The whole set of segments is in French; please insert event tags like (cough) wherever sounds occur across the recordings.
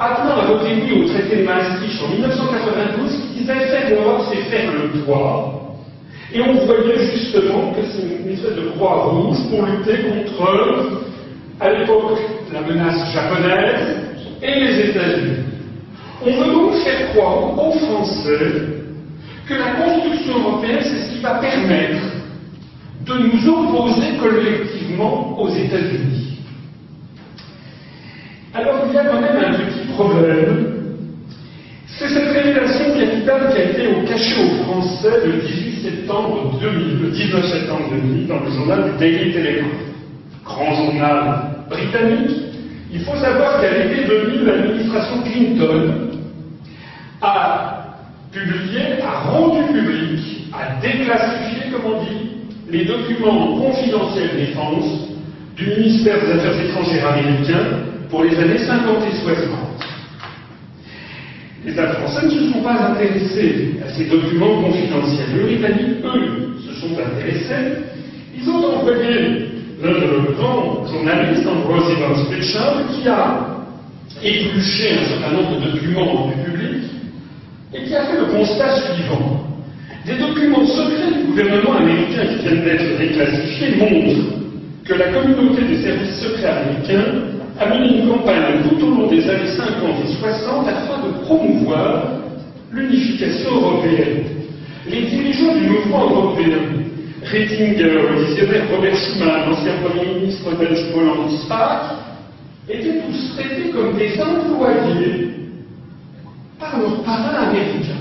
Atman a voté oui au traité de Maastricht en 1992 qui disait faire l'Europe, c'est faire le poids. Et on voyait justement que c'est une espèce de croix rouge pour lutter contre, à l'époque, la menace japonaise et les États-Unis. On veut donc faire croire aux Français que la construction européenne, c'est ce qui va permettre de nous opposer collectivement aux États-Unis. Alors il y a quand même un petit problème. C'est cette révélation capitale qui a été au cachet aux Français le 18 septembre 2000, le 19 septembre 2000, dans le journal du Daily Telegraph, grand journal britannique. Il faut savoir qu'à l'été 2000, l'administration Clinton a publié, a rendu public, a déclassifié, comme on dit, les documents confidentiels défense du ministère des Affaires étrangères américain pour les années 50 et 60. Les Français ne se sont pas intéressés à ces documents confidentiels. Les Britanniques, eux, se sont intéressés. Ils ont envoyé le grand journaliste Ambrose Evans Pritchard qui a épluché un certain nombre de documents du public et qui a fait le constat suivant. Des documents secrets du gouvernement américain qui viennent d'être déclassifiés montrent que la communauté des services secrets américains a mené une campagne tout au long des années 50 et 60 afin de promouvoir l'unification européenne. Les dirigeants du mouvement européen, Rettinger, le visionnaire Robert Schuman, l'ancien Premier ministre belge Paul Spaak, étaient tous traités comme des employés par leurs parrains américains.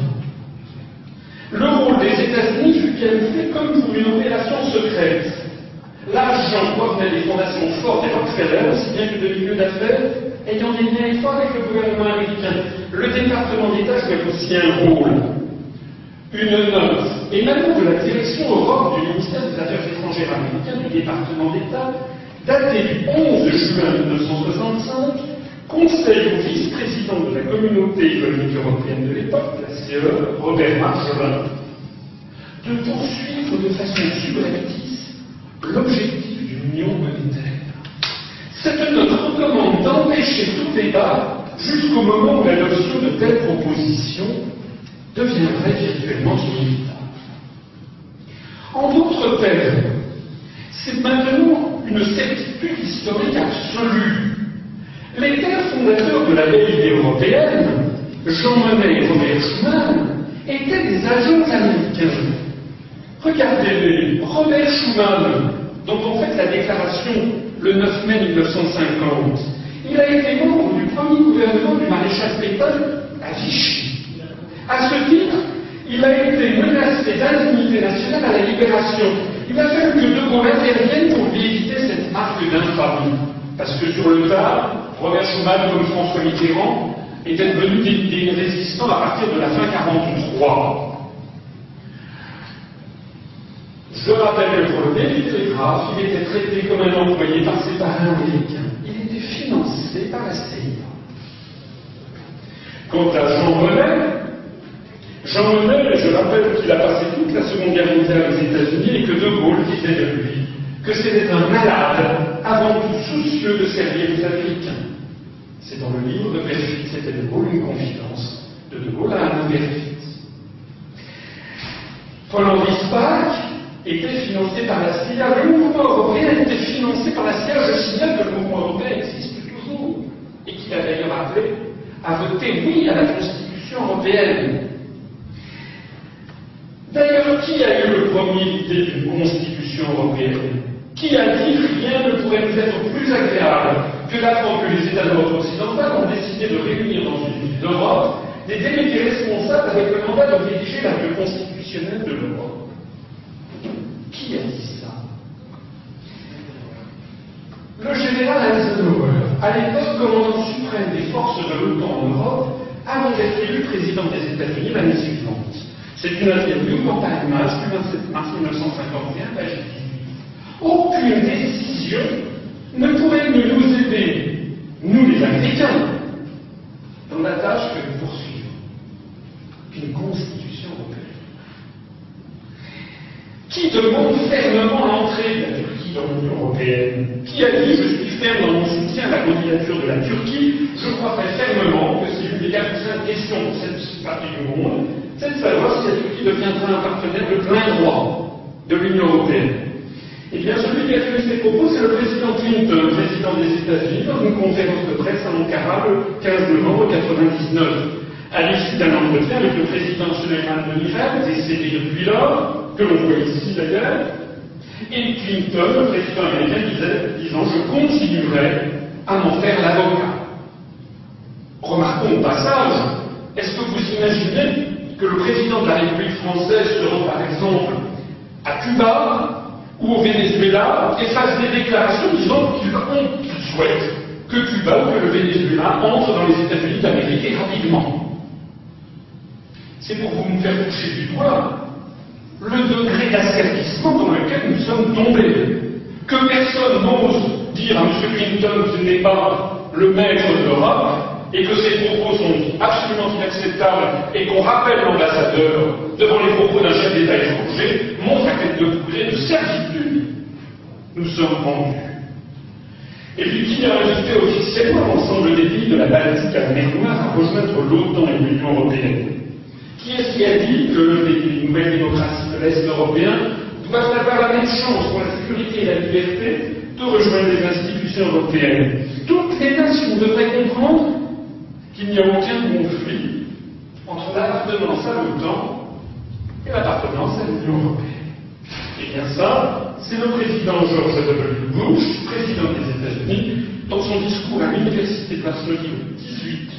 Le rôle des États-Unis fut fait comme pour une opération secrète? L'argent provenait des fondations fortes des Rockefeller, aussi bien que de milieux d'affaires, ayant des liens forts avec le gouvernement américain. Le département d'État jouait aussi un rôle. Une note émanant de la direction Europe du ministère des Affaires étrangères américain du département d'État, datée du 11 juin 1965, conseille au vice-président de la communauté économique européenne de l'époque, la CE, Robert Marjolin, de poursuivre de façon subreptice l'objectif d'une union monétaire. Cette note recommande d'empêcher tout débat jusqu'au moment où l'adoption de telles propositions deviendrait virtuellement inévitable. En d'autres termes, c'est maintenant une certitude historique absolue les pères fondateurs de la belle européenne, Jean Monnet et Robert Schuman, étaient des agents américains. Regardez-les, Robert Schuman, dont on fait la déclaration le 9 mai 1950, il a été membre du premier gouvernement du maréchal Pétain à Vichy. À ce titre, il a été menacé d'indignité nationale à la libération. Il a fallu que De Gaulle intervienne pour lui éviter cette marque d'infamie. Parce que sur le tas, Robert Schuman, comme François Mitterrand, étaient devenus des, résistants à partir de la fin 43. Je rappelle que pour le télégraphe, il était traité comme un employé par ses parents américains. Il était financé par la CIA. Quant à Jean Monnet, Jean Monnet, je rappelle qu'il a passé toute la Seconde Guerre mondiale aux États-Unis et que De Gaulle disait de lui que c'était un malade avant tout soucieux de servir les Américains. C'est dans le livre de Perfit, c'était de Gaulle une confidence de De Gaulle à un Perfit. Paul-Henri Spaak était financé par la CIA. Le mouvement européen était financé par la CIA. Je signale que le mouvement européen existe toujours et qu'il a d'ailleurs appelé à voter oui à la Constitution européenne. D'ailleurs, qui a eu le premier idée d'une Constitution européenne? Qui a dit rien ne pourrait nous être plus agréable que d'apprendre que les États d'Europe occidentale ont décidé de réunir dans une ville d'Europe des délégués responsables avec le mandat de rédiger la constitutionnelle de l'Europe? Qui a dit ça Le général Eisenhower, à l'époque commandant suprême des forces de l'OTAN en Europe, avant d'être élu président des États-Unis l'année suivante. C'est une interview quant à l'image du 27 mars 1951, page aucune décision ne pourrait nous aider, nous les Américains, dans la tâche que nous poursuivons, qu'une constitution européenne. Qui demande fermement l'entrée de la Turquie sur l'Union européenne, qui a dit Je suis ferme dans mon soutien à la candidature de la Turquie, je crois très fermement que c'est une des quatre questions pour cette partie du monde, c'est de savoir si la Turquie deviendra un partenaire de plein droit de l'Union européenne. Eh bien, celui qui a fait ces propos, c'est le président Clinton, président des États-Unis, dans une conférence de presse à Ankara le 15 novembre 1999 à l'issue d'un entretien avec le président Suleiman Bonifaz, décédé depuis lors, que l'on voit ici d'ailleurs, et Clinton, le président américain, disait, disant Je continuerai à m'en faire l'avocat. Remarquons au passage, est-ce que vous imaginez que le président de la République française se rend par exemple à Cuba ou au Venezuela et fasse des déclarations disant qu'il souhaite que Cuba ou que le Venezuela entre dans les États-Unis d'Amérique rapidement c'est pour vous me faire toucher du doigt le degré d'asservissement dans lequel nous sommes tombés. Que personne n'ose dire à M. Clinton que ce n'est pas le maître de l'Europe et que ses propos sont absolument inacceptables et qu'on rappelle l'ambassadeur devant les propos d'un chef d'État étranger montre à quel degré de certitude nous sommes rendus. Et puis qui a invité officiellement l'ensemble des pays de la Baltique à la mer Noire à rejoindre l'OTAN et l'Union européenne? Qui est-ce qui a dit que les nouvelles démocraties de l'Est européen doivent avoir la même chance pour la sécurité et la liberté de rejoindre les institutions européennes? Toutes les nations devraient comprendre qu'il n'y a aucun conflit entre l'appartenance à l'OTAN et l'appartenance à l'Union européenne. Et bien ça, c'est le président George W. Bush, président des États-Unis, dans son discours à l'Université de Varsovie le 18,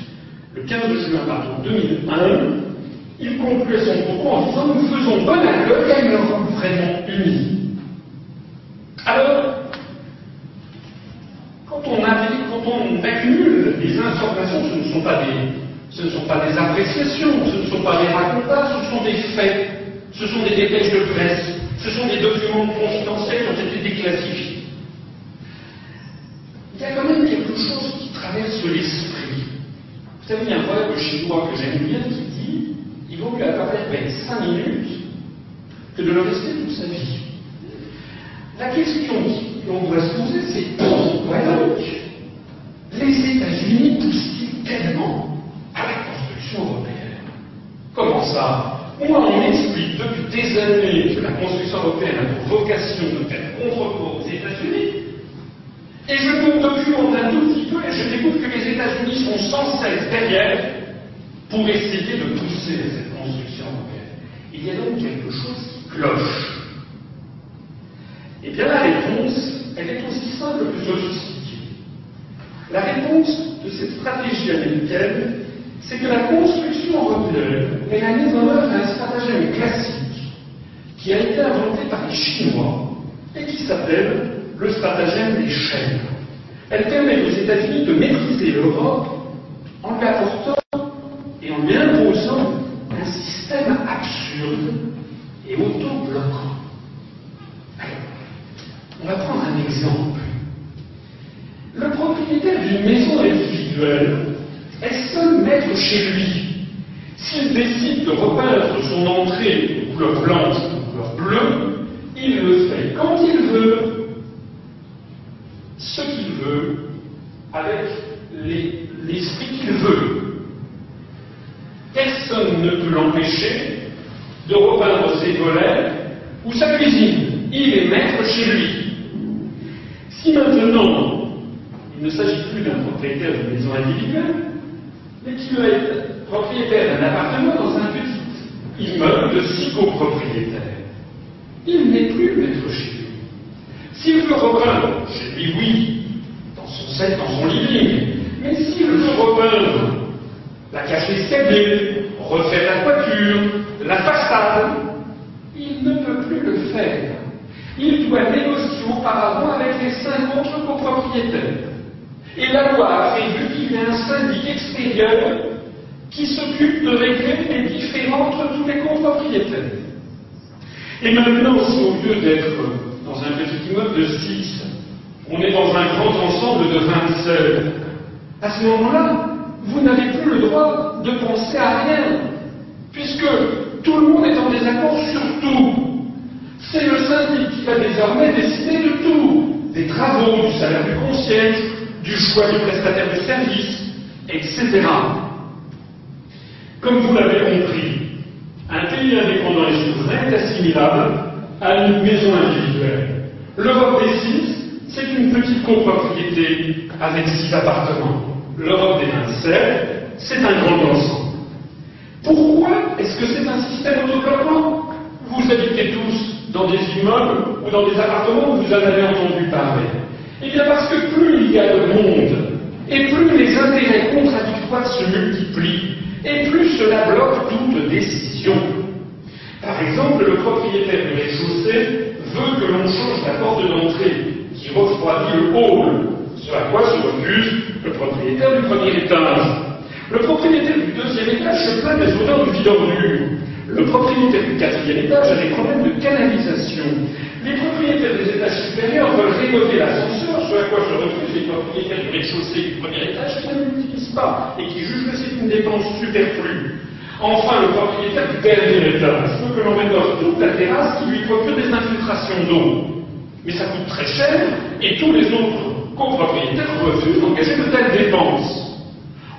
le 15 juin pardon, 2001, il conclut son propos en disant Nous faisons bon accueil à une Europe vraiment unie. Alors, quand on, quand on accumule des informations, ce ne, sont pas des, appréciations, ce ne sont pas des racontages, ce sont des faits, ce sont des dépêches de presse, ce sont des documents confidentiels qui ont été déclassifiés. Il y a quand même quelque chose qui traverse l'esprit. Vous savez, il y a un proverbe chinois que j'aime bien qui il vaut mieux apparaître avec cinq minutes que de le rester toute sa vie. La question qu'on doit se poser, c'est pourquoi donc les États-Unis poussent-ils tellement à la construction européenne? Comment ça? Moi, on m'explique depuis des années que la construction européenne a pour vocation de faire contre aux États-Unis, et je me documente un tout petit peu et je découvre que les États-Unis sont sans cesse derrière pour essayer de pousser cette construction européenne. Il y a donc quelque chose qui cloche. Eh bien, la réponse, elle est aussi simple que sophistiquée. La réponse de cette stratégie américaine, c'est que la construction européenne est la mise en œuvre d'un stratagème classique qui a été inventé par les Chinois et qui s'appelle le stratagème des chaînes. Elle permet aux États-Unis de maîtriser l'Europe en lui apportant et auto-bloquant. On va prendre un exemple. Le propriétaire d'une maison individuelle est seul maître chez lui. S'il décide de repeindre son entrée de couleur blanche ou couleur bleue, il le fait quand il veut, ce qu'il veut, avec l'esprit qu'il veut personne ne peut l'empêcher de repeindre ses volets ou sa cuisine. Il est maître chez lui. Si maintenant, il ne s'agit plus d'un propriétaire d'une maison individuelle, mais qu'il veut être propriétaire d'un appartement dans un petit immeuble de six copropriétaires, il n'est plus maître chez lui. S'il veut repeindre chez lui, oui, dans son set, dans son living, mais s'il veut repeindre la cacher escalier, refaire la toiture, la façade. Il ne peut plus le faire. Il doit négocier auparavant avec les cinq autres copropriétaires. Et la loi a prévu qu'il y ait un syndic extérieur qui s'occupe de régler les différends entre tous les copropriétaires. Et maintenant, si au lieu d'être dans un petit immeuble de 6, on est dans un grand ensemble de 27, à ce moment-là, vous n'avez plus le droit de penser à rien, puisque tout le monde est en désaccord sur tout. C'est le syndic qui va désormais décider de tout. impôt du salaire du concierge, du choix du prestataire de service, etc. Comme vous l'avez compris, un pays indépendant et souverain est assimilable à une maison individuelle. L'Europe des six, c'est une petite copropriété avec six appartements. L'Europe des 27, c'est un grand ensemble. Pourquoi est-ce que c'est un système autocollant Vous habitez tous dans des immeubles ou dans des appartements où vous en avez entendu parler. Eh bien parce que plus il y a de monde, et plus les intérêts contradictoires se multiplient, et plus cela bloque toute décision. Par exemple, le propriétaire du rez-de-chaussée veut que l'on change la porte d'entrée qui refroidit le hall, ce à quoi se refuse le propriétaire du premier étage. Le propriétaire du deuxième étage se plaint des odeurs du vide Le propriétaire du quatrième étage a des problèmes de canalisation. Les propriétaires des étages supérieurs veulent rénover l'ascenseur, ce à quoi se refusent les propriétaires du rez-de-chaussée du premier étage qui ne l'utilisent pas et qui jugent que c'est une dépense superflue. Enfin, le propriétaire dernier étage veut que l'on rénove toute la terrasse qui lui procure des infiltrations d'eau. Mais ça coûte très cher et tous les autres copropriétaires refusent d'engager de telles dépenses.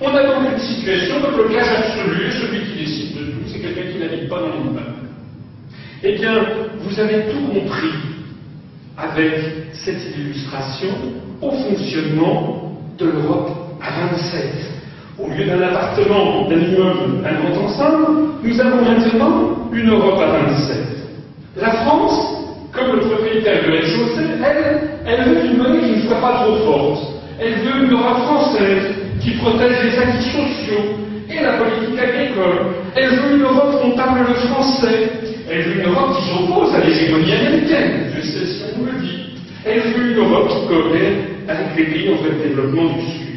On a donc une situation de blocage absolu et celui qui décide de tout, c'est quelqu'un qui n'habite pas dans l'immeuble. Eh bien, vous avez tout compris avec cette illustration au fonctionnement de l'Europe à 27. Au lieu d'un appartement, d'un immeuble, d'un grand ensemble, nous avons maintenant une Europe à 27. La France, comme le propriétaire de la chaussée elle, elle veut une monnaie qui ne soit pas trop forte. Elle veut une Europe française qui protège les acquis sociaux et la politique agricole. Elle veut une Europe parle le français, elle veut une Europe qui s'oppose à l'hégémonie américaine, je sais si on le dit. Elle veut une Europe qui coopère avec les pays en fait développement du Sud.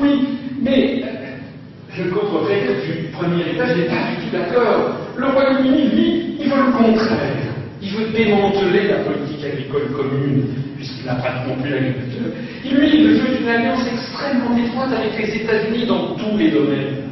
Oui, mais euh, le copropriétaire du premier étage n'est pas du tout d'accord. Le Royaume-Uni, lui, il veut le contraire. Il veut démanteler la politique agricole commune, puisqu'il n'a pas non plus l'agriculteur. Lui, il veut une alliance extrêmement étroite avec les États-Unis dans tous les domaines.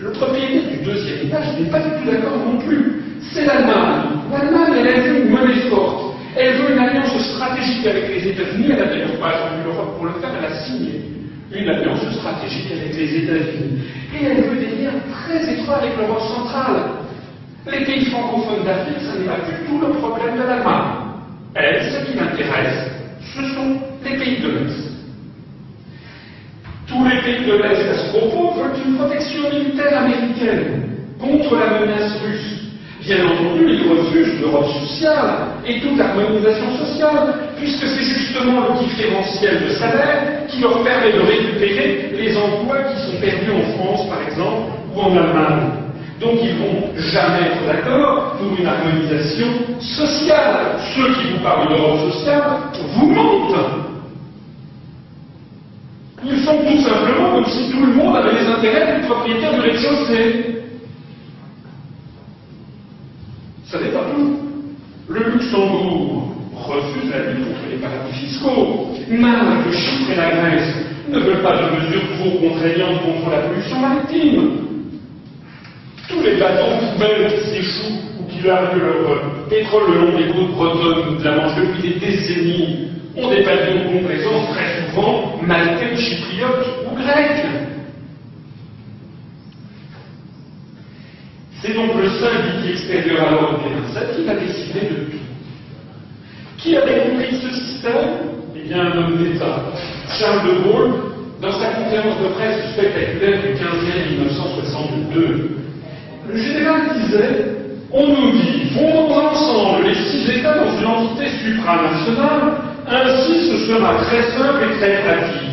Le propriétaire du deuxième étage n'est pas du tout d'accord non plus c'est l'Allemagne. L'Allemagne, elle veut une monnaie forte. Elle veut une alliance stratégique avec les États-Unis. Elle n'a d'ailleurs pas attendu l'Europe pour le faire, elle a signé une alliance stratégique avec les États-Unis. Et elle veut des liens très étroits avec l'Europe centrale. Les pays francophones d'Afrique, ce n'est pas du tout le problème de l'Allemagne. Elle, ce qui l'intéresse, ce sont les pays de l'Est. Tous les pays de l'Est à ce propos veulent une protection militaire américaine contre la menace russe. Bien entendu, ils refusent l'Europe sociale et toute harmonisation sociale, puisque c'est justement le différentiel de salaire qui leur permet de récupérer les emplois qui sont perdus en France, par exemple, ou en Allemagne. Donc ils ne vont jamais être d'accord pour une harmonisation sociale. Ceux qui vous parlent d'Europe sociale vous mentent. Ils sont tout simplement comme si tout le monde avait les intérêts du propriétaire du rez-de-chaussée. Ça n'est pas tout. Le Luxembourg refuse la lutte contre les paradis fiscaux. Malte, Chypre et la Grèce ne veulent pas de mesures trop contraignantes contre la pollution maritime. Tous les bateaux poubelles qui s'échouent ou qui larguent leur pétrole le long des côtes bretonnes de la Manche depuis des décennies ont des pavillons de complaisance très souvent maltais, chypriotes ou grecs. C'est donc le syndic extérieur à l'ordre 27 qui va décider de tout. Qui avait compris ce système? Eh bien, un homme d'État, Charles de Gaulle, dans sa conférence de presse spectaculaire du 15 mai 1962. Le général disait On nous dit, fondons ensemble les six États dans une entité supranationale, ainsi ce sera très simple et très pratique.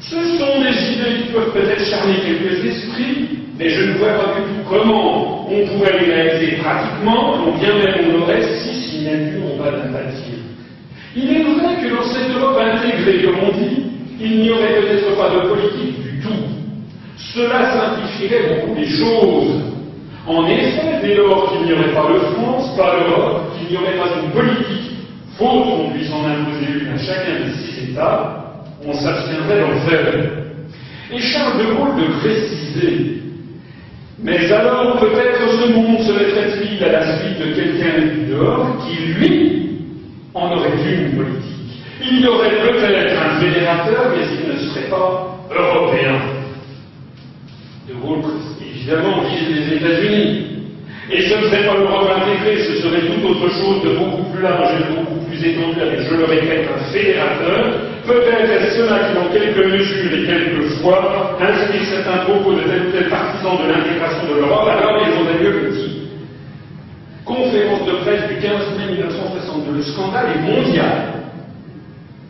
Ce sont des idées qui peuvent peut-être charmer quelques esprits, mais je ne vois pas du tout comment on pourrait les réaliser pratiquement, quand bien même on aurait six signatures en bas d'un. Il est vrai que dans cette Europe intégrée, comme on dit, il n'y aurait peut-être pas de politique du tout. Cela simplifierait beaucoup les choses. En effet, dès lors qu'il n'y aurait pas de France, pas d'Europe, qu'il n'y aurait pas une politique, faute qu'on puisse en imposer une à chacun des six États, on s'abstiendrait d'en faire. Et Charles de Gaulle de préciser mais alors peut-être ce monde se mettrait-il à la suite de quelqu'un dehors qui, lui, en aurait une politique. Il y aurait peut-être un fédérateur, mais il ne serait pas européen. De Gaulle, évidemment, vise les États-Unis. Et ce ne serait pas l'Europe intégrée, ce serait tout autre chose de beaucoup plus large et de beaucoup plus étendu, avec, je le répète, un fédérateur. Peut-être est-ce qui, dans quelques mesures et quelques fois, inspire certains propos de tel ou tel partisan de l'intégration de l'Europe, alors ils ont lieu le dit. Conférence de presse du 15 mai 1962. Le scandale est mondial.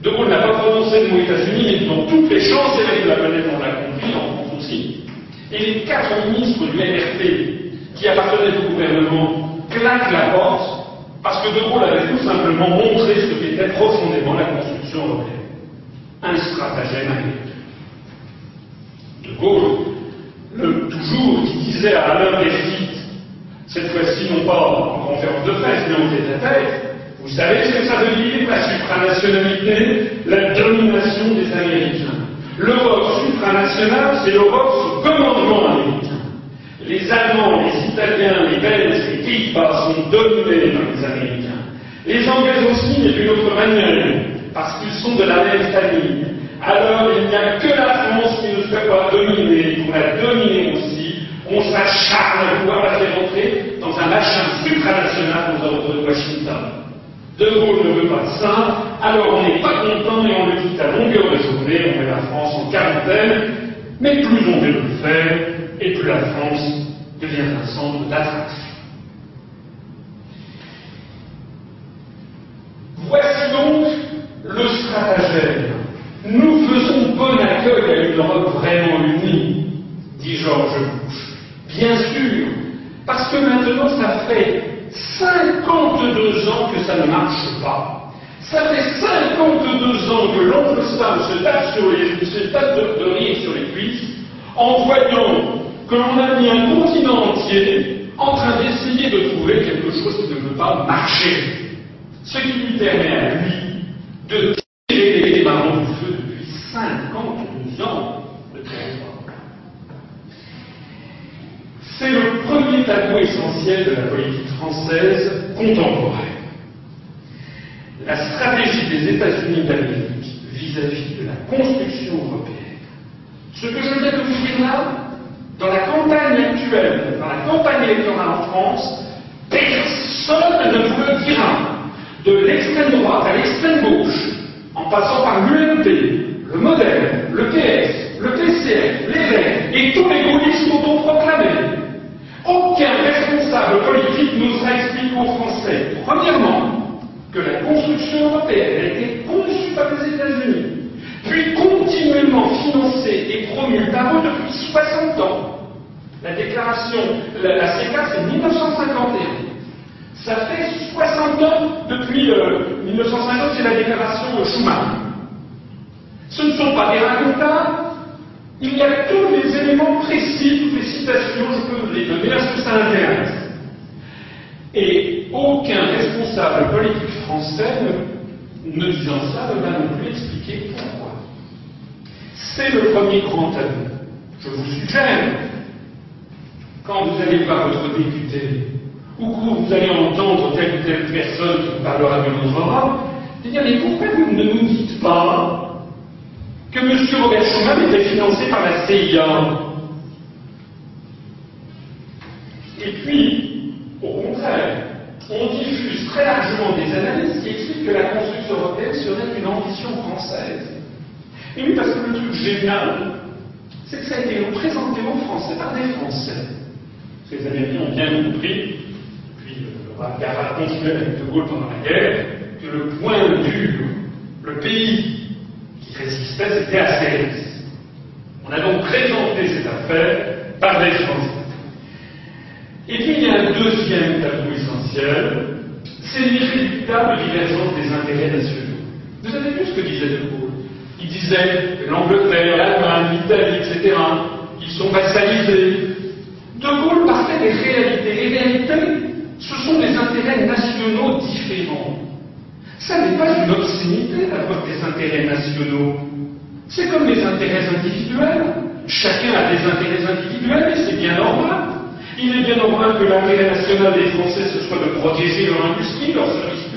De Gaulle n'a pas prononcé le mot États-Unis, mais dans toutes les chancelleries de la planète, on l'a compris, en France aussi. Et les quatre ministres du LRP qui appartenaient au gouvernement claquent la porte parce que De Gaulle avait tout simplement montré ce qu'était profondément la construction européenne. Un stratagème américain. De Gaulle, le, toujours, qui disait à Alain Bersit, cette fois-ci non pas en conférence de presse, mais en tête à tête, vous savez ce que ça veut dire, la supranationalité, la domination des Américains? L'Europe supranationale, c'est l'Europe sous commandement américain. Les Allemands, les Italiens, les Belges, les Pays-Bas sont dominés par les Américains. Les Anglais aussi, mais d'une autre manière, parce qu'ils sont de la même famille. Alors il n'y a que la France qui ne serait pas dominée. Pour la dominer aussi, on s'acharne à pouvoir la faire entrer dans un machin supranational aux ordres de Washington. De Gaulle ne veut pas ça, alors on n'est pas content et on le quitte à longueur de journée, on met la France en quarantaine, mais plus on veut le faire, et plus la France devient un centre d'attraction. Voici donc le stratagème. Nous faisons bon accueil à une Europe vraiment unie, dit Georges Bush. Bien sûr, parce que maintenant ça fait 52 ans que ça ne marche pas. Ça fait 52 ans que l'oncle Sam se tape, sur les, se tape de rire sur les cuisses en voyant que l'on a mis un continent entier en train d'essayer de trouver quelque chose qui ne peut pas marcher. Ce qui lui permet à lui de tirer les ballons du feu depuis 52 ans de territoire. C'est le premier tableau essentiel de la politique française contemporaine. La stratégie des États-Unis d'Amérique vis-à-vis de la construction européenne. Ce que je viens de vous dire là, dans la campagne actuelle, dans la campagne électorale en France, personne ne vous le dira. De l'extrême droite à l'extrême gauche, en passant par l'UMP, le MoDem, le PS, le PCF, les Verts et tous les gaullistes autoproclamés. Aucun responsable politique nous a expliqué aux Français, premièrement, que la construction européenne a été conçue par les États-Unis, puis continuellement financée et promue par eux depuis 60 ans. La déclaration, la, la CECA, c'est 1951. Ça fait 60 ans depuis euh, 1950, c'est la déclaration Schuman. Ce ne sont pas des racontars, il y a tous les éléments précis, toutes les citations, je peux vous les donner, est-ce que ça intéresse Et aucun responsable politique français, ne disant ça, ne va non plus expliquer pourquoi. C'est le premier grand tabou. Je vous suggère, quand vous allez voir votre député, ou que vous allez entendre telle ou telle personne qui parlera de notre Europe, de dire, mais pourquoi vous ne nous dites pas que M. Robert Schuman était financé par la CIA. Et puis, au contraire, on diffuse très largement des analyses qui expliquent que la construction européenne serait une ambition française. Et oui, parce que le truc génial, c'est que ça a été représenté aux Français par des Français. Les Américains ont bien compris, puis on va continuer avec De Gaulle pendant la guerre, que le point dur, le pays résistait, c'était Astérix. On a donc présenté cette affaire par les Français. Et puis il y a un deuxième tableau essentiel, c'est l'irréductable divergence des intérêts nationaux. Vous avez vu ce que disait De Gaulle? Disait que l'Angleterre, l'Allemagne, l'Italie, etc., ils sont vassalisés. De Gaulle partait des réalités. Les réalités, ce sont des intérêts nationaux différents. Ça n'est pas une obscénité d'avoir des intérêts nationaux. C'est comme les intérêts individuels. Chacun a des intérêts individuels et c'est bien normal. Il est bien normal que l'intérêt national des Français, ce soit de protéger leur industrie, leurs services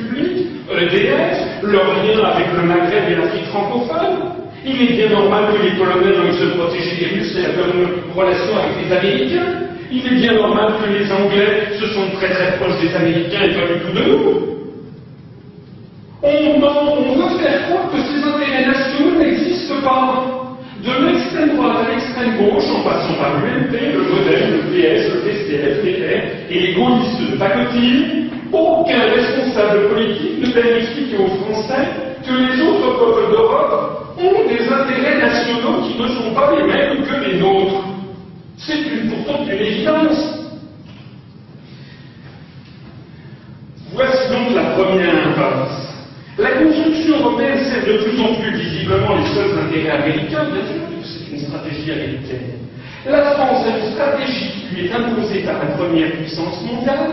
leur lien avec le Maghreb et l'Afrique francophone. Il est bien normal que les Polonais veuillent se protéger des Russes et avoir une relation avec les Américains. Il est bien normal que les Anglais se sentent très très proches des Américains et pas du tout de nous. On, on veut faire croire que ces intérêts nationaux n'existent pas. De l'extrême droite à l'extrême gauche, en passant par l'UMP, le MoDem, le PS, le PCF, les R et les gaullistes de pacotille, aucun responsable politique ne peut expliquer aux Français que les autres peuples d'Europe ont des intérêts nationaux qui ne sont pas les mêmes que les nôtres? C'est une, pourtant une évidence. Voici donc la première impasse. La construction européenne sert de plus en plus visiblement les seuls intérêts américains, bien sûr, c'est une stratégie américaine. La France a une stratégie qui lui est imposée par la première puissance mondiale,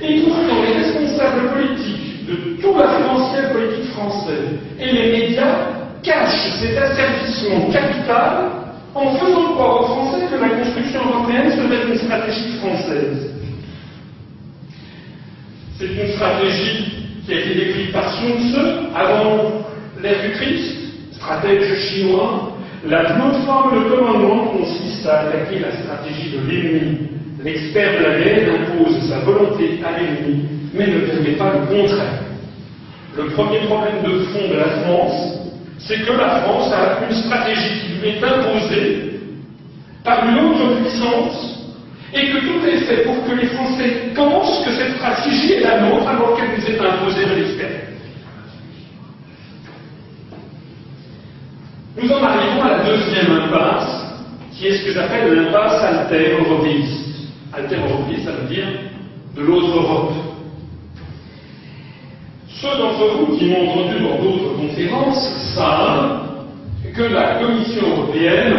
et pourtant les responsables politiques de tout l'arc-en-ciel politique français et les médias cachent cet asservissement capital en faisant croire aux Français que la construction européenne serait une stratégie française. C'est une stratégie qui a été décrite par Sun Tzu avant l'ère du Christ, stratège chinois. La plus forme de commandement consiste à attaquer la stratégie de l'ennemi. L'expert de la guerre impose sa volonté à l'ennemi, mais ne permet pas le contraire. Le premier problème de fond de la France, c'est que la France a une stratégie qui lui est imposée par une autre puissance et que tout est fait pour que les Français pensent que cette stratégie est la nôtre alors qu'elle nous est imposée de l'extérieur. Nous en arrivons à la deuxième impasse, qui est ce que j'appelle l'impasse alter-européiste. Alter-européiste, ça veut dire de l'autre Europe. Ceux d'entre vous qui m'ont entendu dans d'autres conférences savent que la Commission européenne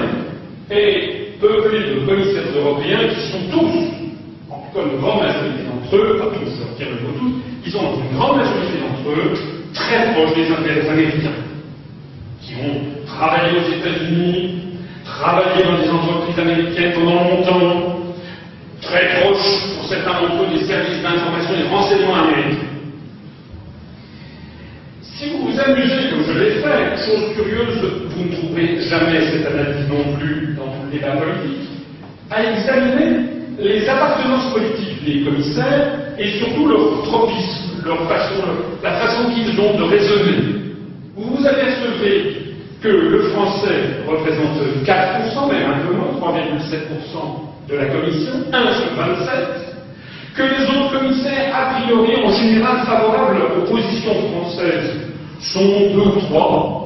est peuplée de commissaires européens qui sont tous, en tout cas une grande majorité d'entre eux, pas tous, je le mot tous, ils sont une grande majorité d'entre eux très proches des intérêts américains, qui ont travaillé aux États-Unis, travaillé dans des entreprises américaines pendant longtemps, très proches pour certains d'entre eux des services d'information et de renseignement américains. Si vous vous amusez, comme je l'ai fait, chose curieuse, vous ne trouverez jamais cette analyse non plus débat politique, à examiner les appartenances politiques des commissaires et surtout leur tropisme, façon, la façon qu'ils ont de raisonner. Vous vous apercevez que le français représente 4%, mais un peu moins, 3,7% de la commission, 1 sur 27, que les autres commissaires, a priori, en général favorables aux positions françaises, sont 2 ou 3,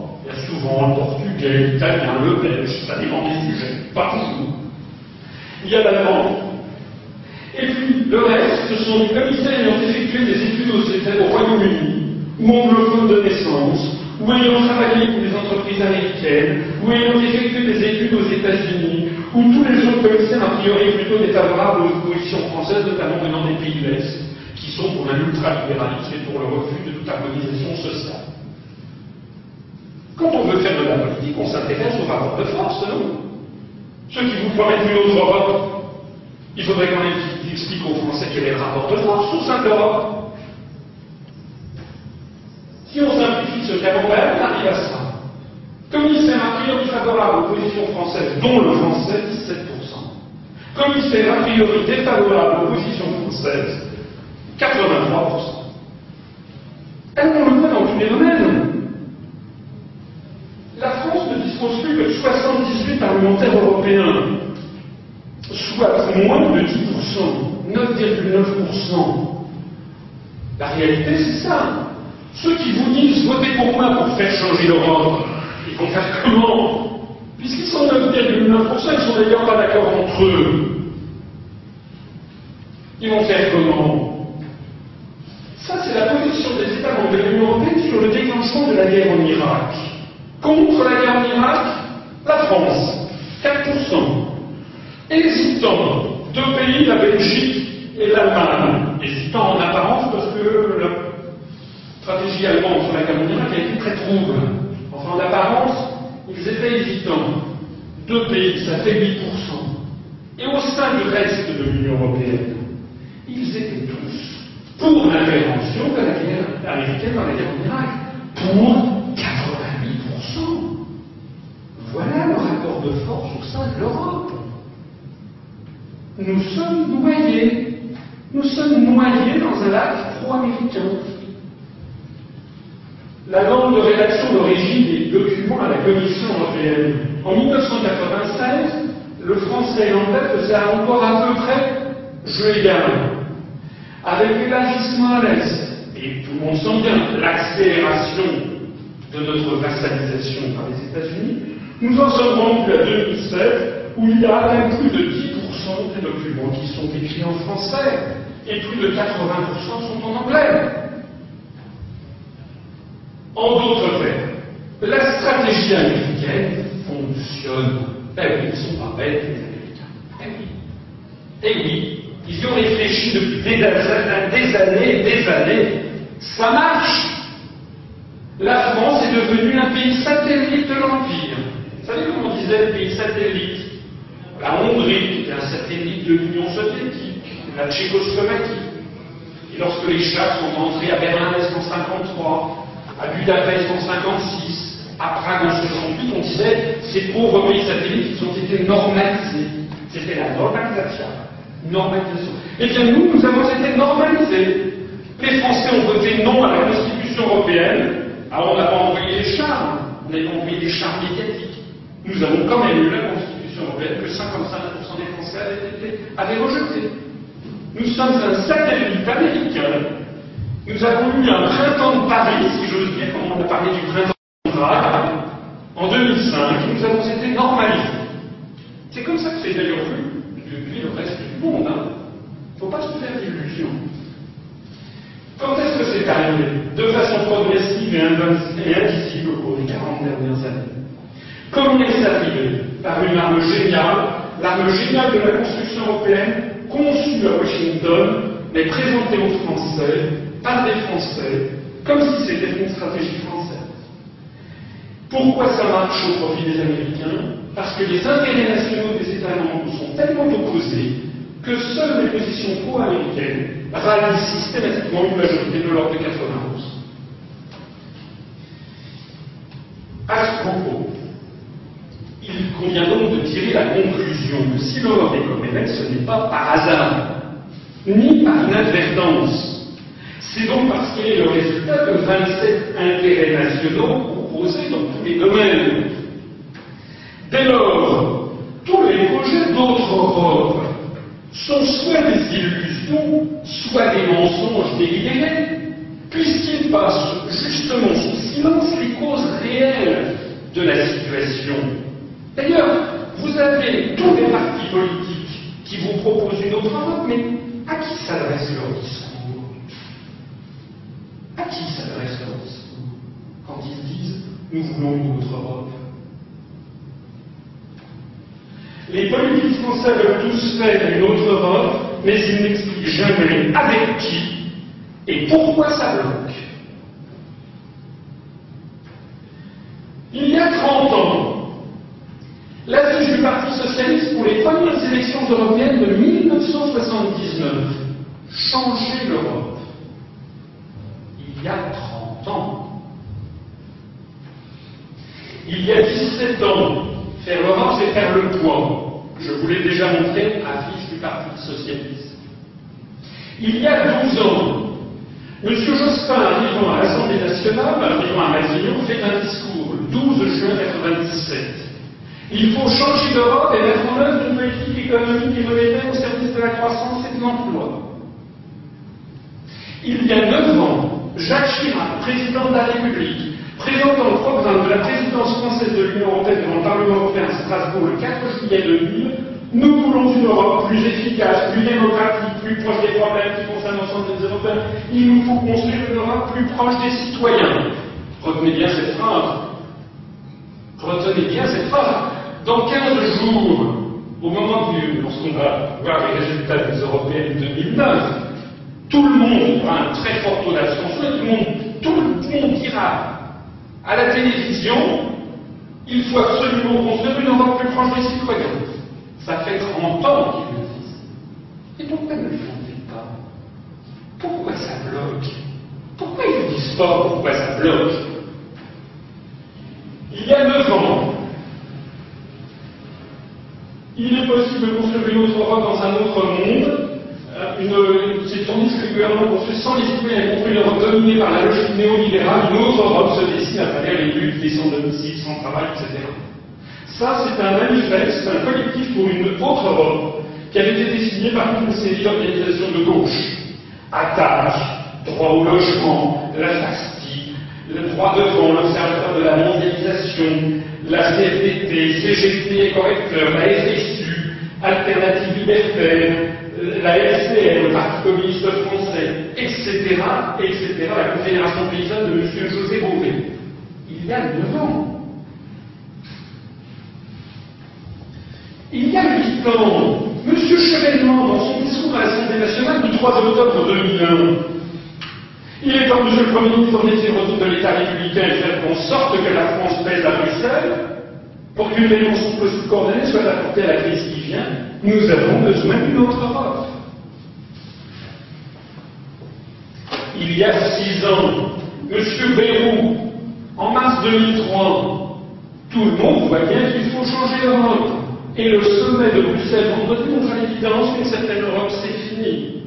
souvent le portugais, l'italien, le belge, ça dépend des sujets, pas toujours. Il y a l'allemand. Et puis, le reste, ce sont des commissaires ayant effectué des études au Royaume-Uni, ou anglophones de naissance, ou ayant travaillé pour des entreprises américaines, ou ayant effectué des études aux États-Unis, ou tous les autres commissaires a priori plutôt défavorables aux positions françaises, notamment venant des pays de l'Est, qui sont pour un ultralibéralisme et pour le refus de toute harmonisation sociale. Quand on veut faire de la politique, on s'intéresse aux rapports de force, non? Ceux qui vous promettent une autre Europe, il faudrait quand même qu'ils aux Français quel est le rapport de force au sein de l'Europe. Si on simplifie ce camembert, on arrive à ça. Commissaire a priori favorable aux positions françaises, dont le français, 17%. Commissaire a priori défavorable aux positions françaises, 83%. Et on le voit dans tous les domaines? Ne plus que de 78 parlementaires européens, soit moins de 10%, 9,9%. La réalité, c'est ça. Ceux qui vous disent votez pour moi pour faire changer l'Europe, ils vont faire comment? Puisqu'ils sont 9,9%, ils sont d'ailleurs pas d'accord entre eux. Ils vont faire comment? Ça, c'est la position des États membres de l'Union européenne sur le déclenchement de la guerre en Irak. Contre la guerre en Irak, la France, 4%. Hésitant, deux pays, la Belgique et l'Allemagne. Hésitant en apparence parce que la stratégie allemande sur la guerre en Irak a été très trouble. Enfin, en apparence, ils étaient hésitants. Deux pays, ça fait 8%. Et au sein du reste de l'Union européenne. Ils étaient tous pour l'intervention de la guerre américaine dans la guerre en Irak. Pour 88%. Voilà le rapport de force au sein de l'Europe. Nous sommes noyés. Nous sommes noyés dans un lac pro-américain. La norme de rédaction d'origine des documents à la Commission européenne. En 1996, le français et l'anglais faisaient encore à peu près jeu égal. Avec l'élargissement à l'Est, et tout le monde sent bien l'accélération de notre vassalisation par les États-Unis, nous en sommes rendus à 2007, où il y a même plus de 10% des documents qui sont écrits en français, et plus de 80% sont en anglais. En d'autres termes, la stratégie américaine fonctionne. Eh oui, ils sont pas bêtes, les Américains. Eh oui. Eh oui, ils y ont réfléchi depuis des, des années et des années. Ça marche. La France est devenue un pays satellite de l'Empire. Vous savez comment on disait le pays satellite? La Hongrie, qui était un satellite de l'Union soviétique, la Tchécoslovaquie. Et lorsque les Chats sont entrés à Berlin en 1953, à Budapest en 56, à Prague en 68, on disait ces pauvres pays satellites, ont été normalisés. C'était la normalisation. Normalisation. Eh bien, nous, nous avons été normalisés. Les Français ont voté non à la Constitution européenne. Alors, on n'a pas envoyé les chars, on n'a pas envoyé des chars médiatiques. Nous avons quand même eu la Constitution européenne que 55% des Français avaient, avaient rejeté. Nous sommes un satellite américain nous avons eu un printemps de Paris, si j'ose dire, comme on a parlé du printemps de Prague, en 2005, et nous avons été normalisés. C'est comme ça que c'est d'ailleurs vu depuis le reste du monde. Il hein. ne faut pas se faire d'illusions. Quand est-ce que c'est arrivé De façon progressive et indicible au cours des 40 dernières années. Comment est-ce arrivé Par une arme géniale, l'arme géniale de la construction européenne, conçue à Washington, mais présentée aux Français par des Français, comme si c'était une stratégie française. Pourquoi ça marche au profit des Américains? Parce que les intérêts nationaux des États membres sont tellement opposés que seules les positions pro-américaines rallient systématiquement une majorité de l'ordre de 91. À ce propos, il convient donc de tirer la conclusion que si l'Europe est comme elle, ce n'est pas par hasard, ni par inadvertance, c'est donc parce qu'il est le résultat de 27 intérêts nationaux opposés dans tous les domaines. Dès lors, tous les projets d'autres Europe sont soit des illusions, soit des mensonges délibérés, puisqu'ils passent justement sous silence les causes réelles de la situation. D'ailleurs, vous avez tous les partis politiques qui vous proposent une autre Europe, mais à qui s'adresse leur discours? À qui s'adresse leur discours? Quand ils disent nous voulons une autre Europe Les politiques français veulent tous faire une autre Europe, mais ils n'expliquent jamais avec qui et pourquoi ça bloque. Il y a 30 ans, l'affiche du Parti socialiste pour les premières élections européennes de 1979 changer l'Europe il y a 30 ans. Il y a 17 ans, faire l'Europe, c'est faire le poids. Je vous l'ai déjà montré à fiche du Parti socialiste. Il y a 12 ans, M. Jospin, arrivant à l'Assemblée nationale, arrivant à Matignon, fait un discours le 12 juin 1997. Il faut changer d'Europe et mettre en œuvre une politique économique et monétaire au service de la croissance et de l'emploi. Il y a 9 ans, Jacques Chirac, président de la République, présentant le programme de la présidence française de l'Union européenne devant le Parlement européen à Strasbourg le 4 juillet 2000, nous voulons une Europe plus efficace, plus démocratique, plus proche des problèmes qui concernent l'ensemble des Européens. Il nous faut construire une Europe plus proche des citoyens. Retenez bien cette phrase. Retenez bien cette phrase. Dans 15 jours, au moment du, lorsqu'on va voir les résultats des Européennes 2009, tout le monde aura un très fort taux d'abstention tout le monde, tout le monde dira à la télévision il faut absolument construire une Europe plus proche des citoyens. Ça fait 30 ans qu'ils le disent. Et pourquoi ne le font pas? Pourquoi ça bloque? Pourquoi ils ne disent pas pourquoi ça bloque? Il y a neuf ans, il est possible de construire une autre Europe dans un autre monde. Euh, c'est tandis que le gouvernement construit sans discipline et construit une Europe dominée par la logique néolibérale, une autre Europe se dessine à travers les luttes, les sans domicile, sans travail, etc. Ça, c'est un manifeste, un collectif pour une autre Europe qui avait été signé par une série d'organisations de gauche. Attaque, droit au logement, la FASTI, le droit devant, l'observateur de la mondialisation, la CFDT, CGT, correcteur, la FSU, Alternative Libertaire, la FCN, le Parti communiste français, etc., etc., la Confédération paysanne de M. José Bové. Il y a 9 ans. Il y a 8 ans, M. Chevènement, dans son discours à l'Assemblée nationale du 3 octobre 2001, il est temps, Monsieur le Premier ministre, d'essayer retour de l'État républicain et faire en sorte que la France pèse à Bruxelles pour qu'une réponse coordonnée soit apportée à la crise qui vient. Nous avons besoin d'une autre Europe. Il y a six ans, M. Bayrou, en mars 2003, tout le monde voit bien qu'il faut changer l'Europe. Et le sommet de Bruxelles vendredi montre à l'évidence qu'une certaine Europe, c'est fini.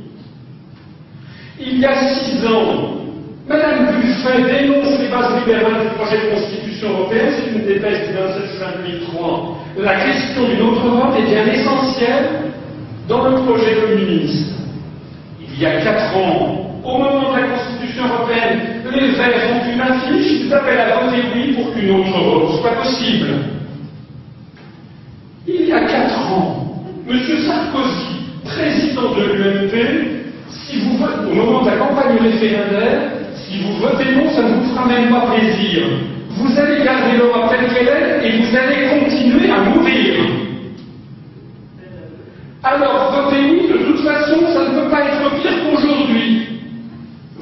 Il y a six ans, Madame Buffet dénonce les bases libérales du projet de constitution européenne, c'est une dépêche du 27 juin 2003. La question d'une autre Europe est bien essentielle dans le projet communiste. Il y a quatre ans, au moment de la constitution européenne, les Verts ont une affiche, ils appellent à voter oui pour qu'une autre Europe soit possible. Il y a quatre ans, M. Sarkozy, président de l'UMP, si vous votez, au moment de la campagne référendaire, si vous votez non, ça ne vous fera même pas plaisir. Vous allez garder l'Europe telle qu'elle est et vous allez continuer à mourir. Alors votez oui, de toute façon, ça ne peut pas être pire qu'aujourd'hui.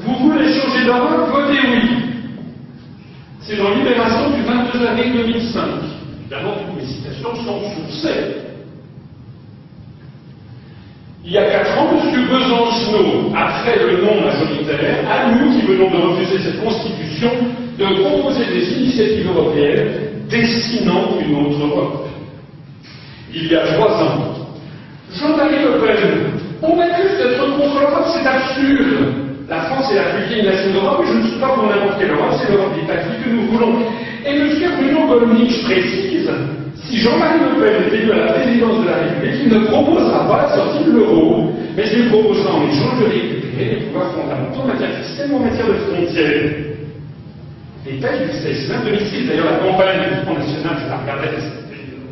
Vous voulez changer d'Europe, votez oui. C'est dans Libération du 22 avril 2005. Évidemment, toutes mes citations sont sourcées. Il y a quatre ans, M. Besancenot, après le non majoritaire, à nous qui venons de refuser cette constitution, de proposer des initiatives européennes dessinant une autre Europe. Il y a trois ans, Jean-Marie Le Pen, on m'accuse d'être contre l'Europe, c'est absurde. La France est la plus vieille nation d'Europe, et je ne suis pas pour n'importe quelle Europe, c'est l'Europe des patries que nous voulons. Et M. Bruno Gollnisch précise si Jean-Marie Le Pen est élu à la présidence de la République, il ne proposera pas la sortie de l'euro, mais il proposera en échange de récupérer les pouvoirs fondamentaux en matière fiscale en matière de frontières. Textes du 16 juin 2006, d'ailleurs la campagne du Front National, je la regardais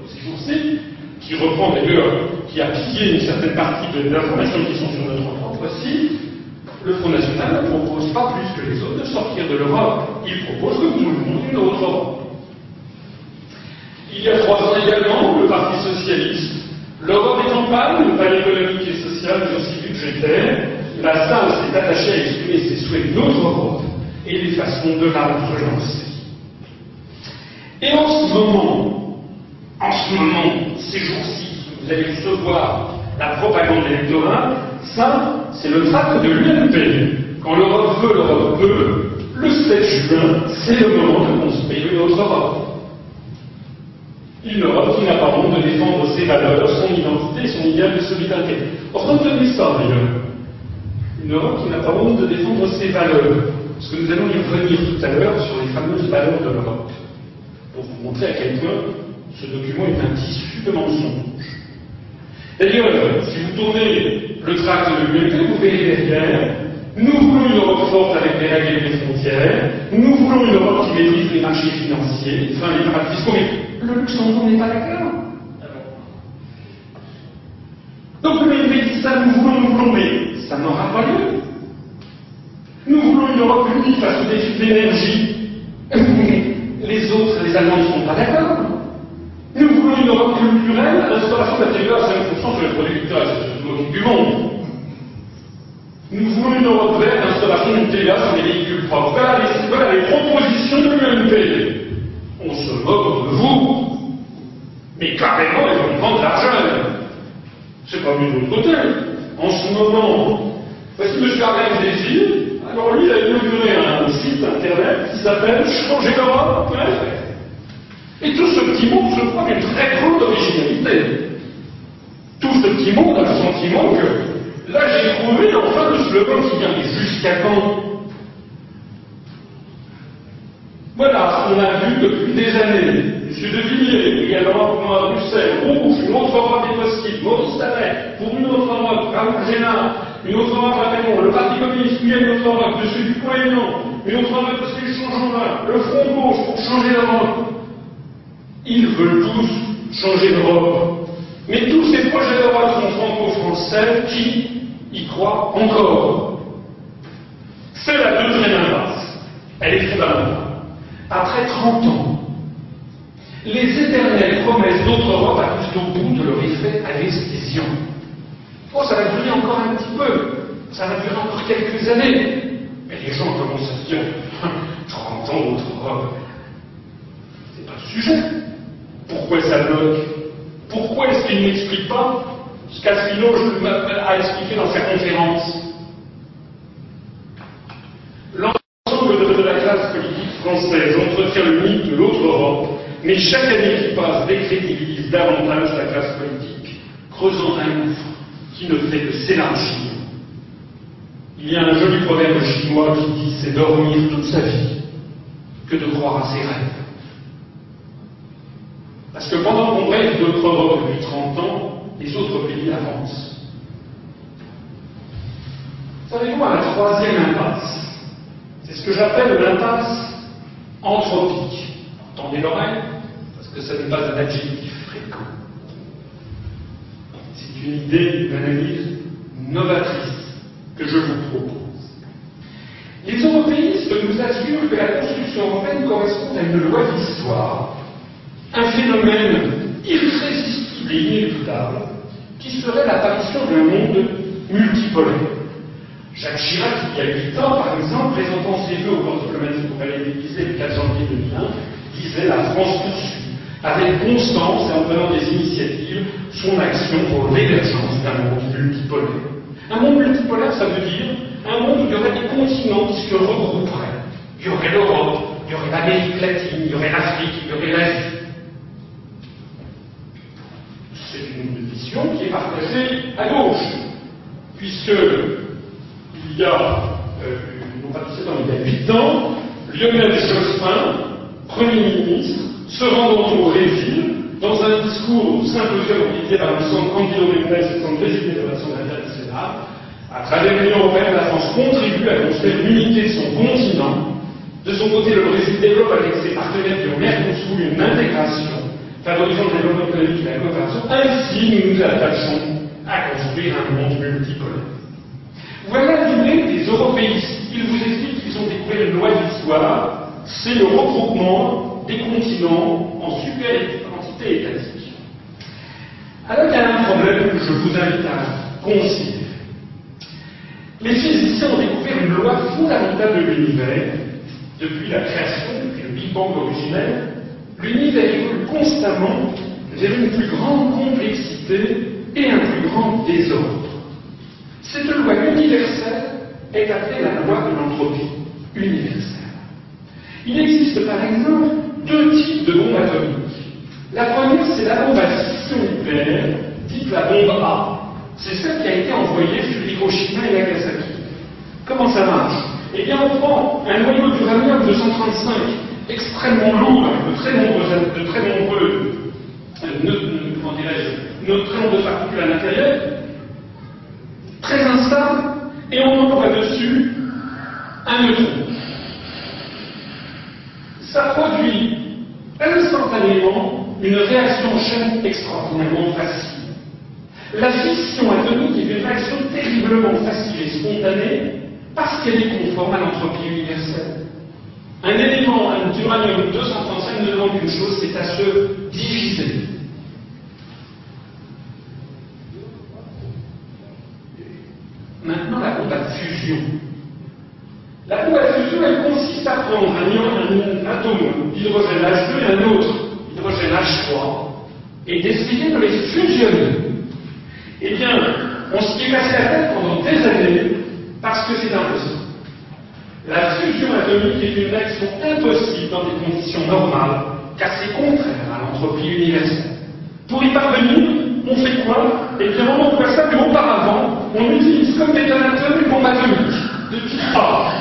ces jours-ci, qui reprend d'ailleurs, qui a pillé une certaine partie de l'information qui sont sur notre propre site, le Front National ne propose pas plus que les autres de sortir de l'Europe. Il propose que tout le monde une autre Europe. Il y a trois ans également, le Parti Socialiste. L'Europe est en panne, pas économique et social, mais aussi budgétaire. La salle s'est attachée à exprimer ses souhaits d'autres Europe et des façons de la relancer. Et en ce moment, en ce moment, ces jours-ci, vous allez recevoir la propagande électorale, ça, c'est le tract de l'UMP. Quand l'Europe veut, l'Europe peut. Le 7 juin, c'est le moment de construire une autre Europe. Une Europe qui n'a pas honte de défendre ses valeurs, son identité, son idéal de solidarité. Or, retenez ça d'ailleurs. Une Europe qui n'a pas honte de défendre ses valeurs. Parce que nous allons y revenir tout à l'heure sur les fameuses valeurs de l'Europe. Pour vous montrer à quel point ce document est un tissu de mensonges. D'ailleurs, si vous tournez le tract de l'UMP, vous verrez derrière nous voulons une Europe forte avec des règles et des frontières. Nous voulons une Europe qui maîtrise les marchés financiers, enfin les paradis fiscaux. Mais le Luxembourg n'est pas d'accord. Donc le MNP dit ça, nous voulons, nous voulons, mais ça n'aura pas lieu. Nous voulons une Europe unie face aux défis de l'énergie. Les autres, les Allemands, ne sont pas d'accord. Une Europe culturelle, l'instauration de la TVA à 5% sur les producteurs et du monde. Nous voulons une Europe verte, l'installation d'une TVA sur les véhicules propres. Voilà les, voilà les propositions de l'UMP. On se moque de vous. Mais carrément, ils vont prendre l'argent. C'est pas mieux de l'autre côté. en ce moment. Voici M. Arlène Désir. Alors lui, il a inauguré un site internet qui s'appelle changereurope.fr. Et tout ce petit monde se croit d'une très grande originalité. Tout ce petit monde a le sentiment que là j'ai trouvé enfin le slogan qui vient. Mais jusqu'à quand? Voilà, on a vu depuis des années. M. De Villiers, également à Bruxelles, Rouge, une autre Europe des possibles, Maurice Samet, pour une autre Europe, Raoul Génard, une autre Europe à Raymond, le Parti communiste, il y a une autre Europe, M. Dupont-Aignan, une autre Europe changent en le Front Gauche pour changer d'Europe. Ils veulent tous changer d'Europe. Mais tous ces projets d'Europe sont franco-français qui y croient encore. C'est la deuxième impasse. Elle est fondamentale après 30 ans, les éternelles promesses d'autre Europe accusent au bout de leur effet à l'excision. Oh, ça va durer encore un petit peu, ça va durer encore quelques années. Mais les gens commencent à se dire (laughs) 30 ans d'autre Europe, c'est pas le sujet. Pourquoi ça bloque Pourquoi est-ce qu'il n'explique pas ce qu'Asselineau a expliqué dans sa conférence L'ensemble de la classe politique française entretient le mythe de l'autre Europe, mais chaque année qui passe décrédibilise davantage la classe politique, creusant un gouffre qui ne fait que s'élargir. Il y a un joli proverbe chinois qui dit c'est dormir toute sa vie que de croire à ses rêves. Parce que pendant qu'on rêve d'autre Europe depuis 30 ans, les autres pays avancent. Savez-vous à la troisième impasse C'est ce que j'appelle l'impasse anthropique. Tendez l'oreille, parce que ce n'est pas un adjectif fréquent. C'est une idée, une analyse novatrice que je vous propose. Les européistes nous assurent que la construction européenne correspond à une loi d'histoire, un phénomène irrésistible et inéluctable, qui serait l'apparition d'un monde multipolaire. Jacques Chirac, il y a 8 ans, par exemple, présentant ses vœux au corps diplomatique au Palais d'Élysée le 4 janvier 2001, disait La France poursuit avec constance et en prenant des initiatives son action pour l'émergence d'un monde multipolaire. Un monde multipolaire, ça veut dire un monde où il y aurait des continents qui se regrouperaient. Il y aurait l'Europe, il y aurait l'Amérique latine, il y aurait l'Afrique, il y aurait l'Asie. C'est une vision qui est partagée à gauche, puisque il y a, euh, non pas 17 ans, il y a 8 ans, Lionel Jospin, Premier ministre, se rendant au Brésil, dans un discours au symposium organisé par le centre Candilo Mendes, centre présidé de l'Assemblée internationale, à travers l'Union européenne, la France contribue à construire l'unité de son continent. De son côté, le Brésil développe avec ses partenaires du Mercosur une intégration favorisant le développement économique et la coopération. Ainsi, nous nous attachons à construire un monde multipolaire. Voilà l'idée des européistes. Ils vous expliquent qu'ils ont découvert une loi d'histoire, c'est le regroupement des continents en super entité étatique. Alors il y a un problème que je vous invite à considérer. Les physiciens ont découvert une loi fondamentale de l'univers depuis la création, depuis le Big Bang originel. L'univers évolue constamment vers une plus grande complexité et un plus grand désordre. Cette loi universelle est appelée la loi de l'entropie universelle. Il existe par exemple deux types de bombes atomiques. La première, c'est la bombe à fission nucléaire, dite la bombe A. C'est celle qui a été envoyée sur Hiroshima et Nagasaki. Comment ça marche? Eh bien, on prend un noyau d'uranium 235 extrêmement lourd, avec de très nombreux, de très nombreux, euh, de très particules à l'intérieur, très instable, et on envoie dessus un neutron. Ça produit instantanément une réaction en chaîne extraordinairement facile. La fission atomique est une réaction terriblement facile et spontanée parce qu'elle est conforme à l'entropie universelle. Un élément, un uranium 235 ne demande qu'une chose, c'est à se diviser. Maintenant, la bombe à fusion. La bombe à fusion, elle consiste à prendre un, atome d'hydrogène H2 et un autre hydrogène H3 et d'essayer de les fusionner. Eh bien, on s'y est cassé la tête pendant des années parce que c'est impossible. La fusion atomique est une réaction impossible dans des conditions normales, car c'est contraire à l'entropie universelle. Pour y parvenir, on fait quoi? Eh bien, on emploie ça auparavant, on utilise comme détonateur une bombe atomique de type A.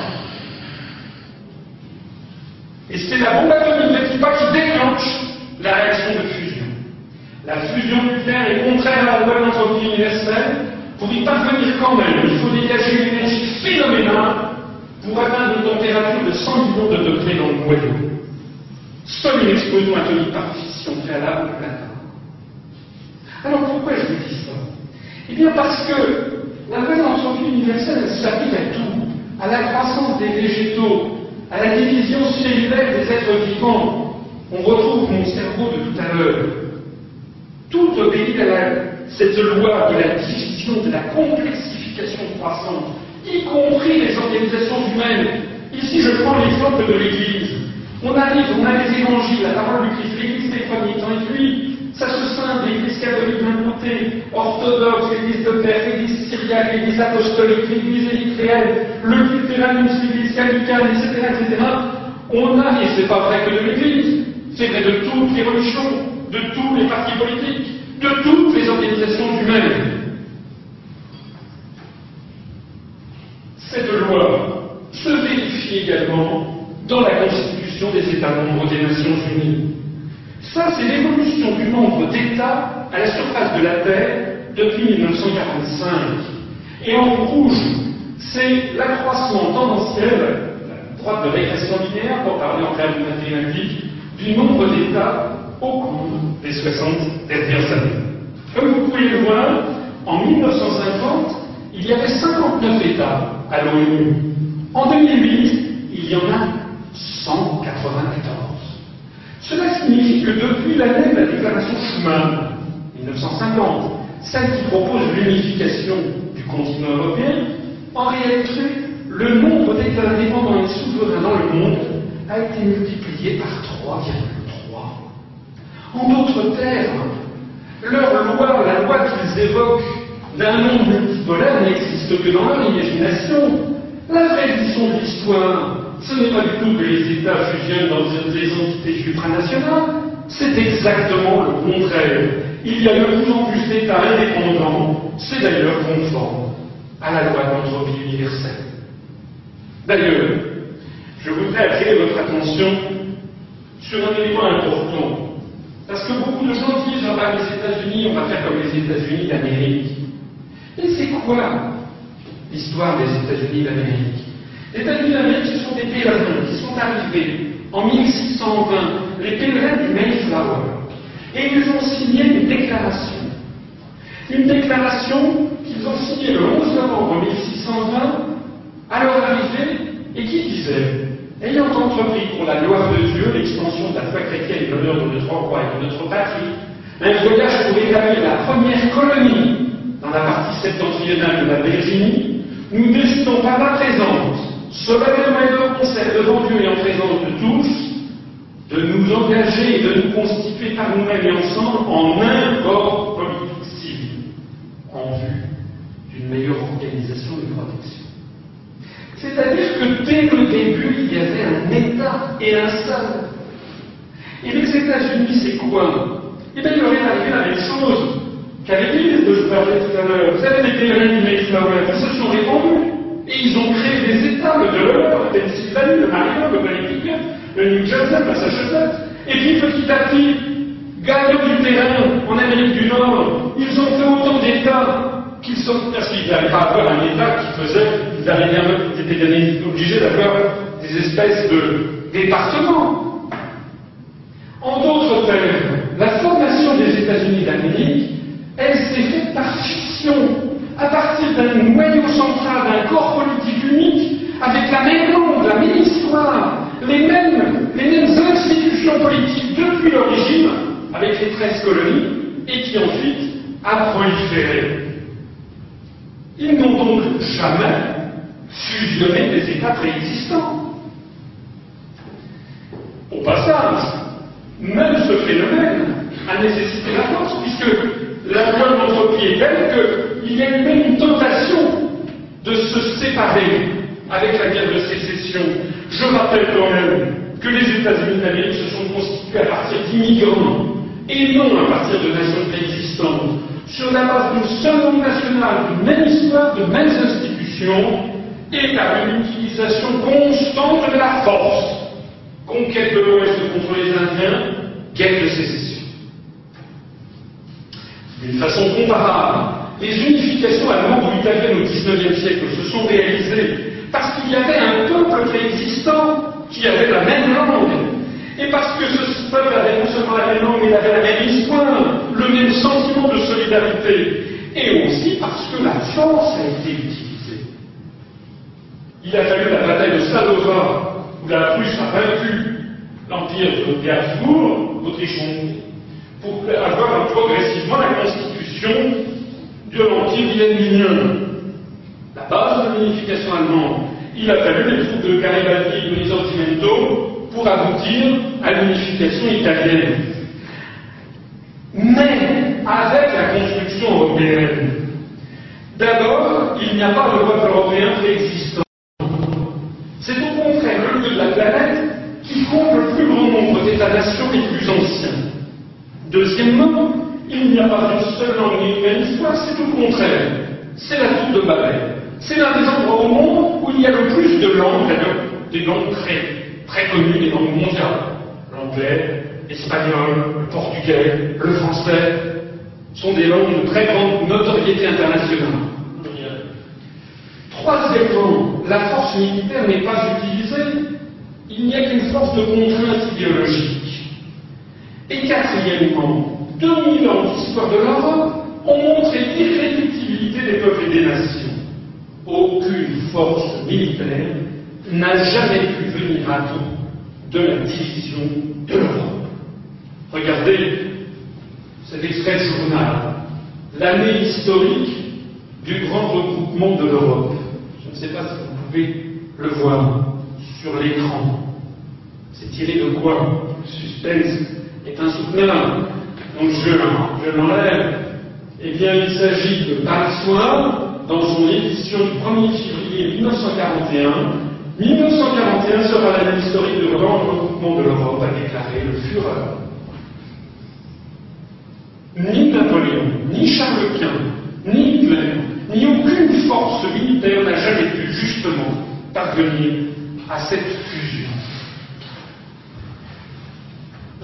Et c'est la bombe atomique de type A qui déclenche la réaction de fusion. La fusion nucléaire est contraire à la loi de l'entropie universelle. Pour y parvenir quand même, il faut dégager une énergie phénoménale pour atteindre une température de 100 millions de degrés dans le noyau. Seule une explosion atomique par fission préalable peut l'atteindre. Alors pourquoi je vous dis ça? Eh bien parce que la l'entropie universelle s'applique à tout, à la croissance des végétaux, à la division cellulaire des êtres vivants. On retrouve mon cerveau de tout à l'heure. Tout obéit à cette loi de la division, de la complexification croissante, y compris les organisations humaines. Ici, je prends l'exemple de l'Église. On arrive, on a les évangiles, la parole du Christ, l'Église des premiers temps, et puis ça se scinde, l'Église catholique d'un côté, orthodoxe, l'Église de Père, l'Église syriaque, l'Église apostolique, l'Église érythréenne, le luthéranisme, l'Église gallicane, etc., etc. On a, et c'est pas vrai que de l'Église, c'est vrai de toutes les religions, de tous les partis politiques, de toutes les organisations humaines. Cette loi se vérifie également dans la constitution des États membres des Nations Unies. Ça, c'est l'évolution du nombre d'États à la surface de la Terre depuis 1945. Et en rouge, c'est l'accroissement tendanciel, la droite de régression linéaire, pour parler en termes mathématiques, du nombre d'États au cours des 60 dernières années. Comme vous pouvez le voir, en 1950, il y avait 59 États à l'ONU. En 2008, il y en a 194. Cela signifie que depuis l'année de la déclaration Schuman, 1950, celle qui propose l'unification du continent européen, en réalité, le nombre d'États indépendants et souverains dans le monde a été multiplié par 3,3. En d'autres termes, leur loi, la loi qu'ils évoquent d'un monde multipolaire n'existe que dans leur imagination. La vraie vision de l'histoire, ce n'est pas du tout que les États fusionnent dans des entités supranationales, c'est exactement le contraire. Il y a de plus en plus d'États indépendants, c'est d'ailleurs conforme à la loi de l'entropie universelle. D'ailleurs, je voudrais attirer votre attention sur un élément important. Parce que beaucoup de gens disent, ah ben, les États-Unis, on va faire comme les États-Unis d'Amérique. Et c'est quoi l'histoire des États-Unis d'Amérique Les États-Unis d'Amérique, ce sont des pèlerins qui sont arrivés en 1620, les pèlerins du Mayflower. Et ils ont signé une déclaration. Une déclaration qu'ils ont signée le 11 novembre 1620 à leur arrivée et qui disait Ayant entrepris pour la gloire de Dieu l'extension de la foi chrétienne et l'honneur de notre roi et de notre patrie, un voyage pour établir la première colonie la partie septentrionale de la Virginie, nous décidons par la présence, solennellement et de concert devant Dieu et en présence de tous, de nous engager et de nous constituer par nous-mêmes et ensemble en un corps politique civil, en vue d'une meilleure organisation de protection. C'est-à-dire que dès le début, il y avait un État et un seul. Et les États-Unis, c'est quoi? Eh bien, il aurait arrivé la même chose qu'avec l'île de je parlais tout à l'heure. Vous savez, les pèlerins du Mayflower, ils se sont répandus. Et ils ont créé des États, le Delaware, le Pennsylvanie, le Maryland, le Connecticut, le New Jersey, le Massachusetts. Et puis petit à petit, gagnant du terrain en Amérique du Nord, ils ont fait autant d'États qu'ils sont. Parce qu'ils n'avaient pas avoir un État qui faisait. Ils, bien, ils étaient obligés d'avoir des espèces de départements. En d'autres termes, la formation des États-Unis d'Amérique, elle s'est faite par fiction, à partir d'un noyau central, d'un corps politique unique, avec la même langue, la même histoire, les mêmes, les mêmes institutions politiques depuis l'origine, avec les 13 colonies, et qui ensuite a proliféré. Ils n'ont donc jamais fusionné des États préexistants. Au passage, même ce phénomène a nécessité la force, puisque la loi de l'entropie est telle qu'il y a même une tentation de se séparer avec la guerre de sécession. Je rappelle quand même que les États-Unis d'Amérique se sont constitués à partir d'immigrants et non à partir de nations préexistantes, sur la base d'une seule langue nationale, d'une même histoire, de mêmes institutions, et par une utilisation constante de la force. Conquête de l'Ouest contre les Indiens, guerre de sécession. D'une façon comparable, les unifications allemandes ou italiennes au XIXe siècle se sont réalisées parce qu'il y avait un peuple préexistant qui avait la même langue. Et parce que ce peuple avait non seulement la même langue, mais il avait la même histoire, le même sentiment de solidarité. Et aussi parce que la force a été utilisée. Il a fallu la bataille de Sadova, où la Prusse a vaincu l'empire de Habsbourg, d'Autriche-Hongrie, pour avoir progressivement la constitution de wilhelminien. La base de l'unification allemande. Il a fallu les troupes de Garibaldi et de Risorgimento pour aboutir à l'unification italienne. Mais avec la construction européenne, d'abord, il n'y a pas de peuple européen préexistant. C'est au contraire le lieu de la planète qui compte le plus grand nombre d'États-nations les plus anciens. Deuxièmement, il n'y a pas une seule langue ni une même histoire, c'est au contraire. C'est la tour de Babel. C'est l'un des endroits au monde où il y a le plus de langues, d'ailleurs des langues très, très connues, des langues mondiales. L'anglais, l'espagnol, le portugais, le français sont des langues de très grande notoriété internationale. Troisièmement, la force militaire n'est pas utilisée, il n'y a qu'une force de contrainte idéologique. Et quatrièmement, 2000 ans d'histoire de l'Europe ont montré l'irréductibilité des peuples et des nations. Aucune force militaire n'a jamais pu venir à bout de la division de l'Europe. Regardez cet extrait journal, l'année historique du grand regroupement de l'Europe. Je ne sais pas si vous pouvez le voir sur l'écran. C'est tiré de quoi? Suspense est insoutenable. Donc je, l'enlève. Eh bien, il s'agit de Soir, dans son édition du 1er février 1941. 1941 sera l'année historique du grand regroupement de l'Europe, a déclaré le Führer. Ni Napoléon, ni Charles Quint, ni Hitler, ni aucune force militaire n'a jamais pu justement parvenir à cette fusion.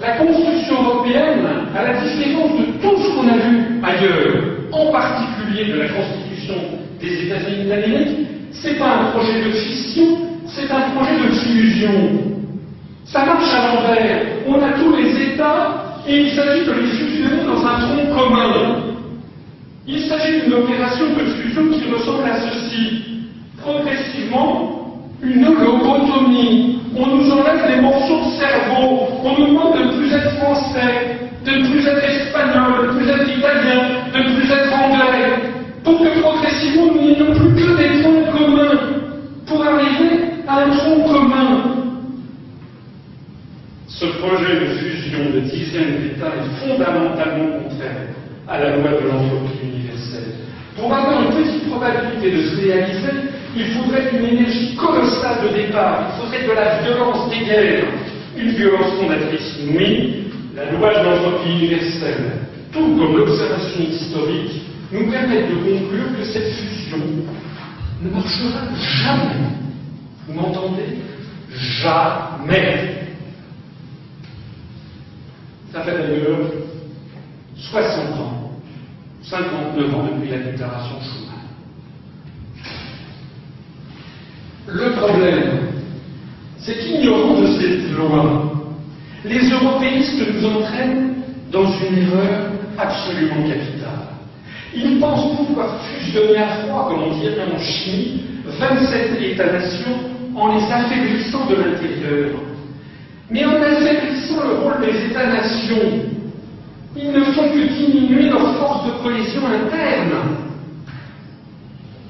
La construction européenne, à la différence de tout ce qu'on a vu ailleurs, en particulier de la constitution des États-Unis d'Amérique, c'est pas un projet de fission, c'est un projet de fusion. Ça marche à l'envers. On a tous les États et il s'agit de les fusionner dans un tronc commun. Il s'agit d'une opération de fusion qui ressemble à ceci. Progressivement, une lobotomie. On nous enlève des morceaux de cerveau. On nous demande de ne plus être français, de ne plus être espagnol, de plus être italien, de plus être anglais. Pour que progressivement nous n'ayons plus que des troncs communs. Pour arriver à un tronc commun. Ce projet de fusion de dizaines d'États est fondamentalement contraire à la loi de l'entreprise universelle. Pour avoir une petite probabilité de se réaliser, il faudrait une énergie colossale de départ, il faudrait de la violence des guerres, une violence fondatrice inouïe, la loi de l'entropie universelle, tout comme l'observation historique, nous permettent de conclure que cette fusion ne marchera jamais. Vous m'entendez? Jamais. Ça fait d'ailleurs 60 ans, 59 ans depuis la déclaration Schuman. Le problème, c'est qu'ignorant de cette loi, les européistes nous entraînent dans une erreur absolument capitale. Ils pensent pouvoir fusionner à froid, comme on dirait en chimie, 27 États-nations en les affaiblissant de l'intérieur. Mais en affaiblissant le rôle des États-nations, ils ne font que diminuer leur force de cohésion interne.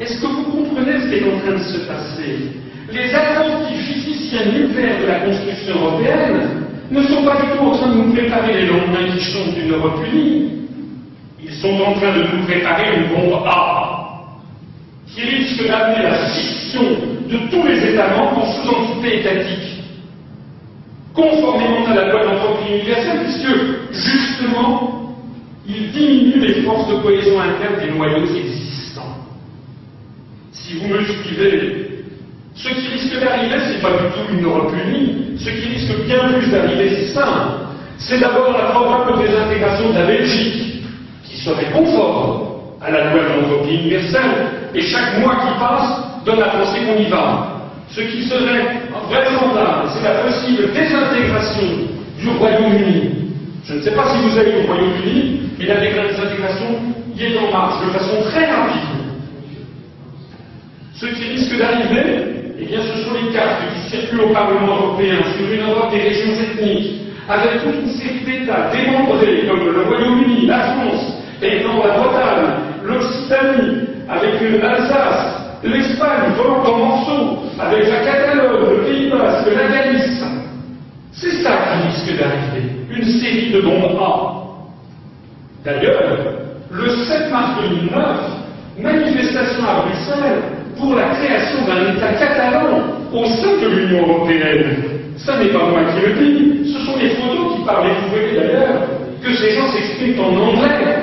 Est-ce que vous comprenez ce qui est en train de se passer? Les apprentis physiciens nucléaires de la construction européenne ne sont pas du tout en train de nous préparer les lendemains qui changent d'une Europe unie. Ils sont en train de nous préparer une bombe A qui risque d'amener la scission de tous les États membres en sous-entités étatiques, conformément à la loi d'entreprise universelle, puisque justement, il diminue les forces de cohésion interne des noyaux existants. Si vous me suivez, ce qui risque d'arriver, ce n'est pas du tout une Europe unie. Ce qui risque bien plus d'arriver, c'est simple. C'est d'abord la probable désintégration de la Belgique, qui serait conforme à la loi de l'entropie universelle, et chaque mois qui passe donne à penser qu'on y va. Ce qui serait vraisemblable, c'est la possible désintégration du Royaume-Uni. Je ne sais pas si vous allez au Royaume-Uni, mais la désintégration y est en marche de façon très rapide. Ce qui risque d'arriver, eh bien, ce sont les cartes qui circulent au Parlement européen sur une Europe des régions ethniques, avec toute une série d'États démembrés, comme le Royaume-Uni, la France, et non la Bretagne, l'Occitanie, avec l'Alsace, l'Espagne volant en morceaux, avec la Catalogne, le Pays Basque, la Galice. C'est ça qui risque d'arriver, une série de bombes A. D'ailleurs, le 7 mars 2009, manifestation à Bruxelles, pour la création d'un État catalan au sein de l'Union européenne. Ça n'est pas moi qui le dis, ce sont les photos qui parlent. Et vous voyez d'ailleurs que ces gens s'expriment en anglais.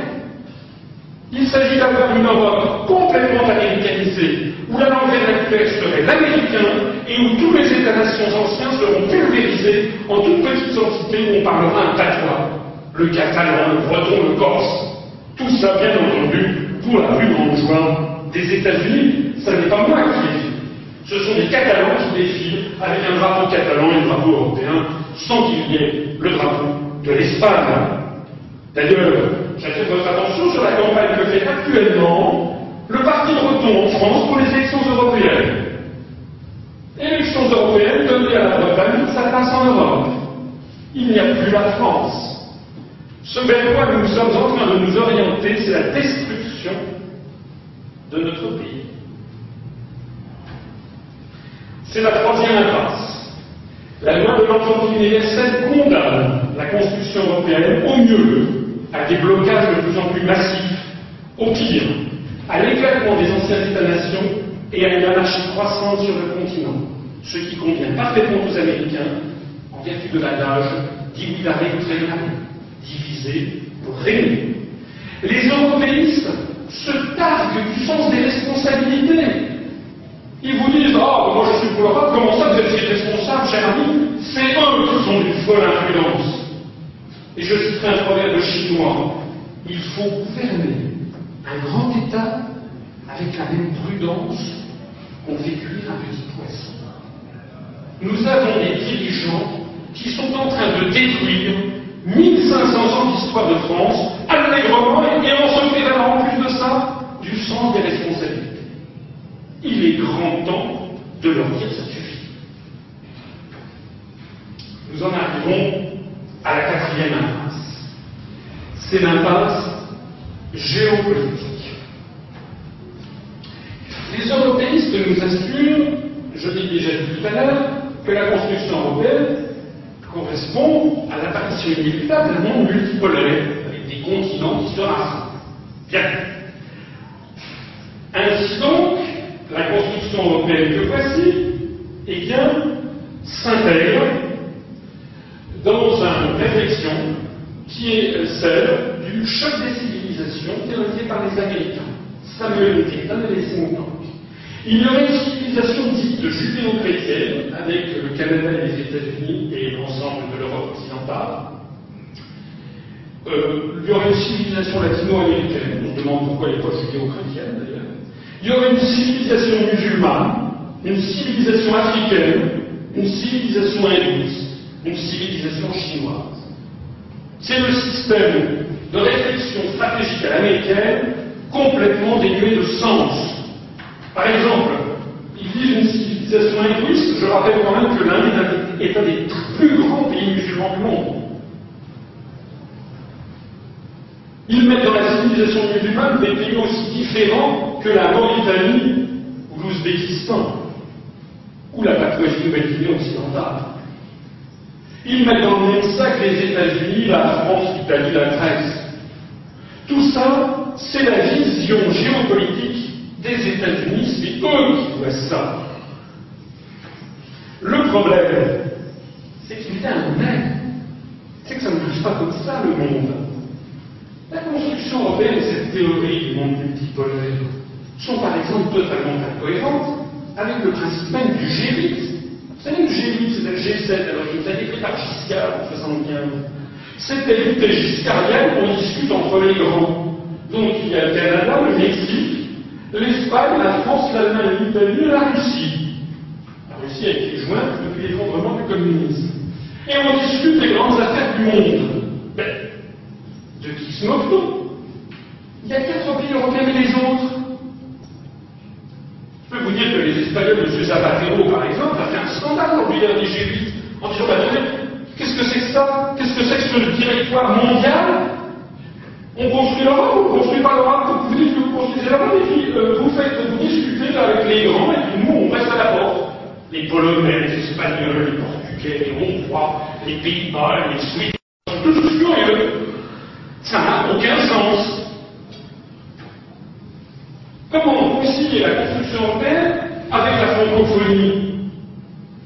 Il s'agit d'avoir une Europe complètement américanisée, où la langue rédactuelle serait l'américain et où tous les États-nations anciens seront pulvérisés en toutes petites entités où on parlera un patois. Le catalan, le breton, le corse. Tout ça, bien entendu, pour la plus grande joie des États-Unis, ce n'est pas moi qui défile. Ce sont des Catalans qui défilent avec un drapeau catalan et un drapeau européen, sans qu'il y ait le drapeau de l'Espagne. D'ailleurs, j'attire votre attention sur la campagne que fait actuellement le Parti breton en France pour les élections européennes. Élections européennes données à la Bretagne sa place en Europe. Il n'y a plus la France. Ce vers quoi nous sommes en train de nous orienter, c'est la destruction de notre pays. C'est la troisième impasse. La loi de l'entente universelle condamne la construction européenne au mieux à des blocages de plus en plus massifs, au pire à l'éclatement des anciens États-nations et à une anarchie croissante sur le continent, ce qui convient parfaitement aux Américains en vertu de l'adage divisa regnum, diviser pour régner. Les européistes se targuent du sens des responsabilités. Ils vous disent Ah, moi je suis pour comment ça vous êtes si responsable, cher ami? C'est eux qui sont d'une folle influence. Et je citerai un proverbe chinois Il faut gouverner un grand État avec la même prudence qu'on fait cuire un petit poisson. Nous avons des dirigeants qui sont en train de détruire 1500 ans d'histoire de France, allègrement et en se prévalant en plus de ça du sens des responsabilités. Il est grand temps de leur dire ça suffit. Nous en arrivons à la quatrième impasse. C'est l'impasse géopolitique. Les européistes nous assurent, je l'ai déjà dit tout à l'heure, que la construction européenne correspond à l'apparition inévitable d'un monde multipolaire, avec des continents qui se rassemblent. Bien. Ainsi donc, la construction européenne que voici, eh bien, s'intègre dans une réflexion qui est celle du choc des civilisations théorisé par les Américains, Samuel Huntington et les Simon Il y aurait une civilisation dite judéo-chrétienne, avec le Canada et les États-Unis et l'ensemble de l'Europe occidentale. Euh, il y aurait une civilisation latino-américaine, on se demande pourquoi elle n'est pas judéo-chrétienne d'ailleurs. Il y aurait une civilisation musulmane, une civilisation africaine, une civilisation hindouiste, une civilisation chinoise. C'est le système de réflexion stratégique à l'américaine complètement dénué de sens. Par exemple, ils disent une civilisation hindouiste, je rappelle quand même que l'Inde est un des plus grands pays musulmans du monde. Ils mettent dans la civilisation musulmane des pays aussi différents que la Mauritanie ou l'Ouzbékistan ou la Papouasie-Nouvelle-Guinée occidentale. Ils mettent dans le même sac les États-Unis, la France, l'Italie, la Grèce. Tout ça, c'est la vision géopolitique des États-Unis, c'est eux qui voient ça. Le problème, c'est qu'il y a un mais, c'est que ça ne bouge pas comme ça le monde. La construction européenne et cette théorie du monde multipolaire sont par exemple totalement incohérentes avec le principe même du G8. Vous savez, le G8, c'est le G7, alors il a été par Giscard en 75. Cette élite giscardienne, on discute entre les grands. Donc il y a le Canada, le Mexique, l'Espagne, la France, l'Allemagne, l'Italie et la Russie. La Russie a été jointe depuis l'effondrement du communisme. Et on discute des grandes affaires du monde. Ben, de qui se moque-t-on? Il y a quatre pays européens et les autres? Je peux vous dire que les Espagnols, M. Zapatero, par exemple, a fait un scandale dans le dernier G8 en disant, bah, qu'est-ce que c'est que ça? Qu'est-ce que c'est que ce territoire mondial? On construit l'Europe ou on ne construit pas l'Europe Vous dites que vous construisez l'Europe et puis euh, vous faites, vous discutez avec les grands et puis nous, on reste à la porte. Les Polonais, les Espagnols, les Portugais, les Hongrois, les Pays-Bas, les Suisses, sont tous curieux. Ça n'a aucun sens. Comment concilier la construction européenne avec la francophonie?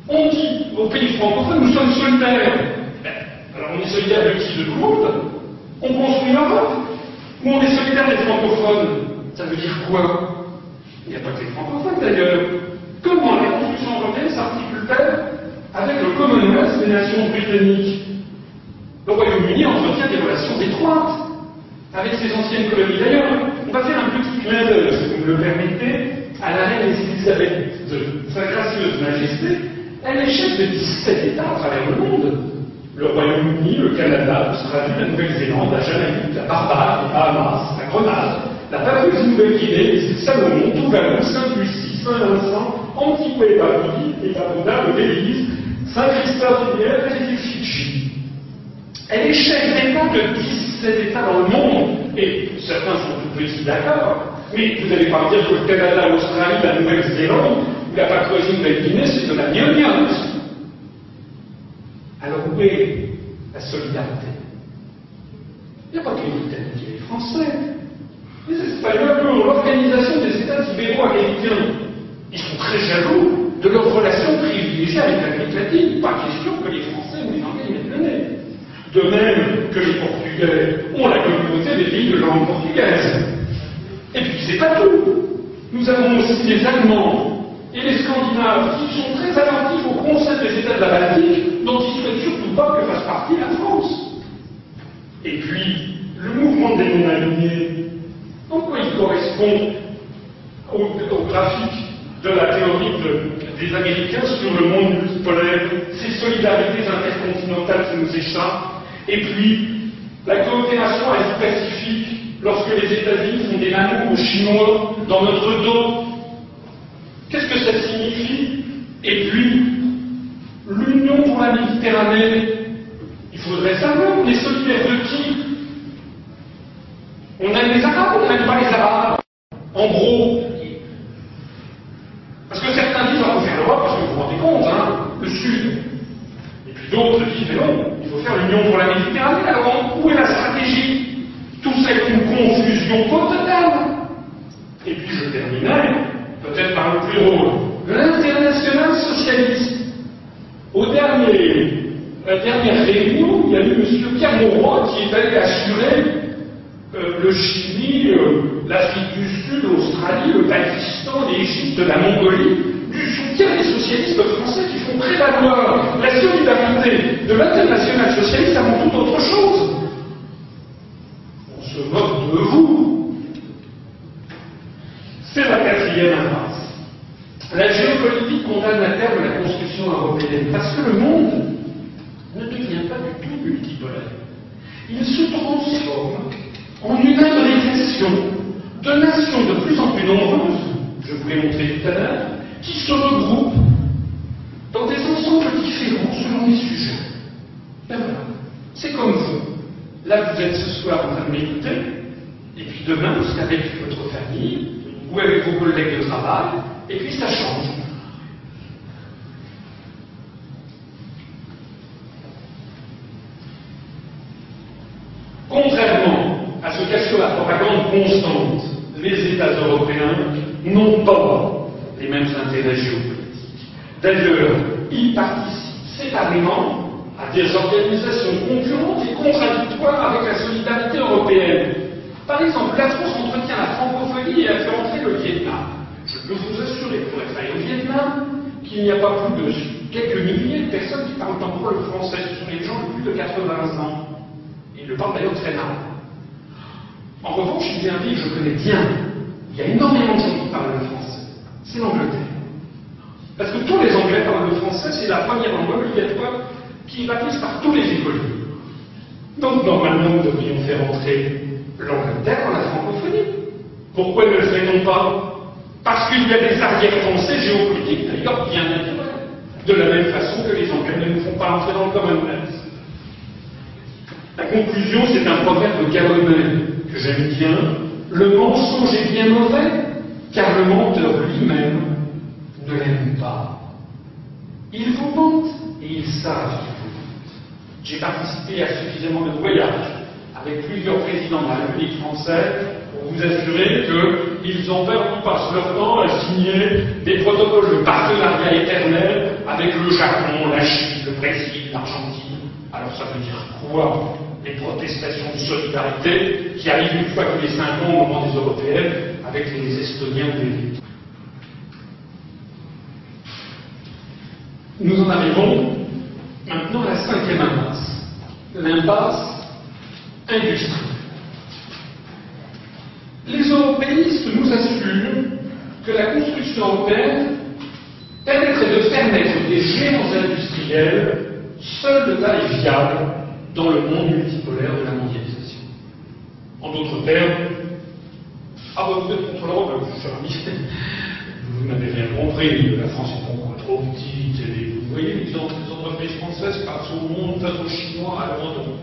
On dit aux pays francophones, nous sommes solidaires. Ben, alors on est solidaire de qui? De tout le monde On construit l'Europe Ou on est solidaire des francophones Ça veut dire quoi? Il n'y a pas que les francophones d'ailleurs. Comment la construction européenne s'articule-t-elle avec le Commonwealth des nations britanniques? Le Royaume-Uni entretient des relations étroites avec ses anciennes colonies. D'ailleurs, on va faire un petit clin d'œil, si vous me le permettez, à la reine Elisabeth Sa gracieuse Majesté. Elle est chef de 17 États à travers le monde. Le Royaume-Uni, le Canada, l'Australie, la Nouvelle-Zélande, la Jamaïque, la Barbade, les Bahamas, la Grenade, la Papouasie-Nouvelle-Guinée, les îles Salomon, Tuvalu, Saint-Lucie, Saint-Vincent, Antigua et Barbuda, et Barbuda, le Belize, Saint-Christophe et les Fidji. Elle est chef d'État de 17 États dans le monde, et certains sont tout petits d'accord, mais vous n'allez pas me dire que le Canada, l'Australie, la Nouvelle-Zélande, ou la Papouasie-Nouvelle-Guinée, c'est de la gnognotte. Alors où est la solidarité? Il n'y a pas que les Britanniques et les Français. Les Espagnols, l'organisation des États ibéro-américains, ils sont très jaloux de leur relation privilégiée avec l'Amérique latine. Pas question que les Français ou les Anglais mettent le nez. De même que les Portugais ont la communauté des pays de langue portugaise. Et puis c'est pas tout. Nous avons aussi les Allemands et les Scandinaves qui sont très attentifs au concept des États de la Baltique, dont ils pas que fasse partie la France. Et puis, le mouvement des non-alignés, en quoi il correspond au, graphique de la théorie de, des Américains sur le monde multipolaire, ces solidarités intercontinentales qui nous échappent, et puis la coopération Asie-Pacifique, lorsque les États-Unis font des manœuvres aux Chinois dans notre dos. Qu'est-ce que ça signifie? Et puis, l'Union pour la Méditerranée, il faudrait savoir, on est solidaire de qui On aime les Arabes, on n'aime pas les Arabes. En gros, parce que certains disent on va faire l'Europe, parce que vous vous rendez compte, hein, le Sud. Et puis d'autres disent mais non, il faut faire l'Union pour la Méditerranée. Alors où est la stratégie? Tout ça est une confusion totale. Et puis je terminerai, peut-être par le plus drôle, l'international socialiste. Au dernier, la dernière réunion, il y a eu M. Pierre Mauroy qui est allé assurer euh, le Chili, euh, l'Afrique du Sud, l'Australie, le Pakistan, l'Égypte, la Mongolie, du soutien des socialistes français qui font prévaloir la solidarité de l'international socialiste avant toute autre chose. On se moque de vous. C'est la quatrième impasse. La géopolitique condamne à terme la construction européenne parce que le monde ne devient pas du tout multipolaire. Il se transforme en une agrégation de nations de plus en plus nombreuses, je vous l'ai montré tout à l'heure, qui se regroupent dans des ensembles différents selon les sujets. Ben voilà, c'est comme vous. Là, vous êtes ce soir en train de et puis demain, vous serez avec votre famille ou avec vos collègues de travail, et puis ça change. Contrairement à ce sur la propagande constante. Les États européens n'ont pas les mêmes intérêts géopolitiques. D'ailleurs, ils participent séparément à des organisations concurrentes et contradictoires avec la solidarité européenne. Par exemple, la France entretient la francophonie et a fait entrer le Vietnam. Je peux vous assurer, pour être allé au Vietnam, qu'il n'y a pas plus de quelques milliers de personnes qui parlent encore le français. Ce sont les gens de plus de 80 ans. Ils le parlent d'ailleurs très mal. En revanche, il y a un pays que je connais bien. Il y a énormément de gens qui parlent le français. C'est l'Angleterre. Parce que tous les Anglais parlent le français, c'est la première langue obligatoire qui est apprise par tous les écoliers. Donc normalement, nous devrions faire entrer l'Angleterre dans la francophonie. Pourquoi ne le fait-on pas? Parce qu'il y a des arrières français géopolitiques, d'ailleurs bien naturels. De la même façon que les Anglais ne nous font pas entrer dans le Commonwealth. La conclusion, c'est un proverbe galonais que j'aime bien. Le mensonge est bien mauvais, car le menteur lui-même ne l'aime pas. Il vous ment et ils savent. J'ai participé à suffisamment de voyages avec plusieurs présidents de la République française vous assurer qu'ils ont perdu pas leur temps à signer des protocoles de partenariat éternel avec le Japon, la Chine, le Brésil, l'Argentine. Alors ça veut dire quoi Les protestations de solidarité qui arrivent une fois tous les cinq ans au moment des européennes avec les Estoniens des Nous en arrivons maintenant à la cinquième impasse, l'impasse industrielle. Les européistes nous assurent que la construction européenne permettrait de faire naître des géants industriels seuls de taille viable dans le monde multipolaire de la mondialisation. En d'autres termes, vous êtes contre l'Europe, vous n'avez rien compris, la France est encore trop petite, et vous voyez, les entreprises françaises passent au monde, face aux Chinois, à l'abandon.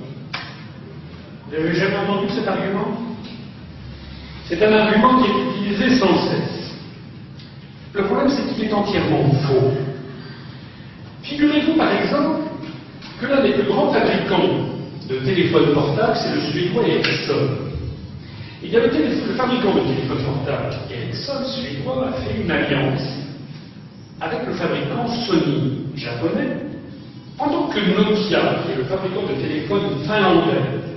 Vous n'avez jamais entendu cet argument? C'est un argument qui est utilisé sans cesse. Le problème, c'est qu'il est entièrement faux. Figurez-vous, par exemple, que l'un des plus grands fabricants de téléphones portables, c'est le suédois Ericsson. Il y avait le fabricant de téléphones portables, Ericsson, suédois, a fait une alliance avec le fabricant Sony, japonais, pendant que Nokia, qui est le fabricant de téléphones finlandais,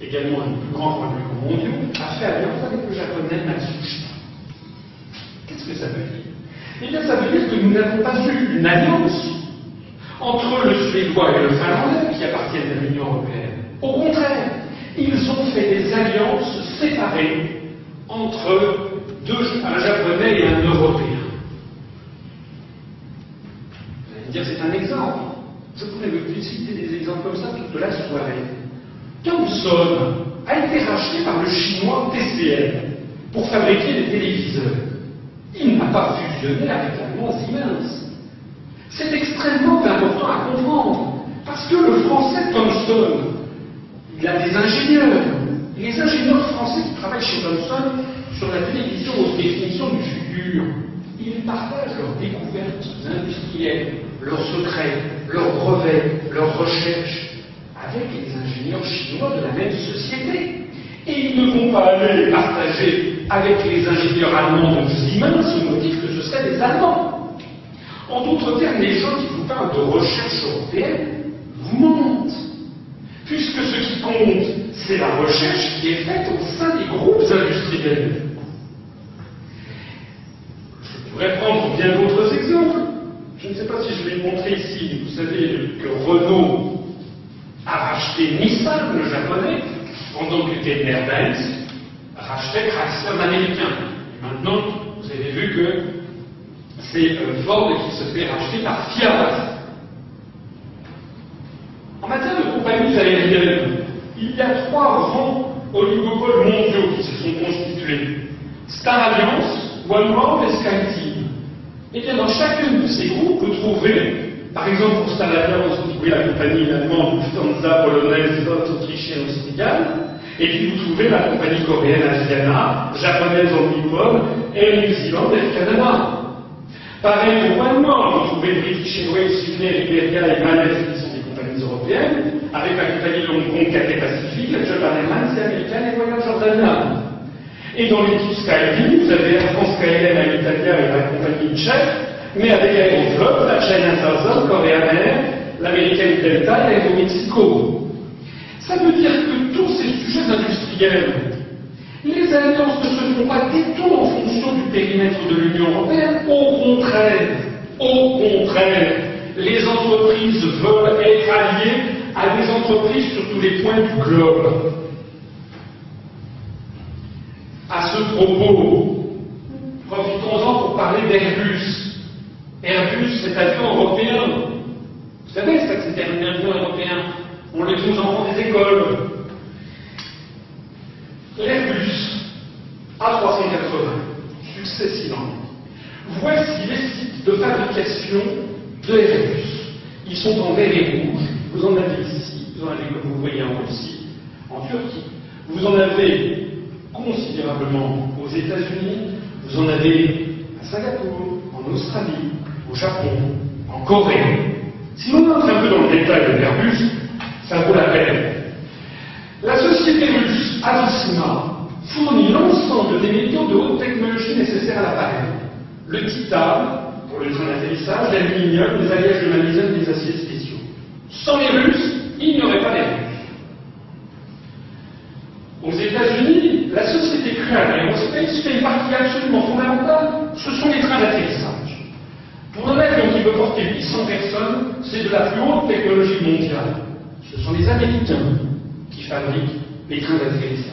également un des plus grands fabricants mondiaux, a fait alliance avec le japonais Matsushita. Qu'est-ce que ça veut dire? Eh bien, ça veut dire que nous n'avons pas eu une alliance entre le suédois et le finlandais qui appartiennent à l'Union européenne. Au contraire, ils ont fait des alliances séparées entre deux, un japonais et un européen. Vous allez me dire, c'est un exemple. Je pourrais vous citer des exemples comme ça toute la soirée. Thomson a été racheté par le chinois TCL pour fabriquer des téléviseurs. Il n'a pas fusionné avec l'allemand Siemens. C'est extrêmement important à comprendre, parce que le français Thomson, il a des ingénieurs. Les ingénieurs français qui travaillent chez Thomson sur la télévision aux définitions du futur, ils partagent leurs découvertes industrielles, leurs secrets, leurs brevets, leurs recherches avec les ingénieurs chinois de la même société. Et ils ne vont pas aller partager avec les ingénieurs allemands de Siemens au motif que ce seraient des Allemands. En d'autres termes, les gens qui vous parlent de recherche européenne vous mentent. Puisque ce qui compte, c'est la recherche qui est faite au sein des groupes industriels. Je pourrais prendre bien d'autres exemples. Je ne sais pas si je vais montrer ici. Vous savez que Renault racheté Nissan, le japonais, pendant que Mercedes rachetait Chrysler américain. Et maintenant, vous avez vu que c'est Ford qui se fait racheter par Fiat. En matière de compagnies aériennes, il y a trois grands oligopoles mondiaux qui se sont constitués. Star Alliance, OneWorld et SkyTeam. Et bien dans chacune de ces groupes, vous trouverez, par exemple pour Alliance, vous trouvez la compagnie allemande Lufthansa, polonaise, autrichienne au Sénégal, et puis vous trouvez la compagnie coréenne Asiana, japonaise Omnipol, et New Zealand et Canada. Pareil pour OneWorld, vous trouvez British Airways, Sydney, Iberia et Manet qui sont des compagnies européennes, avec la compagnie de Hong Kong Cathay Pacific, la Japan Airlines et américaine et Voyageurs Skyline, vous avez Air France KLM à Italia et la compagnie tchèque, mais avec la China Southern, Korean Air, l'américaine Delta et Mexico. Ça veut dire que tous ces sujets industriels, les alliances ne se font pas du tout en fonction du périmètre de l'Union européenne. Au contraire, au contraire, les entreprises veulent être alliées à des entreprises sur tous les points du globe. À ce propos, profitons-en pour parler d'Airbus. Airbus, c'est avion européen. Vous savez, c'est que c'est un avion européen. On les aux enfants des écoles. L'Airbus A380, succès silent. Voici les sites de fabrication de Airbus. Ils sont en vert et rouge. Vous en avez ici, vous en avez comme vous voyez en Russie, en Turquie. Vous en avez considérablement aux États-Unis, vous en avez à Singapour, en Australie, au Japon, en Corée. Si on entre un peu dans le détail de l'Airbus, ça vaut la peine. La société russe Avisma fournit l'ensemble des métaux de haute technologie nécessaires à l'appareil. Le titane, pour le train d'atterrissage, l'aluminium, les alliages de magnésium, des aciers spéciaux. Sans les Russes, il n'y aurait pas d'Airbus. Aux États-Unis, la société Crane Aerospace fait une partie absolument fondamentale, ce sont les trains d'atterrissage. Pour un avion qui peut porter 800 personnes, c'est de la plus haute technologie mondiale. Ce sont les Américains qui fabriquent les trains d'atterrissage.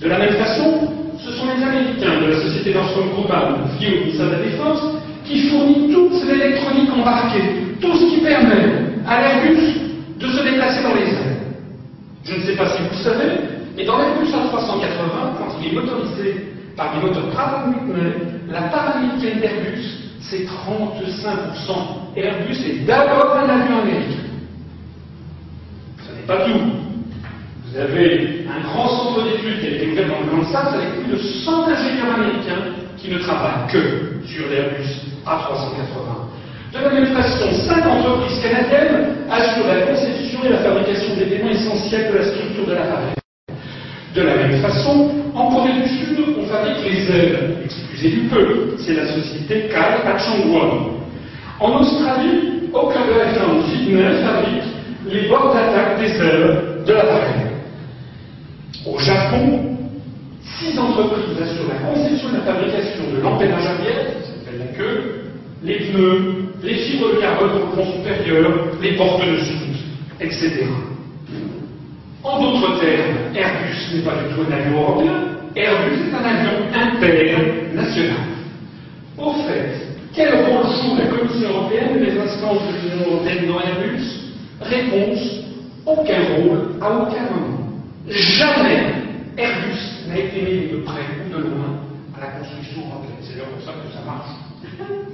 De la même façon, ce sont les Américains de la société Northrop Grumman, liée au ministère de la Défense, qui fournit toute l'électronique embarquée, tout ce qui permet à l'Airbus de se déplacer dans les airs. Je ne sais pas si vous savez, et dans l'Airbus A380, quand il est motorisé par des moteurs Pratt Whitney, la américaine d'Airbus, c'est 35%. Airbus est d'abord un avion américain. Ce n'est pas tout. Vous avez un grand centre d'études qui a été ouvert dans le Grand Sachs avec plus de 100 ingénieurs américains qui ne travaillent que sur l'Airbus A380. De la même façon, cinq entreprises canadiennes assurent la conception et la fabrication des éléments essentiels de la structure de l'appareil. De la même façon, en Corée du Sud, on fabrique les ailes. Excusez du peu, c'est la société Kai Changwon. En Australie, Okanagan Sydney fabrique les bords d'attaque des ailes de l'appareil. Au Japon, six entreprises assurent la conception et la fabrication de l'empennage arrière, c'est la queue, les pneus, les fibres de carbone pour le fond supérieur, les portes de soute, etc. En d'autres termes, Airbus n'est pas du tout un avion européen, Airbus est un avion international. Au fait, quel rôle joue la Commission européenne et les instances de l'Union européenne dans Airbus? Réponse aucun rôle à aucun moment. Jamais Airbus n'a été mêlé de près ou de loin à la construction européenne. C'est d'ailleurs pour ça que ça marche.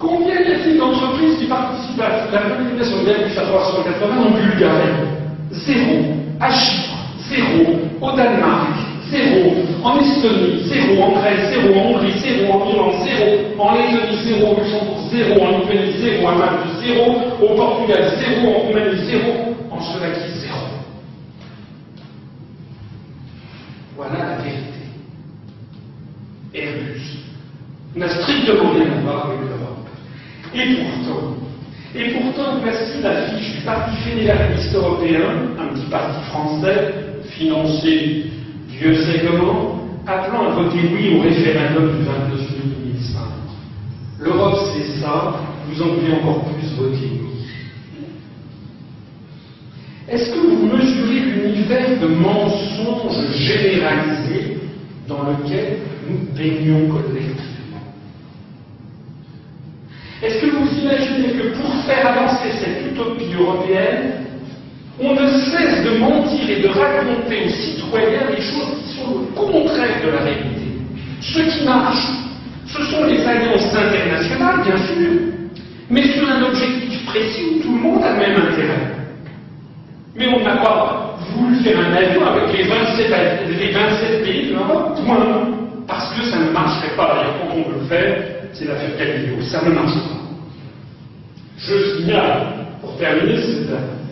Combien y a-t-il d'entreprises qui participent à la de l'Airbus à 380 en Bulgarie? Zéro. À Chypre, zéro. Au Danemark, zéro. En Estonie, zéro. En Grèce, zéro. En Hongrie, zéro. En Irlande, zéro. En Lettonie, zéro. Au Luxembourg, zéro. En Lituanie, zéro. En Malte, zéro. Au Portugal, zéro. En Roumanie, zéro. En Slovaquie, zéro. Voilà la vérité. Airbus n'a strictement rien à voir avec l'Europe. Et pourtant, et pourtant, voici l'affiche du Parti fédéraliste européen, un petit parti français, financé Dieu sait comment, appelant à voter oui au référendum du 29 juillet 2005. L'Europe, c'est ça, vous en voulez encore plus voter oui. Est-ce que vous mesurez l'univers de mensonges généralisés dans lequel nous baignons collectivement cette utopie européenne, on ne cesse de mentir et de raconter aux citoyens des choses qui sont le contraire de la réalité Ce qui marche, ce sont les alliances internationales, bien sûr, mais sur un objectif précis où tout le monde a le même intérêt. Mais on n'a pas voulu faire un avion avec les 27, les 27 pays de l'Europe, point. Parce que ça ne marcherait pas. D'ailleurs, quand on veut le faire, c'est l'affaire Galileo. Ça ne marche pas. Je signale, pour terminer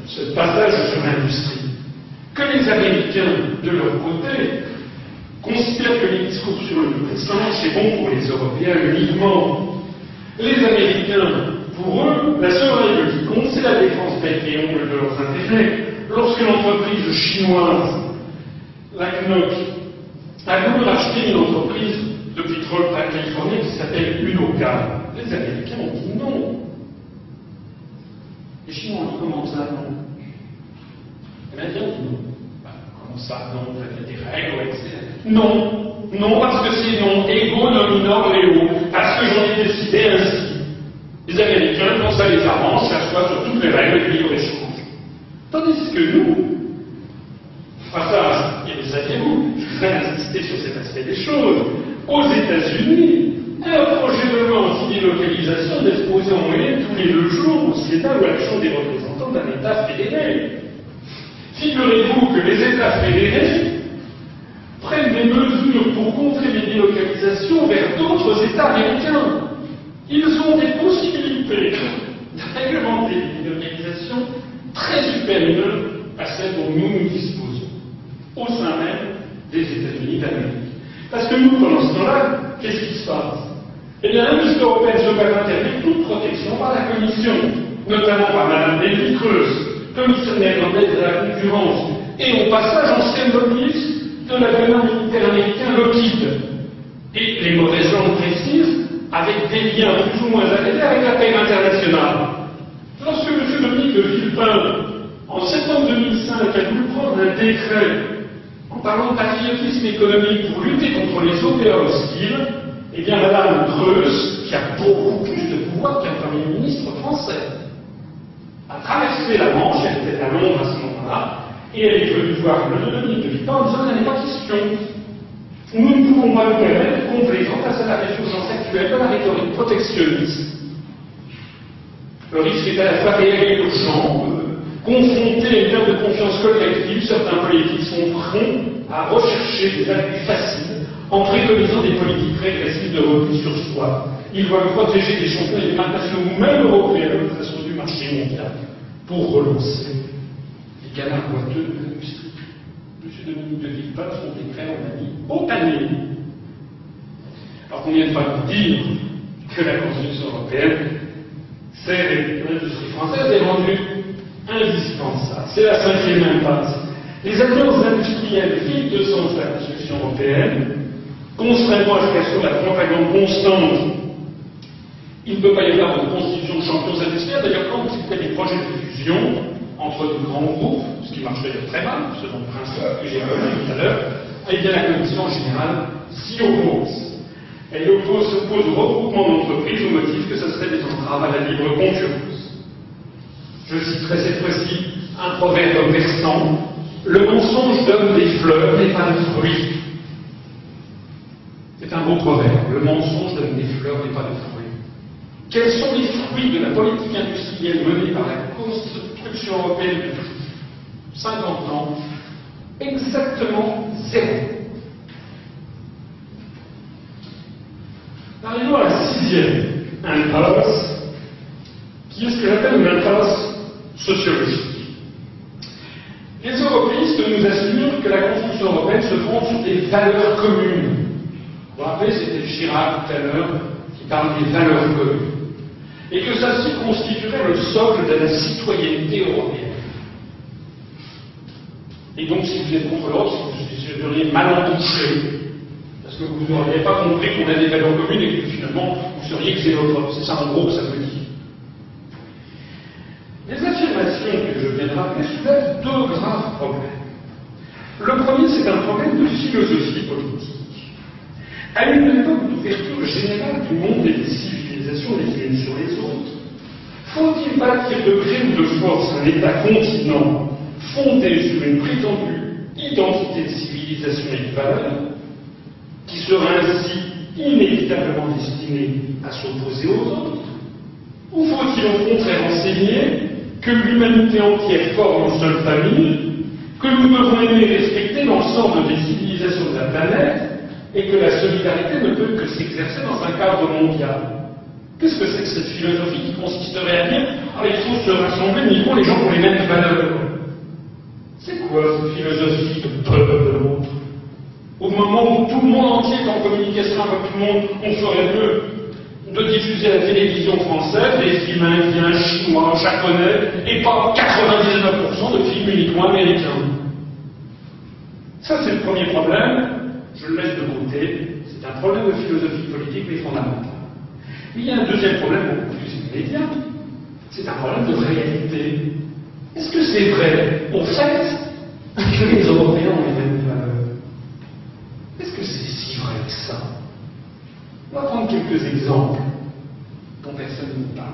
ce passage sur l'industrie, que les Américains, de leur côté, considèrent que les discours sur le libre c'est bon pour les Européens uniquement. Les Américains, pour eux, la seule règle qui compte, c'est la défense bec et de leurs intérêts. Lorsque l'entreprise chinoise, la CNOC, a voulu racheter une entreprise de pétrole en Californie qui s'appelle Unocal, les Américains ont dit non. Les Chinois ont dit comment ça, non Les Américains ont dit non. Bah, comment ça, non Vous avez des règles, etc. Non. Non, parce que c'est non. Ego nominor leo. Parce que j'en ai décidé ainsi. Les Américains, quand ça les arrange, s'assoient sur toutes les règles du libre-échange. Tandis que nous, enfin ça, et le saviez-vous, je voudrais insister sur cet aspect des choses, aux États-Unis, un projet de loi anti-délocalisation exposé en moyenne tous les deux jours au Sénat ou à la Chambre des représentants d'un État fédéré. Figurez-vous que les États fédérés prennent des mesures pour contrer les délocalisations vers d'autres États américains. Ils ont des possibilités de réglementer les délocalisations très supérieures à celles dont nous nous disposons, au sein même des États-Unis d'Amérique. Parce que nous, pendant ce temps-là, qu'est-ce qui se passe? Eh bien, l'industrie européenne se bat interdire toute protection par la Commission, notamment par Mme Nelly Creuse, commissaire néerlandaise de la concurrence, et au passage ancienne lobbyiste de l'avion militaire américain Lockheed. Et les mauvaises langues précisent avec des liens plus ou moins arrêtés avec la paix internationale. Lorsque M. Dominique de Villepin, en septembre 2005, a voulu prendre un décret en parlant de patriotisme économique pour lutter contre les OPA hostiles, eh bien, Madame Creuse, qui a beaucoup plus de pouvoir qu'un Premier ministre français, a traversé la Manche, elle était à Londres à ce moment-là, et elle est venue voir le Dominique de Villepin en disant qu'il n'y pas question. Nous ne pouvons pas nous permettre, complaisant face à la résurgence actuelle de la rhétorique protectionniste. Le risque est à la fois réel et urgent, Confrontés à une perte de confiance collective, certains politiques sont prêts à rechercher des appuis faciles en préconisant des politiques régressives de repli sur soi. Ils veulent protéger des champions et des nationaux, même européens, de façon du marché mondial, pour relancer les canards boiteux de l'industrie. M. Dominique de Villepin, son décret, on a mis au panier. Alors combien de fois vous dire que la Constitution européenne, c'est l'industrie française est vendue indispensable. C'est la cinquième impasse. Les alliances industrielles vivent de sens la construction européenne, contrairement à ce sur la propagande constante. Il ne peut pas y avoir de constitution de champions industriels. D'ailleurs, quand y a des projets de fusion entre de grands groupes, ce qui marche d'ailleurs très mal, selon le principe que j'ai évoqué tout à l'heure, eh bien la Commission générale s'y oppose. Elle oppose, s'oppose au regroupement d'entreprises au motif que ce serait des entraves à la libre concurrence. Je citerai cette fois-ci un proverbe persan Le mensonge donne des fleurs mais pas de fruits. C'est un beau proverbe. Le mensonge donne des fleurs mais pas de fruits. Quels sont les fruits de la politique industrielle menée par la construction européenne depuis 50 ans? Exactement zéro. Arrivons à la sixième impasse, qui est ce que j'appelle une impasse sociologique. Les européistes nous assurent que la construction européenne se fonde sur des valeurs communes. Vous vous rappelez, c'était Chirac tout à l'heure qui parle des valeurs communes. Et que celle-ci constituerait le socle de la citoyenneté européenne. Et donc, si vous êtes contre l'autre, vous seriez mal touché, parce que vous n'auriez pas compris qu'on a des valeurs communes et que finalement, vous seriez xénophobe. C'est ça en gros que ça veut dire. Les affirmations que je viens de rappeler soulèvent deux graves problèmes. Le premier, c'est un problème de philosophie politique. À une époque d'ouverture générale du monde et des civilisations les unes sur les autres, faut-il bâtir de gré ou de force un État-continent fondé sur une prétendue identité de civilisation et de valeur, qui sera ainsi inévitablement destiné à s'opposer aux autres? Ou faut-il au contraire enseigner que l'humanité entière forme une seule famille, que nous devons aimer et respecter l'ensemble des civilisations de la planète, et que la solidarité ne peut que s'exercer dans un cadre mondial. Qu'est-ce que c'est que cette philosophie qui consisterait à dire ah, il faut se rassembler uniquement les gens pour les mêmes valeurs C'est quoi cette philosophie de peuple de l'autre Au moment où tout le monde entier est en communication avec tout le monde, on ferait mieux de diffuser la télévision française des films indiens, chinois, japonais, et pas 99% de films uniquement américains. Ça, c'est le premier problème. Je le laisse de côté. C'est un problème de philosophie politique, mais fondamental. il y a un deuxième problème beaucoup plus immédiat. C'est un problème de réalité. Est-ce que c'est vrai, au fait, que les Européens ont les mêmes valeurs Est-ce que c'est si vrai que ça? On va prendre quelques exemples dont personne ne parle.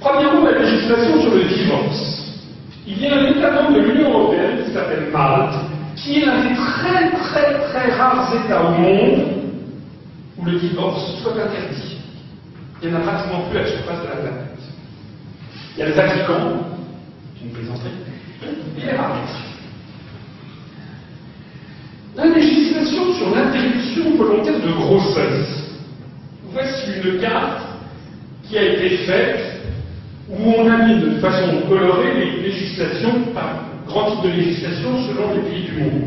Premièrement, la législation sur le divorce. Il y a un État membre de l'Union européenne qui s'appelle Malte, qui est l'un des très très très rares États au monde où le divorce soit interdit. Il n'y en a pratiquement plus à la surface de la planète. Il y a le Vatican, une plaisanterie, et les La législation sur l'interruption volontaire de grossesse. Voici une carte qui a été faite où on a mis de façon colorée les législations, par grand type de législation selon les pays du monde.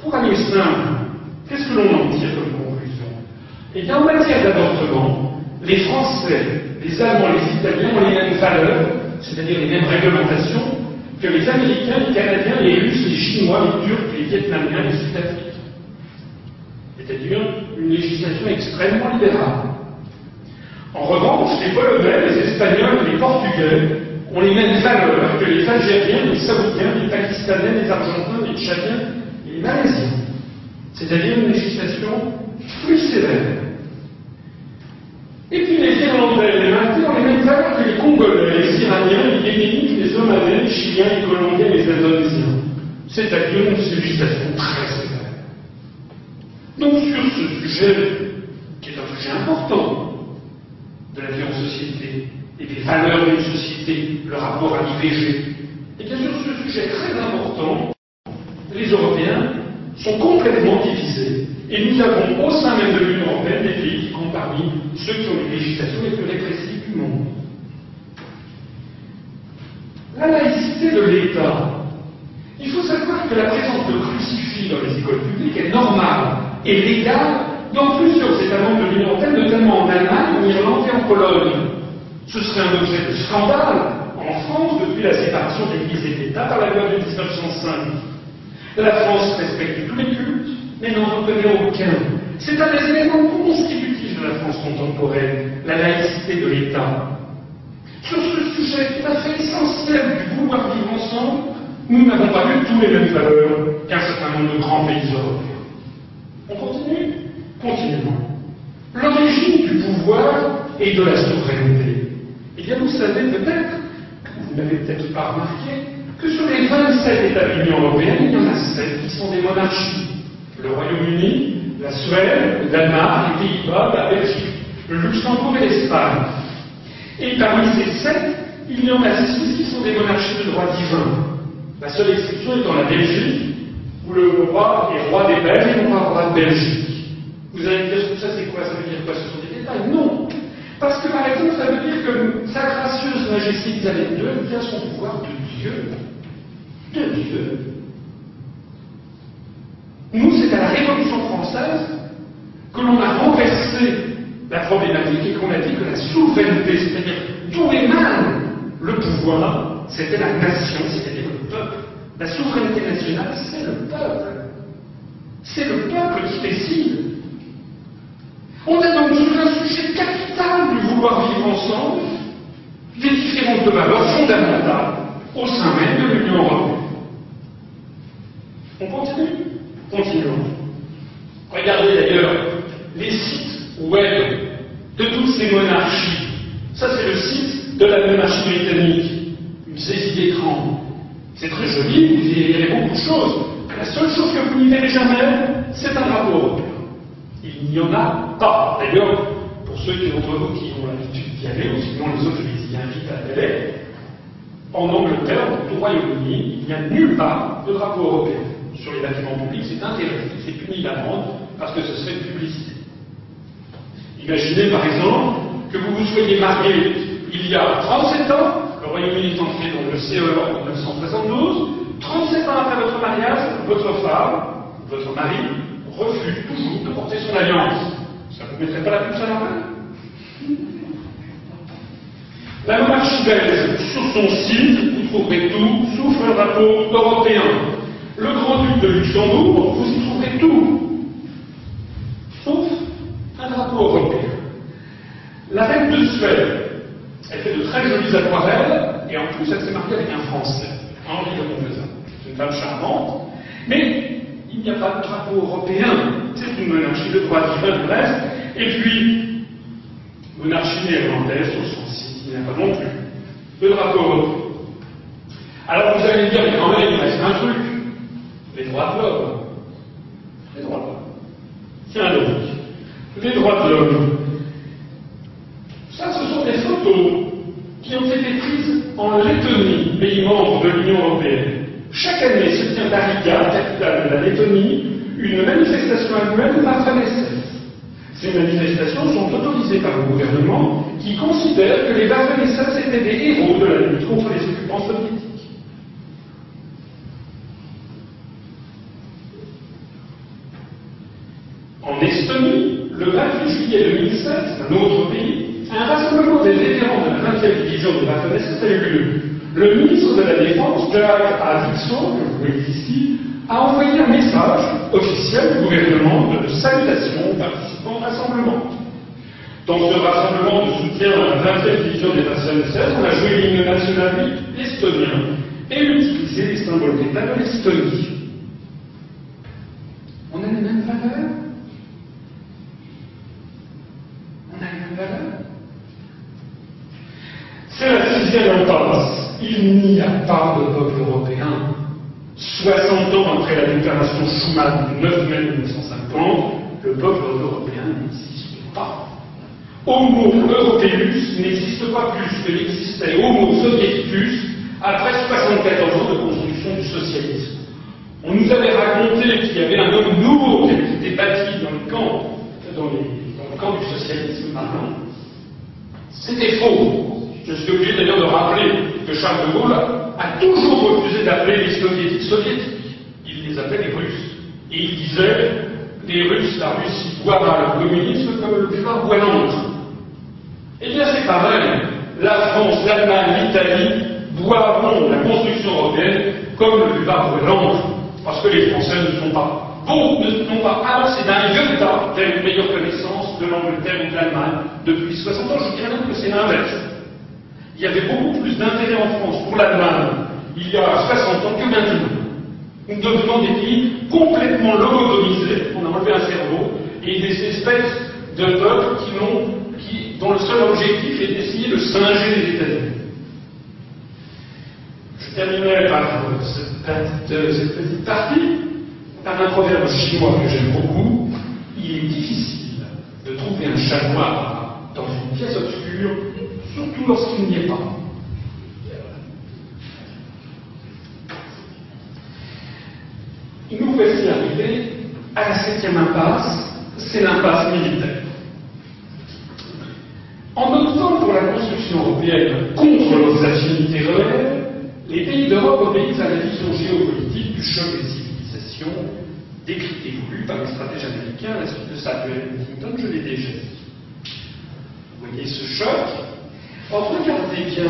Pour aller simple, qu'est-ce que l'on en tire comme conclusion? Eh bien, en matière d'avortement, les Français les Allemands les Italiens ont les mêmes valeurs, c'est-à-dire les mêmes réglementations, que les Américains, les Canadiens, les Russes, les Chinois, les Turcs, les Vietnamiens, les Sud-Africains. C'est-à-dire une législation extrêmement libérale. En revanche, les Polonais, les Espagnols les Portugais ont les mêmes valeurs que les Algériens, les Saoudiens, les Pakistanais, les Argentins, les Tchadiens et les Malaisiens. C'est-à-dire une législation plus sévère. Et puis les Irlandais, les Maltais ont les mêmes valeurs que les Congolais, les Iraniens, les Yéménites, les Somaliens, les Chiliens, les Colombiens, les Indonésiens. C'est-à-dire une civilisation très sévère. Donc sur ce sujet, qui est un sujet important de la vie en société et des valeurs d'une société, le rapport à l'IVG, et bien sur ce sujet très important, les Européens sont complètement divisés. Et nous avons au sein même de l'Union européenne des pays qui comptent parmi ceux qui ont les législations les plus répressives du monde. La laïcité de l'État. Il faut savoir que la présence de crucifix dans les écoles publiques est normale et légale dans plusieurs États membres de l'Union européenne, notamment en Allemagne, en Irlande et en Pologne. Ce serait un objet de scandale en France depuis la séparation des l'Église et de l'État par la loi de 1905. La France respecte tous les cultes, mais n'en reconnaît aucun. C'est un des éléments constitutifs de la France contemporaine, la laïcité de l'État. Sur ce sujet tout à fait essentiel du pouvoir vivre ensemble, nous n'avons pas eu tous les mêmes valeurs qu'un certain nombre de grands pays européens. On continue? Continuons. L'origine du pouvoir et de la souveraineté. Eh bien, vous savez peut-être, vous n'avez peut-être pas remarqué, que sur les 27 États de l'Union européenne, il y en a 7 qui sont des monarchies. Le Royaume-Uni, la Suède, le Danemark, les Pays-Bas, la Belgique, le Luxembourg et l'Espagne. Et parmi ces 7, il y en a 6 qui sont des monarchies de droit divin. La seule exception étant la Belgique, où le roi est roi des Belges et non roi de Belgique. Vous allez me dire, ça c'est quoi? Ça veut dire quoi? Ce sont des détails? Non Parce que par exemple, ça veut dire que sa gracieuse majesté Isabelle II vient son pouvoir de Dieu de Dieu. Nous, c'est à la Révolution française que l'on a renversé la problématique et qu'on a dit que la souveraineté, c'est-à-dire d'où émane le pouvoir, c'était la nation, c'est-à-dire le peuple. La souveraineté nationale, c'est le peuple. C'est le peuple qui décide. On est donc sur un sujet capital du vouloir vivre ensemble, des différences de valeurs fondamentales au sein même de l'Union européenne. On continue? Continuons. Regardez d'ailleurs les sites web de toutes ces monarchies. Ça, c'est le site de la monarchie britannique. Une saisie d'écran. C'est très joli, vous y verrez beaucoup de choses. La seule chose que vous n'y verrez jamais, c'est un drapeau. Il n'y en a pas. D'ailleurs, pour ceux d'entre vous qui ont l'habitude d'y aller, ou sinon les autres, je les y invite à aller, en Angleterre, au Royaume-Uni, il n'y a nulle part de drapeau européen sur les bâtiments publics, c'est interdit, c'est puni d'amende parce que ce serait une publicité. Imaginez par exemple que vous vous soyez marié il y a 37 ans, le Royaume-Uni est entré dans le CE en 1972, 37 ans après votre mariage, votre femme votre mari refuse toujours de porter son alliance, ça ne vous mettrait pas la puce à l'envers La monarchie belge, sur son site, vous trouverez tout, sauf un drapeau européen. Le grand-duc de Luxembourg, vous y trouverez tout, sauf un drapeau européen. La reine de Suède, elle fait de très jolies aquarelles, et en plus, elle s'est mariée avec un Français, Henri de Montpezat. C'est une femme charmante, mais il n'y a pas de drapeau européen. C'est une monarchie de droit divin de reste. Et puis, monarchie néerlandaise, au sens il n'y a pas non plus de drapeau européen. Alors vous allez me dire, mais quand même, il reste un truc. Les droits de l'homme. Les droits de l'homme. Tiens donc, les droits de l'homme. Ça, ce sont des photos qui ont été prises en Lettonie, pays membre de l'Union européenne. Chaque année se tient à Riga, capitale de la Lettonie, une manifestation annuelle de la Ces manifestations sont autorisées par le gouvernement qui considère que les Varvanesses étaient des héros de la lutte contre les occupants soviétiques. En Estonie, le 28 juillet 2007, un autre pays, un rassemblement des vétérans de la 20e division de Varvanesses a eu lieu. Le ministre de la Défense, Jack Avixo, que vous voyez ici, a envoyé un message officiel du gouvernement de salutation aux participants au rassemblement. Dans ce rassemblement de soutien à la 20e division des nations 16, on a joué l'hymne national estonien et utilisé les symboles d'État de l'Estonie. On a les mêmes valeurs? On a les mêmes valeurs? C'est la sixième impasse il n'y a pas de peuple européen. 60 ans après la déclaration Schuman du 9 mai 1950, le peuple européen n'existe pas. Homo europeus n'existe pas plus que n'existait Homo soviéticus après 74 ans de construction du socialisme. On nous avait raconté qu'il y avait un homme nouveau qui été bâti dans le camp, dans, le camp du socialisme maintenant. C'était faux. Je suis obligé d'ailleurs de rappeler que Charles de Gaulle a toujours refusé d'appeler les soviétiques soviétiques. Il les appelait les Russes. Et il disait, les Russes, la Russie boira le communisme comme le boit l'encre. Eh bien c'est pareil. La France, l'Allemagne, l'Italie boiront la construction européenne comme le boit l'encre. Parce que les Français ne sont pas ne sont pas avancés d'un iota vers une meilleure connaissance de l'Angleterre ou de l'Allemagne depuis 60 ans? Je dirais même que c'est l'inverse. Il y avait beaucoup plus d'intérêt en France pour l'Allemagne il y a 60 ans que maintenant. Nous devenons des pays complètement lobotomisés, on a enlevé un cerveau, et des espèces de peuples qui, dont le seul objectif est d'essayer de singer les États-Unis. Je terminerai par cette petite, cette petite partie par un proverbe chinois que j'aime beaucoup. Il est difficile de trouver un chat noir dans une pièce obscure surtout lorsqu'il n'y est pas. Nous voici arrivés à la septième impasse, c'est l'impasse militaire. En optant pour la construction européenne contre leurs affinités rebelles, les pays d'Europe obéissent à la vision géopolitique du choc des civilisations, décrite et voulue par les stratèges américains à la suite de Samuel Huntington, je l'ai déjà dit. Vous voyez ce choc Or, regardez bien.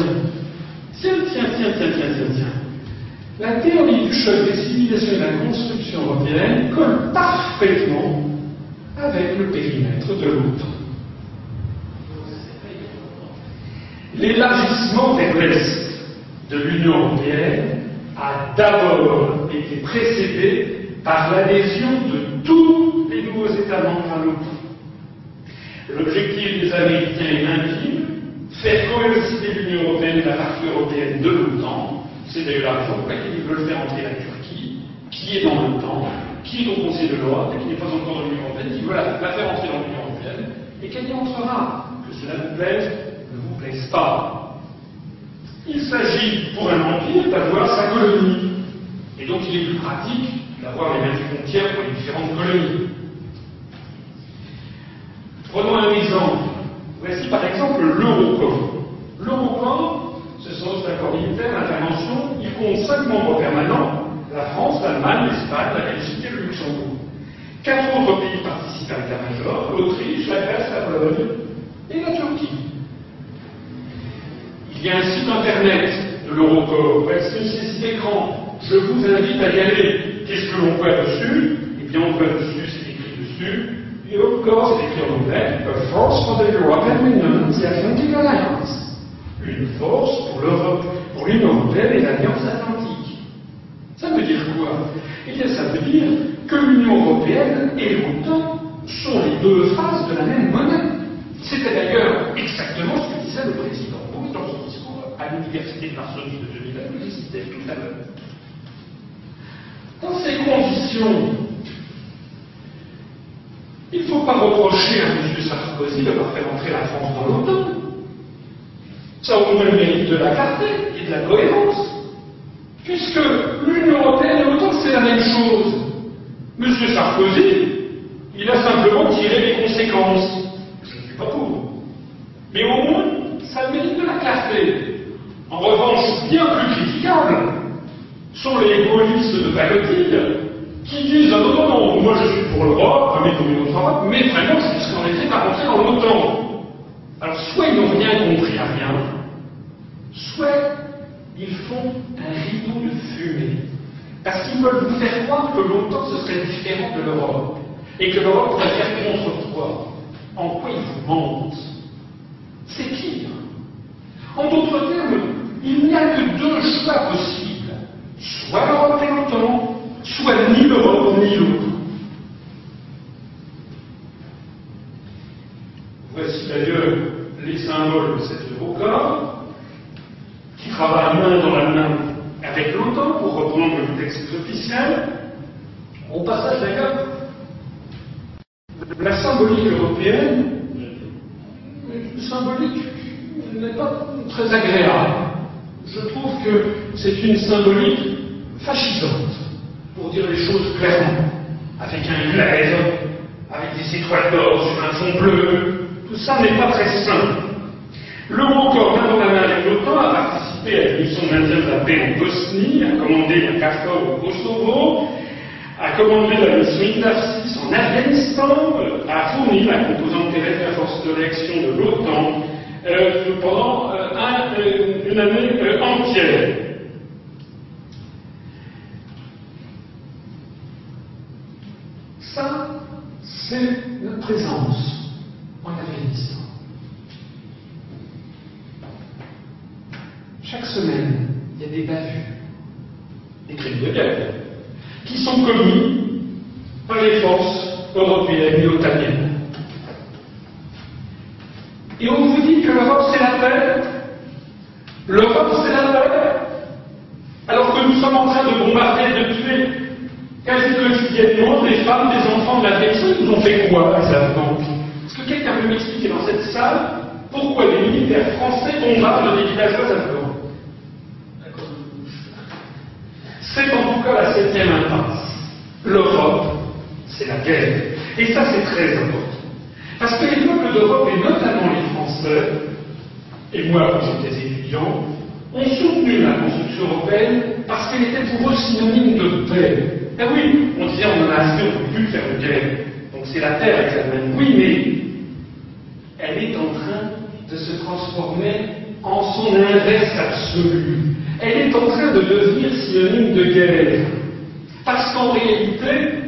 Tiens, tiens, tiens, tiens, tiens, tiens, tiens. La théorie du choc des civilisations et de la construction européenne colle parfaitement avec le périmètre de l'autre. L'élargissement vers l'Est de l'Union européenne a d'abord été précédé par l'adhésion de tous les nouveaux États membres à l'OTAN. L'objectif des Américains est intime, faire coïncider l'Union européenne et la partie européenne de l'OTAN. C'est d'ailleurs la raison pour laquelle ils veulent faire entrer la Turquie, qui est dans l'OTAN, qui est au Conseil de l'Europe et qui n'est pas encore dans l'Union européenne, ils veulent la, faire entrer dans l'Union européenne et qu'elle y entrera. Que cela vous plaise, ne vous plaise pas. Il s'agit pour un empire d'avoir sa colonie. Et donc il est plus pratique d'avoir les mêmes frontières pour les différentes colonies. Prenons un exemple. Voici par exemple l'Eurocorps. L'Eurocorps, ce sont des accords militaires d'intervention. Il compte cinq membres permanents la France, l'Allemagne, l'Espagne, la Belgique et le Luxembourg. Quatre autres pays participent à l'état-major, l'Autriche, la Grèce, la Pologne et la Turquie. Il y a un site internet de l'Eurocorps, avec une saisie d'écran. Je vous invite à y aller. Qu'est-ce que l'on voit dessus? Eh bien, on voit dessus, c'est écrit dessus, C'est écrit en anglais, A Force for the European Union, the Atlantic Alliance. Une force pour l'Europe, pour l'Union Européenne et l'Alliance Atlantique. Ça veut dire quoi? Eh bien, ça veut dire que l'Union Européenne et l'OTAN sont les deux faces de la même monnaie. C'était d'ailleurs exactement ce que disait le président Bush dans son discours à l'université de Varsovie de 2009, que je tout à l'heure. Dans ces conditions, il ne faut pas reprocher à M. Sarkozy d'avoir fait entrer la France dans l'OTAN. Ça au moins le mérite de la clarté et de la cohérence. Puisque l'Union européenne et l'OTAN, c'est la même chose. M. Sarkozy, il a simplement tiré les conséquences. Je ne suis pas pour. Mais au moins, ça mérite de la clarté. En revanche, bien plus critiquable sont les égoïstes de pacotille qui disent non, non, non, moi je suis pour l'Europe, mais pour une autre Europe, mais vraiment c'est parce qu'en effet pas rentrer dans l'OTAN. Alors soit ils n'ont rien compris à rien, soit ils font un rideau de fumée. Parce qu'ils veulent vous faire croire que l'OTAN ce serait différent de l'Europe. Et que l'Europe pourrait faire contre quoi En quoi ils vous mentent? C'est pire. En d'autres termes, il n'y a que deux choix possibles. Soit l'Europe et l'OTAN, ni l'Europe ni l'autre. Voici d'ailleurs les symboles de cet Eurocor, qui travaille main dans la main avec l'OTAN, pour reprendre le texte officiel. Au passage d'ailleurs, la symbolique européenne, symbolique n'est pas très agréable. Je trouve que c'est une symbolique fascisante dire les choses clairement, avec un glaive, avec des étoiles d'or sur un fond bleu. Tout ça n'est pas très simple. Le corps, main avec l'OTAN, a participé à la mission maintien de la paix en Bosnie, a commandé la CAFOR au Kosovo, a commandé la mission INAFSIS en Afghanistan, a fourni la composante terrestre de la force de réaction de l'OTAN euh, pendant euh, euh, une année entière. C'est notre présence en Afghanistan. Chaque semaine, il y a des bavures, des crimes de guerre, qui sont commis par les forces européennes et otaniennes. Et on vous dit que l'Europe c'est la paix. L'Europe c'est la paix. Alors que nous sommes en train de bombarder, de tuer quasi quotidiennement des femmes, des enfants de la Ils nous ont fait quoi, Afghans Est-ce que quelqu'un peut m'expliquer dans cette salle pourquoi les militaires français bombardent des villageois afghans C'est en tout cas la septième impasse. L'Europe, c'est la guerre. Et ça, c'est très important. Parce que les peuples d'Europe, et notamment les Français, et moi quand j'étais étudiant, ont soutenu la construction européenne parce qu'elle était pour eux synonyme de paix. Eh oui, on disait on en a assez, on ne peut plus faire de guerre. Donc c'est la terre examine. Oui, mais elle est en train de se transformer en son inverse absolu. Elle est en train de devenir synonyme de guerre. Parce qu'en réalité,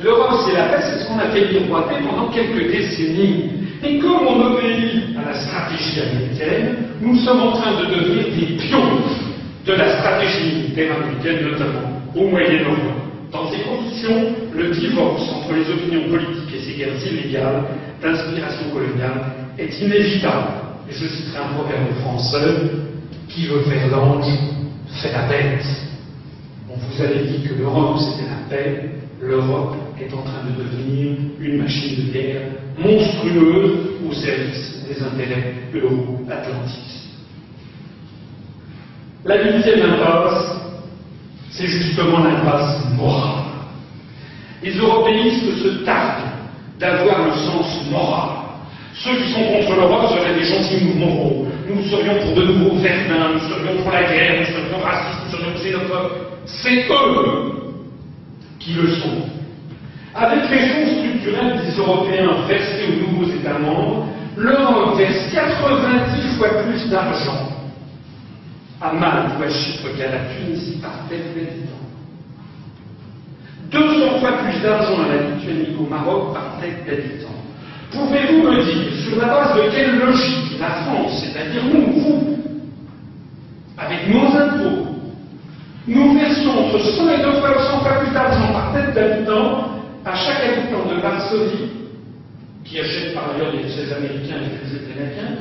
l'Europe, c'est la paix, c'est ce qu'on a fait miroiter pendant quelques décennies. Et comme on obéit à la stratégie américaine, nous sommes en train de devenir des pions de la stratégie militaire américaine, notamment au Moyen-Orient. Dans ces conditions, le divorce entre les opinions politiques et ces guerres illégales d'inspiration coloniale est inévitable. Et je citerai un proverbe français qui veut faire l'ange fait la bête. On vous avait dit que l'Europe c'était la paix, l'Europe est en train de devenir une machine de guerre monstrueuse au service des intérêts euro-atlantistes. La huitième impasse, c'est justement l'impasse morale. Les européistes se tardent d'avoir le sens moral. Ceux qui sont contre l'Europe seraient des gentils moraux. Nous serions pour de nouveaux Verdun, nous serions pour la guerre, nous serions racistes, nous serions xénophobes. C'est eux qui le sont. Avec les fonds structurels des Européens versés aux nouveaux États membres, l'Europe verse 90 fois plus d'argent Malte ou à Chypre qu'à la Tunisie par tête d'habitant. 200 fois plus d'argent à la Lituanie qu'au Maroc par tête d'habitant. Pouvez-vous me dire sur la base de quelle logique la France, c'est-à-dire nous, vous, avec nos impôts, nous versons entre 100 et 200 fois plus d'argent par tête d'habitant à chaque habitant de Varsovie, qui achète par ailleurs des ces Américains et des Canadiens,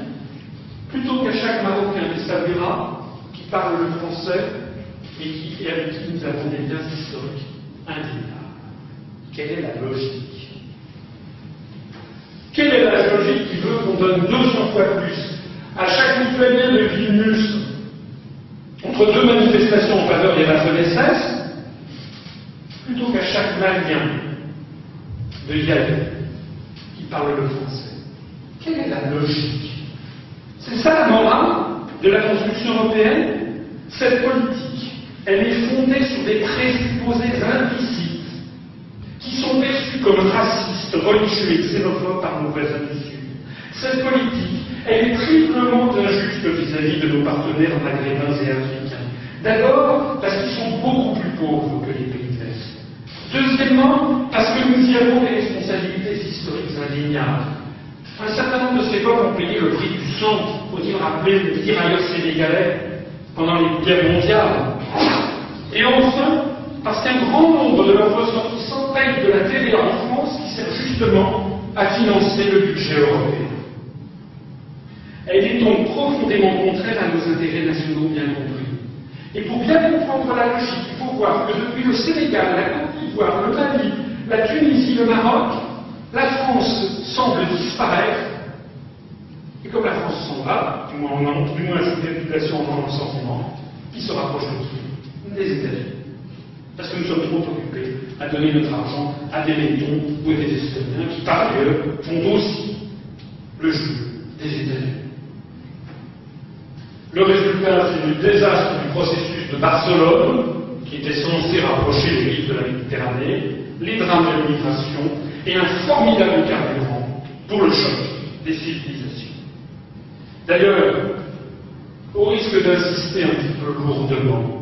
plutôt qu'à chaque Marocain qui qui parle le français et, qui, avec qui nous avons des liens historiques indéniables. Quelle est la logique? Quelle est la logique qui veut qu'on donne 200 fois plus à chaque Lituanien de Vilnius entre deux manifestations en faveur des Vassonnesses plutôt qu'à chaque Malien de Yale qui parle le français? Quelle est la logique? C'est ça la morale? De la construction européenne Cette politique, elle est fondée sur des présupposés implicites qui sont perçus comme racistes, religieux et xénophobes par nos voisins. Cette politique, elle est triplement injuste vis-à-vis de nos partenaires maghrébins et africains. D'abord, parce qu'ils sont beaucoup plus pauvres que les pays de. Deuxièmement, parce que nous y avons des responsabilités historiques indéniables. Un certain nombre de ces peuples ont payé le prix du sang, faut-il rappeler les tirailleurs sénégalais pendant les guerres mondiales. Et enfin, parce qu'un grand nombre de leurs ressortissants payent de la TVA en France qui sert justement à financer le budget européen. Elle est donc profondément contraire à nos intérêts nationaux bien compris. Et pour bien comprendre la logique, il faut voir que depuis le Sénégal, la Côte d'Ivoire, le Mali, la Tunisie, le Maroc, la France semble disparaître. Et comme la France s'en va, du moins, en, du moins cette population en le sentiment, qui se rapproche de qui Des États-Unis. Parce que nous sommes trop occupés à donner notre argent à des Lettons ou à des Estoniens qui, par ailleurs, font aussi le jeu des États-Unis. Le résultat, c'est le désastre du processus de Barcelone, qui était censé rapprocher les villes de la Méditerranée, les drames de l'immigration et un formidable carburant pour le choc des civilisations. D'ailleurs, au risque d'insister un petit peu lourdement,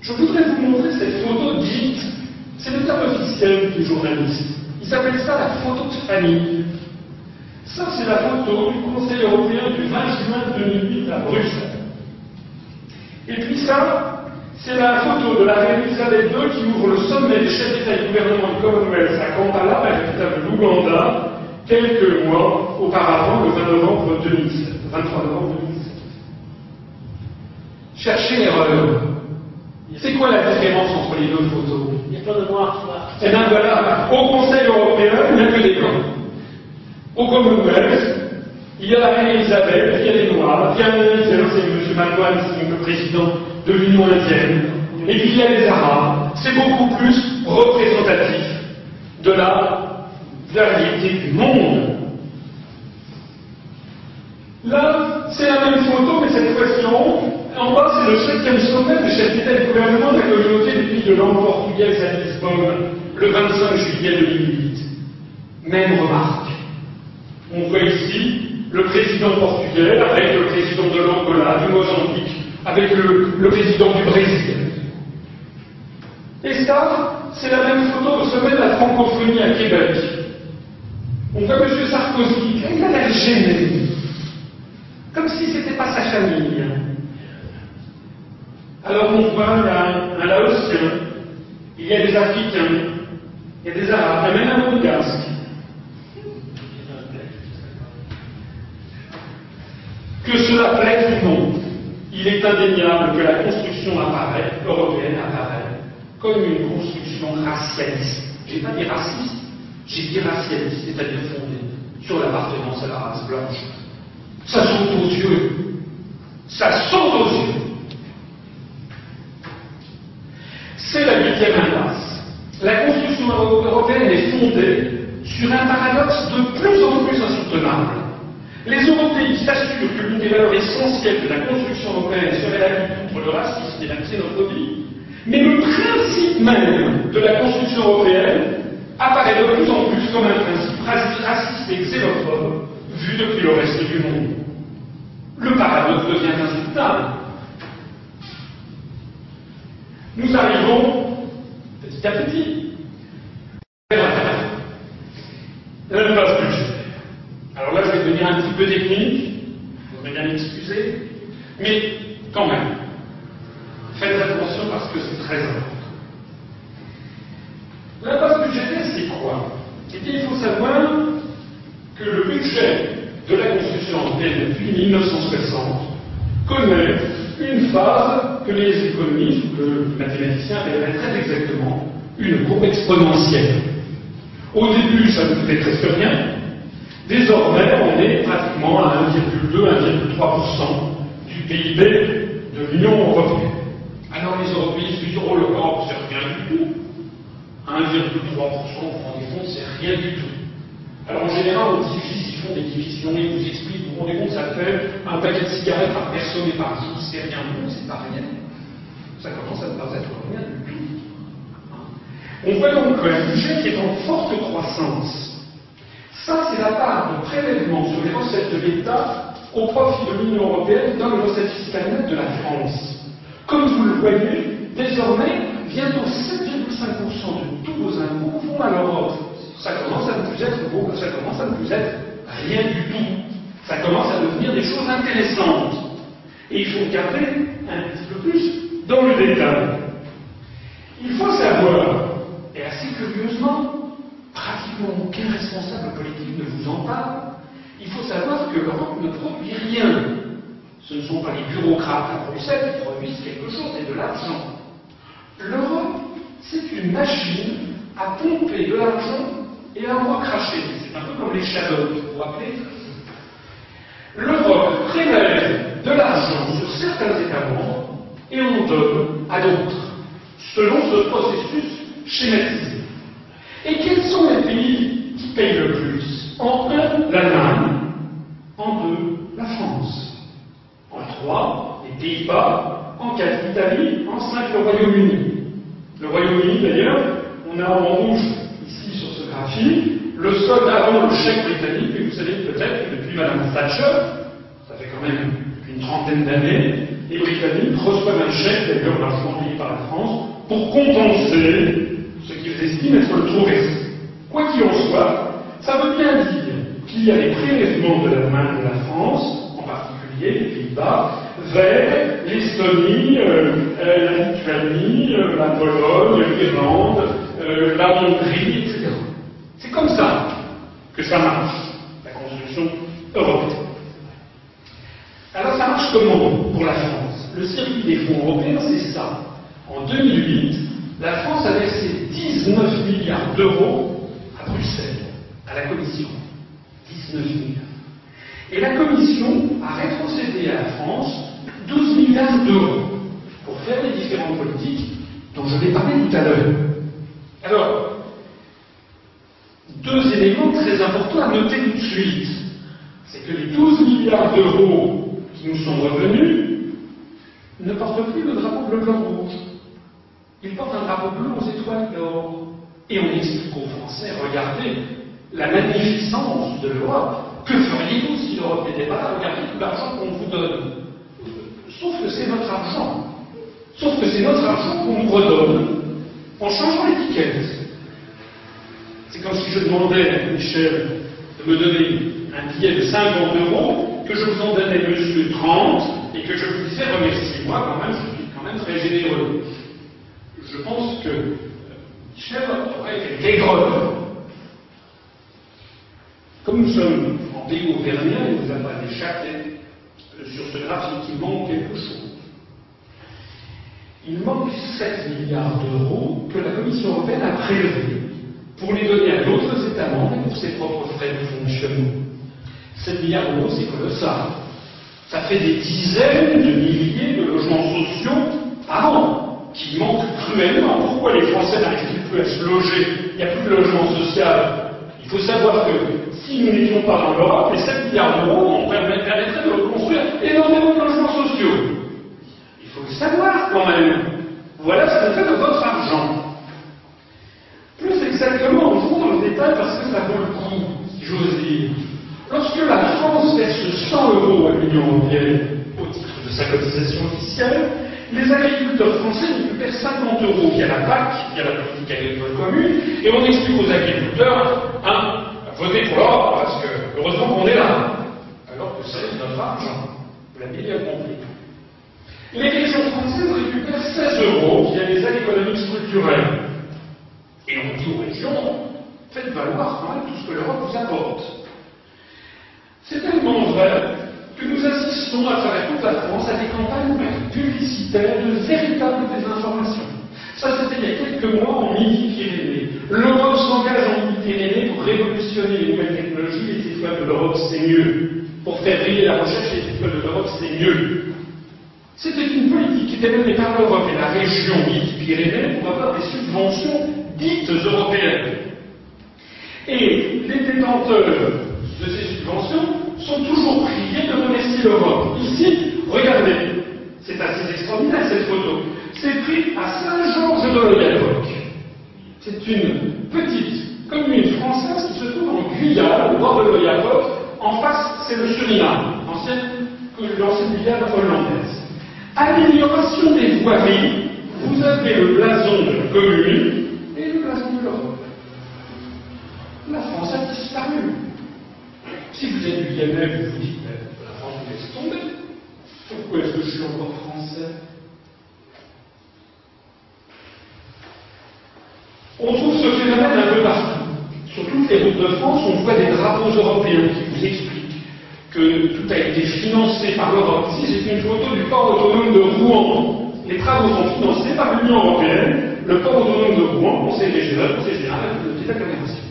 je voudrais vous montrer cette photo dite, c'est le terme officiel du journaliste. Il s'appelle ça la photo de famille. Ça, c'est la photo du Conseil européen du 20 juin 2008 à Bruxelles. Et puis ça, c'est la photo de la reine Elisabeth II qui ouvre le sommet des chefs d'État et de gouvernement du Commonwealth à Kampala, la capitale de l'Ouganda, quelques mois auparavant, le 20 novembre 2007. 23 novembre 2007. Cherchez l'erreur. C'est quoi la différence entre les deux photos? Il y a plein de noirs, tu vois. Eh bien voilà, au Conseil européen, il n'y a que des blancs. Au Commonwealth, il y a la reine Elisabeth, il y a des noirs, il y a c'est M. Malwan, c'est le président de l'Union indienne, et puis il y a les arabes. C'est beaucoup plus représentatif de la variété du monde. Là, c'est la même photo, mais cette fois-ci en bas, c'est le septième sommet des chefs d'État de gouvernement de la communauté des de langue portugaise à Lisbonne, le 25 juillet 2008. Même remarque. On voit ici le président portugais avec le président de l'Angola, du Mozambique, avec le, président du Brésil. Et ça, c'est la même photo au sommet de la francophonie à Québec. On voit M. Sarkozy, il a l'air gêné, comme si ce n'était pas sa famille. Alors on voit un, un il y a des Africains, il y a des Arabes, il y a même un Monégasque. Que cela plaise ou non, il est indéniable que la construction apparaît, européenne apparaît, comme une construction racialiste. Je n'ai pas dit raciste, j'ai dit racialiste, c'est-à-dire fondée sur l'appartenance à la race blanche. Ça saute aux yeux. Ça saute aux yeux. C'est la huitième impasse. La construction européenne est fondée sur un paradoxe de plus en plus insoutenable. Les Européens s'assurent que l'une des valeurs essentielles de la construction européenne serait la lutte contre le racisme et la xénophobie, mais le principe même de la construction européenne apparaît de plus en plus comme un principe raciste et xénophobe vu depuis le reste du monde. Le paradoxe devient insoutenable. Nous arrivons petit à petit le passe budgétaire. Alors là, je vais devenir un petit peu technique, vous voudrais bien m'excuser, mais quand même, faites attention parce que c'est très important. La base budgétaire, c'est quoi Eh bien, il faut savoir que le budget de la construction européenne depuis 1960 connaît une phase que les économistes ou que les mathématiciens appelleraient très exactement une courbe exponentielle. Au début, ça ne coûtait presque rien. Désormais, on est pratiquement à 1,2-1,3% du PIB de l'Union européenne. Alors les Européens se disent Oh, l'Europe, c'est rien du tout. 1,3%, vous rendez compte, c'est rien du tout. Alors en général, on dit ils font des divisions, ils vous expliquent, vous vous rendez compte, ça fait un paquet de cigarettes par personne et par jour, c'est rien, non, c'est pas rien. Ça commence à ne pas être rien du tout. On voit donc un budget qui est en forte croissance. Ça, c'est la part de prélèvement sur les recettes de l'État au profit de l'Union européenne dans les recettes fiscales nettes de la France. Comme vous le voyez, désormais, bientôt 7,5% de tous vos impôts vont à l'Europe. Ça commence à ne plus être ça commence à ne plus être rien du tout. Ça commence à devenir des choses intéressantes. Et il faut regarder un petit peu plus dans le détail. Il faut savoir et assez curieusement, pratiquement aucun responsable politique ne vous en parle. Il faut savoir que l'Europe ne produit rien. Ce ne sont pas les bureaucrates à Bruxelles qui produisent quelque chose, c'est de l'argent. L'Europe, c'est une machine à pomper de l'argent et à en recracher. C'est un peu comme les shadows, vous vous rappelez? L'Europe prélève de l'argent sur certains États membres et en donne à d'autres, selon ce processus schématisé. Et quels sont les pays qui payent le plus? En un, l'Allemagne. En deux, la France. En trois, les Pays-Bas. En quatre, l'Italie. En cinq, le Royaume-Uni. Le Royaume-Uni, d'ailleurs, on a en rouge ici sur ce graphique le solde avant le chèque britannique, mais vous savez peut-être que depuis Madame Thatcher, ça fait quand même une trentaine d'années, les Britanniques reçoivent un chèque, d'ailleurs largement payé par la France, pour compenser ce qu'ils estiment être le tourisme. Quoi qu'il en soit, ça veut bien dire qu'il y a des prélèvements de l'Allemagne et de la France, en particulier les Pays-Bas, vers l'Estonie, euh, euh, la Lituanie, euh, la Pologne, l'Irlande, la Hongrie, etc. C'est comme ça que ça marche, la construction européenne. Alors ça marche comment pour la France? Le circuit des fonds européens, c'est ça. En 2008, la France a versé 19 milliards d'euros à Bruxelles, à la Commission. 19 milliards. Et la Commission a rétrocédé à la France 12 milliards d'euros pour faire les différentes politiques dont je vais parler tout à l'heure. Alors, deux éléments très importants à noter tout de suite. C'est que les 12 milliards d'euros qui nous sont revenus ne portent plus le drapeau bleu, blanc, rouge. Ils portent un drapeau bleu aux étoiles d'or. Et on explique aux Français, regardez la magnificence de l'Europe. Que feriez-vous si l'Europe n'était pas là? Regardez tout l'argent qu'on vous donne. Sauf que c'est notre argent. Sauf que c'est notre argent qu'on nous redonne en changeant l'étiquette. C'est comme si je demandais à Michel de me donner un billet de 50 euros, que je vous en donnais monsieur 30, et que je vous disais remerciez-moi, quand même, je suis quand même très généreux. Je pense que Michel aurait été. Comme nous sommes en pays auvergnat, nous a pas échappé sur ce graphique, il manque quelque chose. Il manque 7 milliards d'euros que la Commission européenne a prélevés pour les donner à d'autres États membres pour ses propres frais de fonctionnement. 7 milliards d'euros, c'est colossal. Ça fait des dizaines de milliers de logements sociaux par an qui manquent cruellement. Pourquoi les Français n'arrivent plus à se loger? Il n'y a plus de logement social. Il faut savoir que si nous n'étions pas dans l'Europe, les 7 milliards d'euros, on permettrait de reconstruire énormément de logements sociaux. Il faut le savoir quand même. Voilà ce qu'on fait de votre argent. Plus exactement, vous j'ose dire, lorsque la France verse 100 euros à l'Union européenne au titre de sa cotisation officielle, les agriculteurs français récupèrent 50 euros via la PAC, via la politique agricole commune, et on explique aux agriculteurs, hein, votez pour l'Europe, parce que heureusement qu'on est là, alors que c'est notre argent. Vous l'avez bien compris. Les régions françaises récupèrent 16 euros via les aides économiques structurelles. Et on dit aux régions, faites valoir quand même tout ce que l'Europe vous apporte. C'est tellement vrai que nous assistons à travers toute la France à des campagnes publicitaires de véritables désinformations. Ça, c'était il y a quelques mois en Midi-Pyrénées. L'Europe s'engage en Midi-Pyrénées pour révolutionner les nouvelles technologies. Les étoiles de l'Europe, c'est mieux. Pour faire briller la recherche, les étoiles de l'Europe, c'est mieux. C'était une politique qui était menée par l'Europe et la région Midi-Pyrénées pour avoir des subventions dites européennes. Et les détenteurs de ces subventions sont toujours priés de remercier l'Europe. Ici, regardez, c'est assez extraordinaire cette photo. C'est pris à Saint-Georges de l'Oyapoc. C'est une petite commune française qui se trouve en Guyane, au bord de l'Oyapoc. En face, c'est le Suriname, l'ancienne Guyane hollandaise. Amélioration des voiries, vous avez le blason de la commune et le blason de l'Europe. La France a disparu. Si vous êtes du Yémen, vous vous dites, mais la France vous laisse tomber. Pourquoi est-ce que je suis encore français? On trouve ce phénomène un peu partout. Sur toutes les routes de France, on voit des drapeaux européens qui vous expliquent que tout a été financé par l'Europe. Ici, c'est une photo du port autonome de Rouen. Les travaux sont financés par l'Union européenne, le port autonome de Rouen, conseil régional, conseil général de la agglomération.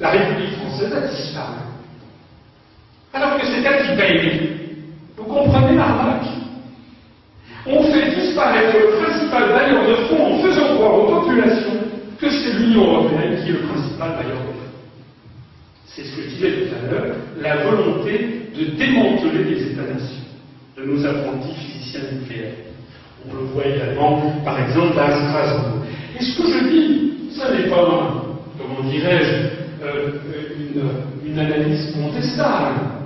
La République française a disparu. Alors que c'est elle qui paye. Vous comprenez l'arnaque? On fait disparaître le principal bailleur de fonds en faisant croire aux populations que c'est l'Union européenne qui est le principal bailleur de fonds. C'est ce que je disais tout à l'heure, la volonté de démanteler les États-nations, de nos apprentis physiciens nucléaires. On le voit également, par exemple, à Strasbourg. Et ce que je dis, ça n'est pas, comment dirais-je, euh, une, une analyse contestable.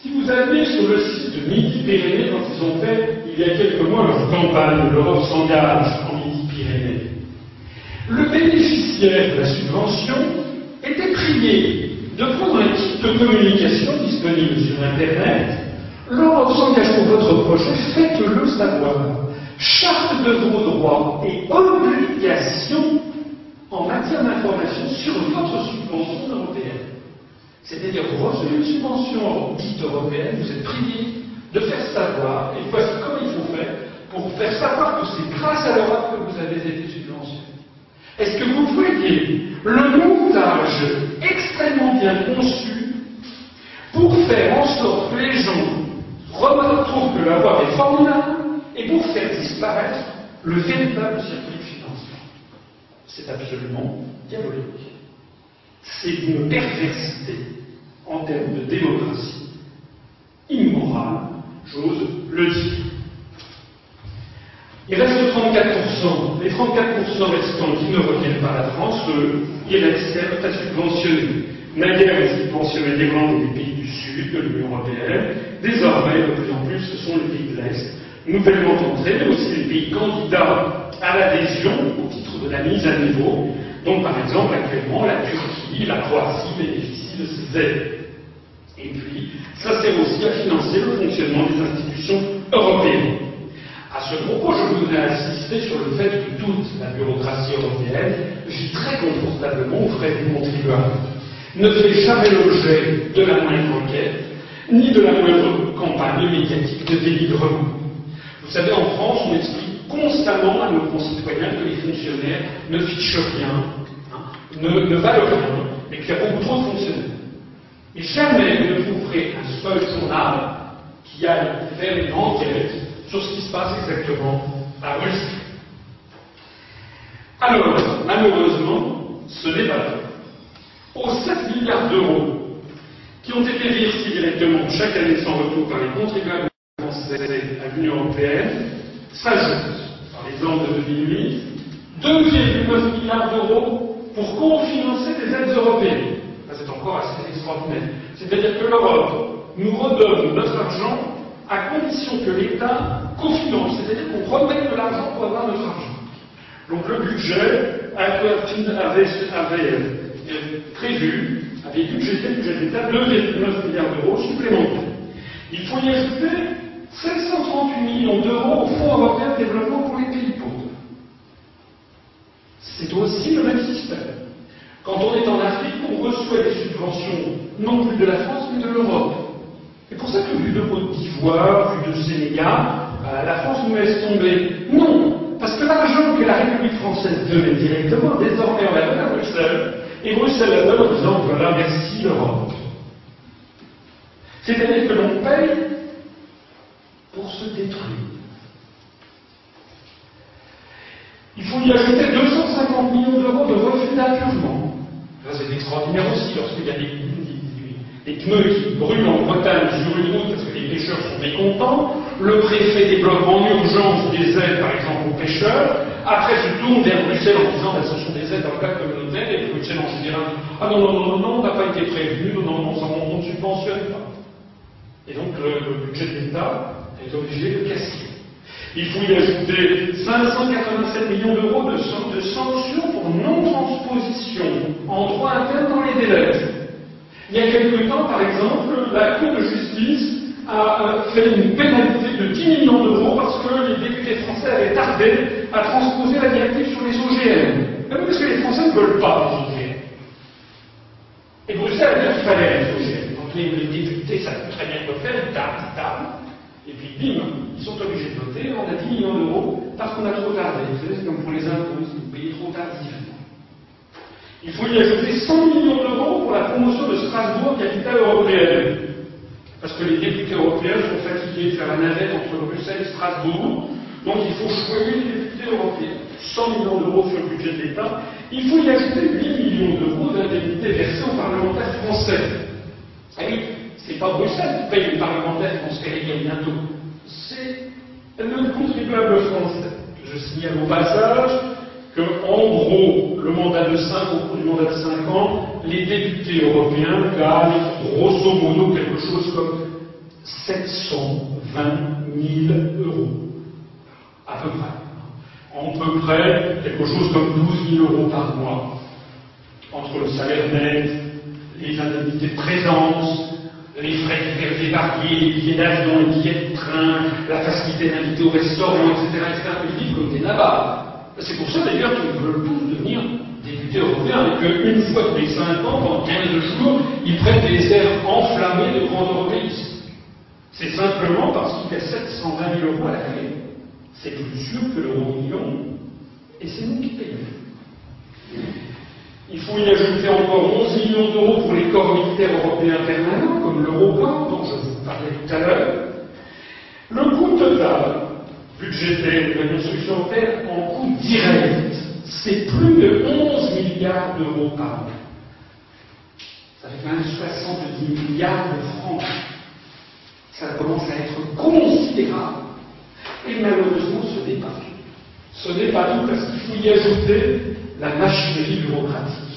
Si vous allez sur le site de Midi-Pyrénées, quand ils ont fait, il y a quelques mois, leur campagne, l'Europe s'engage en Midi-Pyrénées, le bénéficiaire de la subvention était prié de prendre un kit de communication disponible sur Internet. L'Europe s'engage pour votre projet, faites-le savoir. Charte de vos droits et obligations en matière d'information sur votre subvention européenne. C'est-à-dire, vous recevez une subvention dite européenne, vous êtes prié de faire savoir, et voici comment il faut faire, pour faire savoir que c'est grâce à l'Europe que vous avez été subventionné. Est-ce que vous voyez le montage extrêmement bien conçu pour faire en sorte que les gens retrouvent que l'avoir est formidable et pour faire disparaître le véritable circuit financier? C'est absolument diabolique. C'est une perversité en termes de démocratie immorale, j'ose le dire. Il reste 34%. Les 34% restants qui ne reviennent pas à la France, eux, ils restent à subventionner. Naguère, ils subventionnaient des membres des pays du Sud, de l'Union européenne. Désormais, de plus en plus, ce sont les pays de l'Est, nouvellement entrés, mais aussi les pays candidats à l'adhésion au titre de la mise à niveau. Donc, par exemple, actuellement, la Turquie, la Croatie bénéficient de ces aides. Et puis, ça sert aussi à financer le fonctionnement des institutions européennes. À ce propos, je voudrais insister sur le fait que toute la bureaucratie européenne vit très confortablement aux frais du contribuable, ne fait jamais l'objet de la moindre enquête, ni de la moindre campagne médiatique de délivrement. Vous savez, en France, on explique constamment à nos concitoyens que les fonctionnaires ne fichent rien, hein, ne valent rien, qu'il y a beaucoup trop de fonctionnaires. Et jamais vous ne trouverez un seul journal qui aille faire une enquête sur ce qui se passe exactement à Russie. Alors, malheureusement, ce n'est pas. Aux 7 milliards d'euros qui ont été versés directement chaque année sans retour par les contribuables français à l'Union européenne, s'ajoutent, par exemple de 2008, 2,9 milliards d'euros pour cofinancer des aides européennes. c'est encore assez extraordinaire. C'est-à-dire que l'Europe nous redonne notre argent à condition que l'État cofinance, c'est-à-dire qu'on remette de l'argent pour avoir notre argent. Donc le budget avait, euh, prévu, avait budgété le budget d'État 2,9 milliards d'euros supplémentaires. Il faut y ajouter 738 millions d'euros au Fonds européen de développement pour les pays. C'est aussi le même système. Quand on est en Afrique, on reçoit des subventions non plus de la France, mais de l'Europe. C'est pour ça que vu de Côte d'Ivoire, vu de Sénégal, euh, la France nous laisse tomber. Non, parce que l'argent que la République française donnait directement, désormais on la donne à Bruxelles, et Bruxelles la donne en disant voilà, merci l'Europe. C'est-à-dire que l'on paye pour se détruire. Il faut y ajouter 250 millions d'euros de refus d'appurement. c'est extraordinaire aussi lorsqu'il y a des, pneus qui brûlent en Bretagne sur une route parce que les pêcheurs sont mécontents. Le préfet débloque en urgence des aides, par exemple, aux pêcheurs. Après, se tourne vers Bruxelles en disant ben, ce sont des aides dans le cadre communautaire. Et Bruxelles en général Ah non, non, non, non, on n'a pas été prévenu, non, non, non, on ne subventionne pas. Et donc, le, budget de l'État est obligé de casser. Il faut y ajouter 587 millions d'euros de, de sanctions pour non-transposition en droit interne dans les délais. Il y a quelque temps, par exemple, la Cour de justice a fait une pénalité de 10 millions d'euros parce que les députés français avaient tardé à transposer la directive sur les OGM. Même parce que les Français ne veulent pas les OGM. Et Bruxelles qu'il fallait les OGM. Donc les, députés savent très bien quoi faire, ils tardent, ils tardent. Et puis, bim, ils sont obligés de voter, on a 10 millions d'euros parce qu'on a trop tardé. Vous c'est comme pour les impôts, vous payez trop tardivement. Il faut y ajouter 100 millions d'euros pour la promotion de Strasbourg, capitale européenne. Parce que les députés européens sont fatigués de faire la navette entre Bruxelles et Strasbourg. Donc il faut choisir les députés européens. 100 millions d'euros sur le budget de l'État. Il faut y ajouter 8 millions d'euros d'indemnités versées aux parlementaires français. Ah oui, c'est pas Bruxelles qui paye les parlementaires qu'on se fait bientôt. C'est le contribuable français. Je signale au passage que, en gros, le mandat de 5, au cours du mandat de 5 ans, les députés européens gagnent grosso modo quelque chose comme 720 000 euros. À peu près. En peu près, quelque chose comme 12 000 euros par mois. Entre le salaire net, les indemnités de présence, les frais et variés, les billets d'avion, les billets de train, la facilité d'inviter au restaurant, etc., etc., ils comme des. C'est pour ça d'ailleurs qu'ils veulent tous devenir députés européens et qu'une fois tous les 5 ans, pendant 15 jours, ils prennent des airs enflammés de grand européisme. C'est simplement parce qu'il y a 720 000 euros à la clé. C'est plus sûr que l'euro million, et c'est nous qui payons. Il faut y ajouter encore 11 millions d'euros pour les corps militaires européens permanents, comme l'Eurocorps, dont je vous parlais tout à l'heure. Le coût total budgétaire de la construction européenne en coût direct, c'est plus de 11 milliards d'euros par an. Ça fait quand même 70 milliards de francs. Ça commence à être considérable. Et malheureusement, ce n'est pas tout. Ce n'est pas tout parce qu'il faut y ajouter la machinerie bureaucratique.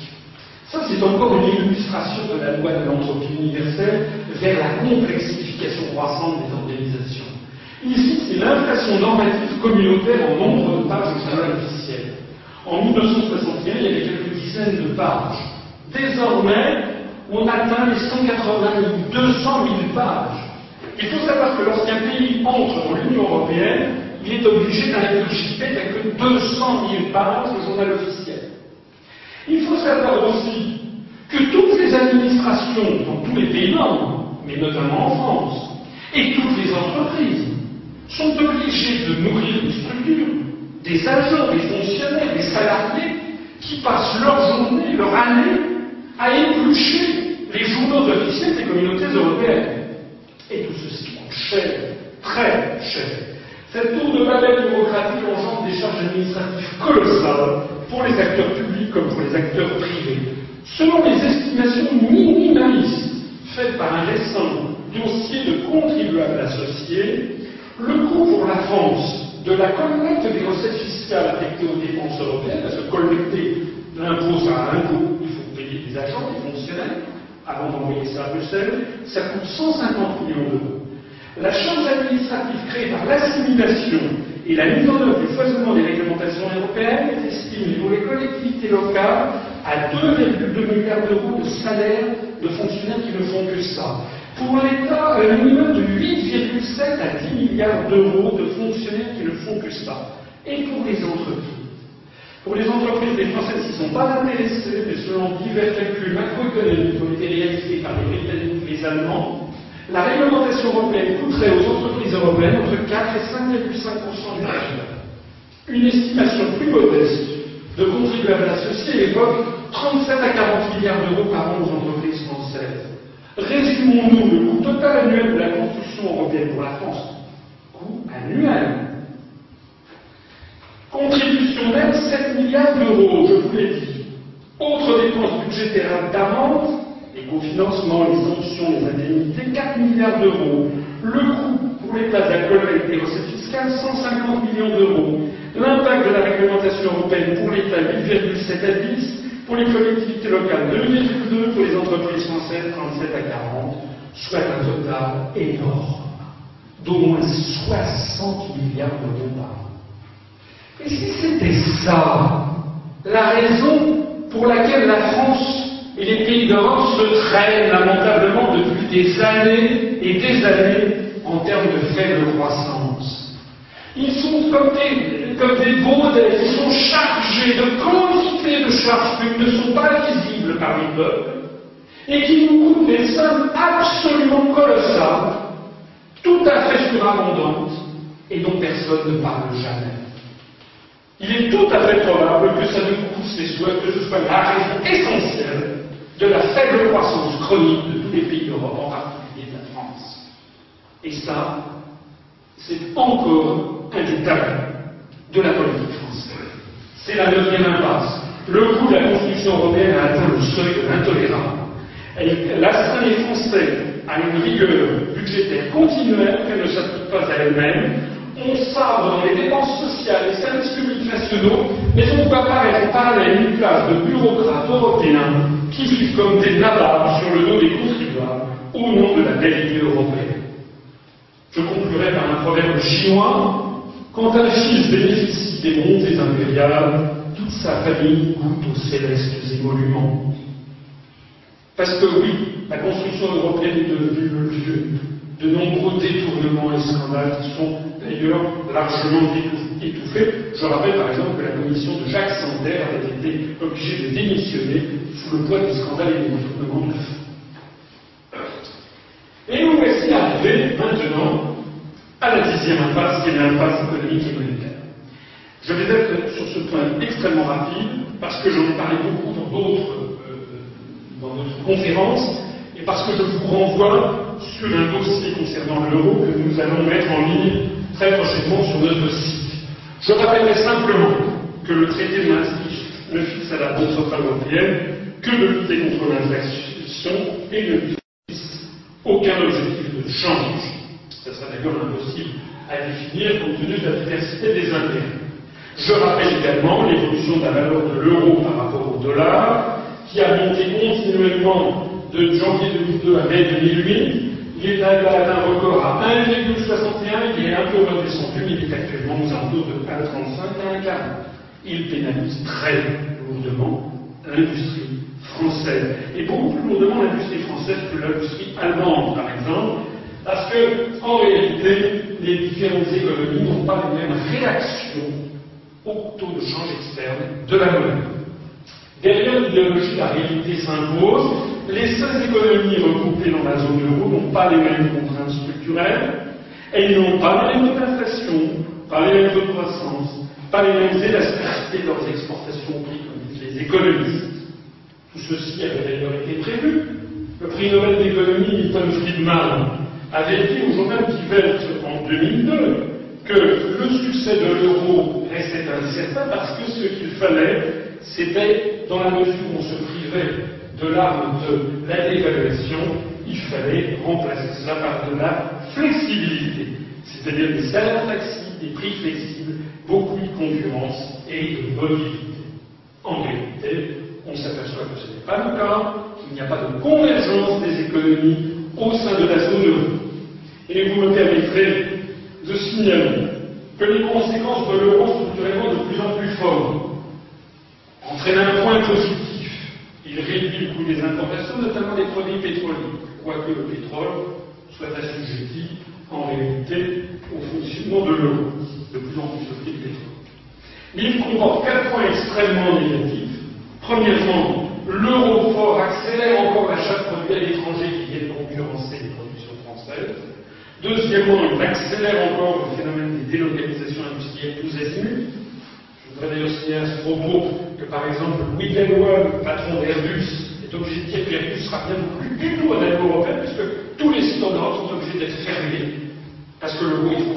Ça, c'est encore une illustration de la loi de l'entropie universelle vers la complexification croissante des organisations. Ici, c'est l'inflation normative communautaire en nombre de pages au journal officiel. En 1961, il y avait quelques dizaines de pages. Désormais, on atteint les 180 000, 200 000 pages. Il faut savoir que lorsqu'un pays entre dans l'Union européenne, il est obligé d'ingurgiter quelques 200 000 pages au journal officiel. Il faut savoir aussi que toutes les administrations dans tous les pays membres, mais notamment en France, et toutes les entreprises, sont obligés de nourrir une structure, des agents, des fonctionnaires, des salariés qui passent leur journée, leur année à éplucher les journaux officiels des communautés européennes. Et tout ceci coûte cher, très cher. Cette tour de babel bureaucratique engendre des charges administratives colossales pour les acteurs publics comme pour les acteurs privés. Selon les estimations minimalistes faites par un récent dossier de contribuables associés, le coût pour la France de la collecte des recettes fiscales affectées aux dépenses européennes, parce que collecter l'impôt, ça a un coût, il faut payer des agents, des fonctionnaires, avant d'envoyer ça à Bruxelles, ça coûte 150 millions d'euros. La charge administrative créée par l'assimilation et la mise en œuvre du foisonnement des réglementations européennes est estimée pour les collectivités locales à 2,2 milliards d'euros de salaire de fonctionnaires qui ne font que ça. Pour l'État, un minimum de 8,7 à 10 milliards d'euros de fonctionnaires qui ne font que ça. Et pour les entreprises Pour les entreprises, les Françaises ne sont pas intéressées, mais selon divers calculs macroéconomiques qui ont été réalisés par les Britanniques et les Allemands, la réglementation européenne coûterait aux entreprises européennes entre 4 et 5,5% du PIB. Une estimation plus modeste de contribuables associés évoque 37 à 40 milliards d'euros par an aux entreprises françaises. Résumons-nous le coût total annuel de la construction européenne pour la France. Coût annuel. Contribution nette 7 milliards d'euros, je vous l'ai dit. Autres dépenses budgétaires d'amende les cofinancements, les sanctions, les indemnités, 4 milliards d'euros. Le coût pour l'État de la collecte des recettes fiscales, 150 millions d'euros. L'impact de la réglementation européenne pour l'État, 8,7 à 10. Pour les collectivités locales, 2,2. Pour les entreprises françaises, 37 à 40. Soit un total énorme d'au moins 60 milliards par an. Et si c'était ça, la raison pour laquelle la France et les pays d'Europe se traînent lamentablement depuis des années et des années en termes de faible croissance. Ils sont comme des, comme des ils sont chargés de quantités de charges qui ne sont pas visibles par les peuples et qui nous coûtent des sommes absolument colossales, tout à fait surabondantes et dont personne ne parle jamais. Il est tout à fait probable que ça ne coûte ces souhaits, que ce soit la raison essentielle de la faible croissance chronique de tous les pays d'Europe, en particulier de la France. Et ça, c'est encore un détail de la politique française. C'est la neuvième impasse. Le coût de la construction européenne a atteint le seuil de l'intolérable. L'astreint les Français à une rigueur budgétaire continuelle qu'elle ne s'applique pas à elle-même. On sabre dans les dépenses sociales, les services publics nationaux, mais on peut apparaître en parallèle une classe de bureaucrates européens qui vivent comme des nababs sur le dos des contribuables au nom de la idée européenne. Je conclurai par un proverbe chinois quand un fils bénéficie des montées impériales, toute sa famille goûte aux célestes émoluments. Parce que oui, la construction européenne est devenue le lieu de nombreux détournements et scandales qui sont d'ailleurs largement étouffés. Je rappelle par exemple que la commission de Jacques Sander avait été obligée de démissionner sous le poids du scandale et des détournements de fonds. Et nous voici arrivés maintenant à la dixième impasse, qui est l'impasse économique et monétaire. Je vais être sur ce point extrêmement rapide, parce que j'en ai parlé beaucoup dans d'autres, euh, conférences, et parce que je vous renvoie sur un dossier concernant l'euro que nous allons mettre en ligne très prochainement sur notre site. Je rappellerai simplement que le traité de Maastricht ne fixe à la Banque centrale européenne que de lutter contre l'inflation et ne fixe aucun objectif de change. Ça sera d'ailleurs impossible à définir compte tenu de la diversité des intérêts. Je rappelle également l'évolution de la valeur de l'euro par rapport au dollar, qui a monté continuellement de janvier 2002 à mai 2008. Il est atteint un record à 1,61, il est un peu redescendu, mais il est actuellement aux alentours de 1,35 à 1,40. Il pénalise très lourdement l'industrie française, et beaucoup plus lourdement l'industrie française que l'industrie allemande, par exemple, parce que, en réalité, les différentes économies n'ont pas les mêmes réactions au taux de change externe de la monnaie. Derrière l'idéologie, la réalité s'impose. Les seules économies regroupées dans la zone euro n'ont pas les mêmes contraintes structurelles. Elles n'ont pas les mêmes d'inflation, pas les mêmes de croissance, pas les mêmes élasticités de leurs exportations au comme disent les économistes. Tout ceci avait d'ailleurs été prévu. Le prix Nobel d'économie, Milton Friedman, avait dit au journal Divers en 2002 que le succès de l'euro restait incertain parce que ce qu'il fallait, c'était, dans la mesure où on se privait de l'arme de la dévaluation, il fallait remplacer cela par de la flexibilité, c'est-à-dire des salaires flexibles, des prix flexibles, beaucoup de concurrence et de mobilité. En réalité, on s'aperçoit que c'est n'est pas le cas, qu'il n'y a pas de convergence des économies au sein de la zone euro. Et vous me permettrez de signaler que les conséquences de l'euro structurellement de plus en plus fortes entraînent un point positif. Il réduit le coût des importations, notamment des produits pétroliers, quoique le pétrole soit assujetti en réalité au fonctionnement de l'euro, de plus en plus de pétrole. Mais il comporte quatre points extrêmement négatifs. Premièrement, l'euro fort accélère encore l'achat de produits à l'étranger qui viennent concurrencer les productions françaises. Deuxièmement, il accélère encore le phénomène des délocalisations industrielles tous azimuts. Je voudrais d'ailleurs signaler à ce propos que, par exemple, Louis le patron d'Airbus, est obligé de dire que l'Airbus sera bien plus du tout un niveau européen, puisque tous les sites en Europe sont obligés d'être fermés parce que l'euro est trop.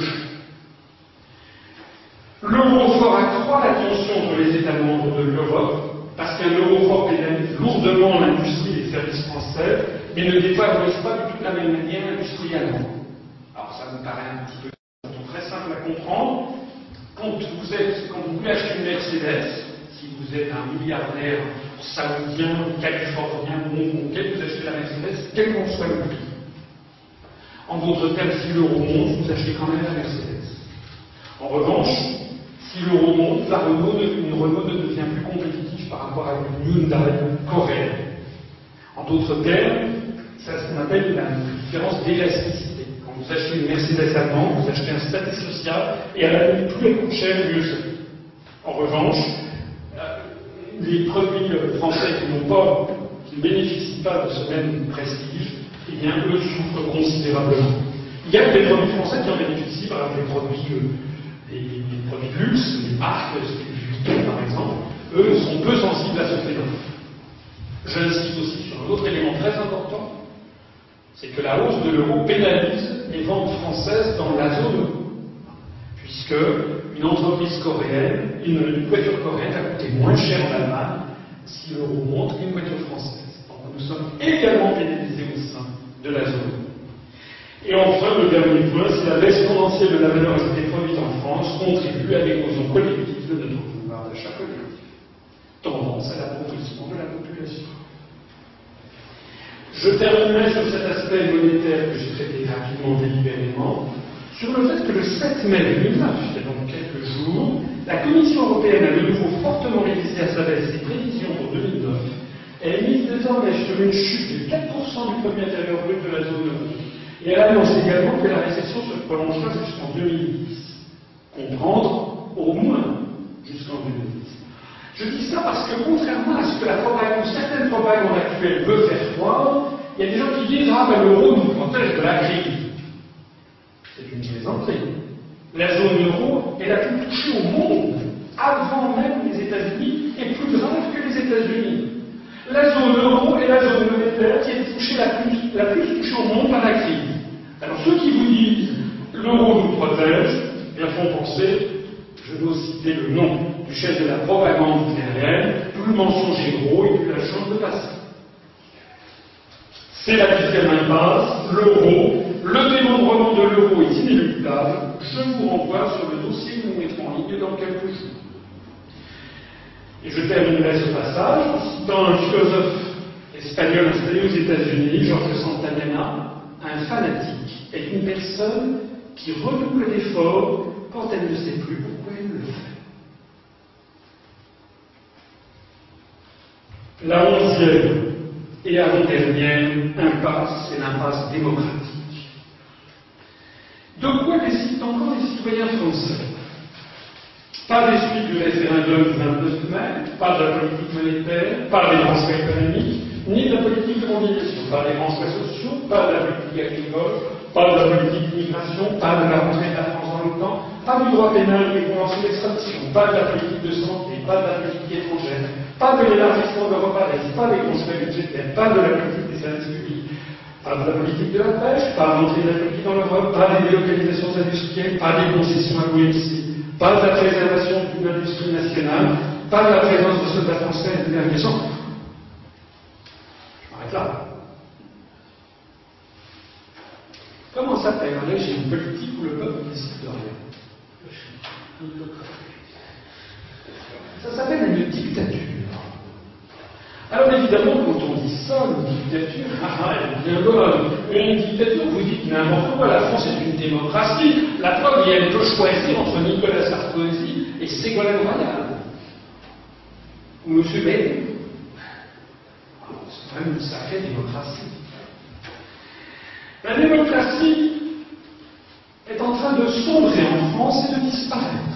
L'euro fort accroît la tension entre les États membres de l'Europe, parce qu'un euro fort pénalise lourdement l'industrie et les services français, mais ne défavorise pas du tout de la même manière l'industrie allemande. Alors ça me paraît un petit peu très simple à comprendre. Quand vous, êtes, une Mercedes, si vous êtes un milliardaire saoudien, californien, hongkongais, vous achetez la Mercedes, quel qu'en soit le prix. En d'autres termes, si l'euro monte, vous achetez quand même la Mercedes. En revanche, si l'euro monte, la Renault, une Renault ne devient plus compétitive par rapport à une Hyundai coréenne. En d'autres termes, c'est ce qu'on appelle la différence d'élasticité. Vous achetez une Mercedes allemande, vous achetez un statut social, et à la limite, plus elle coûte cher, mieux. En revanche, euh, les produits français qui n'ont pas, qui ne bénéficient pas de ce même prestige, eh bien, eux souffrent considérablement. Il y a des produits français qui en bénéficient, par exemple, les produits, euh, les, produits de luxe, les marques, les par exemple, eux sont peu sensibles à ce phénomène. J'insiste aussi sur un autre élément très important, c'est que la hausse de l'euro pénalise les ventes françaises dans la zone. Puisque une entreprise coréenne, une, voiture coréenne a coûté moins cher en Allemagne si l'euro monte qu'une voiture française. Donc nous sommes également pénalisés au sein de la zone. Et enfin, le dernier point, c'est la baisse tendancielle de la valeur ajoutée produite en France contribue à l'érosion collective de notre pouvoir d'achat collectif. Tendance à l'appauvrissement de la population. Je terminerai sur cet aspect monétaire que j'ai traité rapidement, délibérément, sur le fait que le 7 mai 2009, c'est donc quelques jours, la Commission européenne a de nouveau fortement révisé à sa baisse ses prévisions pour 2009 elle mise désormais sur une chute de 4% du premier intérieur brut de la zone euro. Et elle annonce également que la récession se prolongera jusqu'en 2010. Comprendre au moins jusqu'en 2010. Je dis ça parce que contrairement à ce que la propagande, certaines propagandes actuelles veulent faire croire, il y a des gens qui disent Ah ben l'euro nous protège de la crise. C'est une plaisanterie. La zone euro est la plus touchée au monde, avant même les États-Unis, et plus grave que les États-Unis la zone euro est la zone monétaire qui est touchée la plus, la plus touchée au monde par la crise. Alors ceux qui vous disent l'euro nous protège, bien font penser, je dois citer le nom du chef de la propagande aérienne, plus le mensonge est gros et plus la chance de passer. C'est la deuxième impasse, l'euro, le démembrement de l'euro est inéluctable, je vous renvoie sur le dossier que nous mettrons en ligne dans quelques jours. Et je terminerai ce passage en citant un philosophe espagnol installé aux États-Unis, Georges Santayana, un fanatique est une personne qui redouble d'efforts quand elle ne sait plus pourquoi elle le fait. La onzième et avant-dernière impasse, c'est l'impasse démocratique. De quoi décident encore les citoyens français? Pas des suites du référendum du 29 mai, pas de la politique monétaire, pas des transferts économiques, ni de la politique de mobilisation, pas des transferts sociaux, pas de la politique agricole, pas de la politique d'immigration, pas de la rentrée de la France dans temps, pas du droit pénal et des conventions d'extradition, pas de la politique de santé, pas de la politique étrangère, pas de l'élargissement de l'Europe pas des conseils budgétaires, pas de la politique des services publics, pas de la politique de la pêche, pas d'entrée de la politique dans l'Europe, pas des délocalisations industrielles, pas des concessions à l'OMC, pas de la préservation d'une industrie nationale, pas de la présence de soldats français et de Je m'arrête là. Comment s'appelle un régime politique où le peuple décide de rien? Ça s'appelle une dictature. Alors évidemment, quand on dit ça, une dictature, ah, ah, elle est bien. Une dictature, vous dites n'importe quoi, la France est une démocratie. La preuve, elle peut choisir entre Nicolas Sarkozy et Ségolène Royal. Ou M. Ah, c'est quand même une sacrée démocratie. La démocratie est en train de sombrer en France et de disparaître.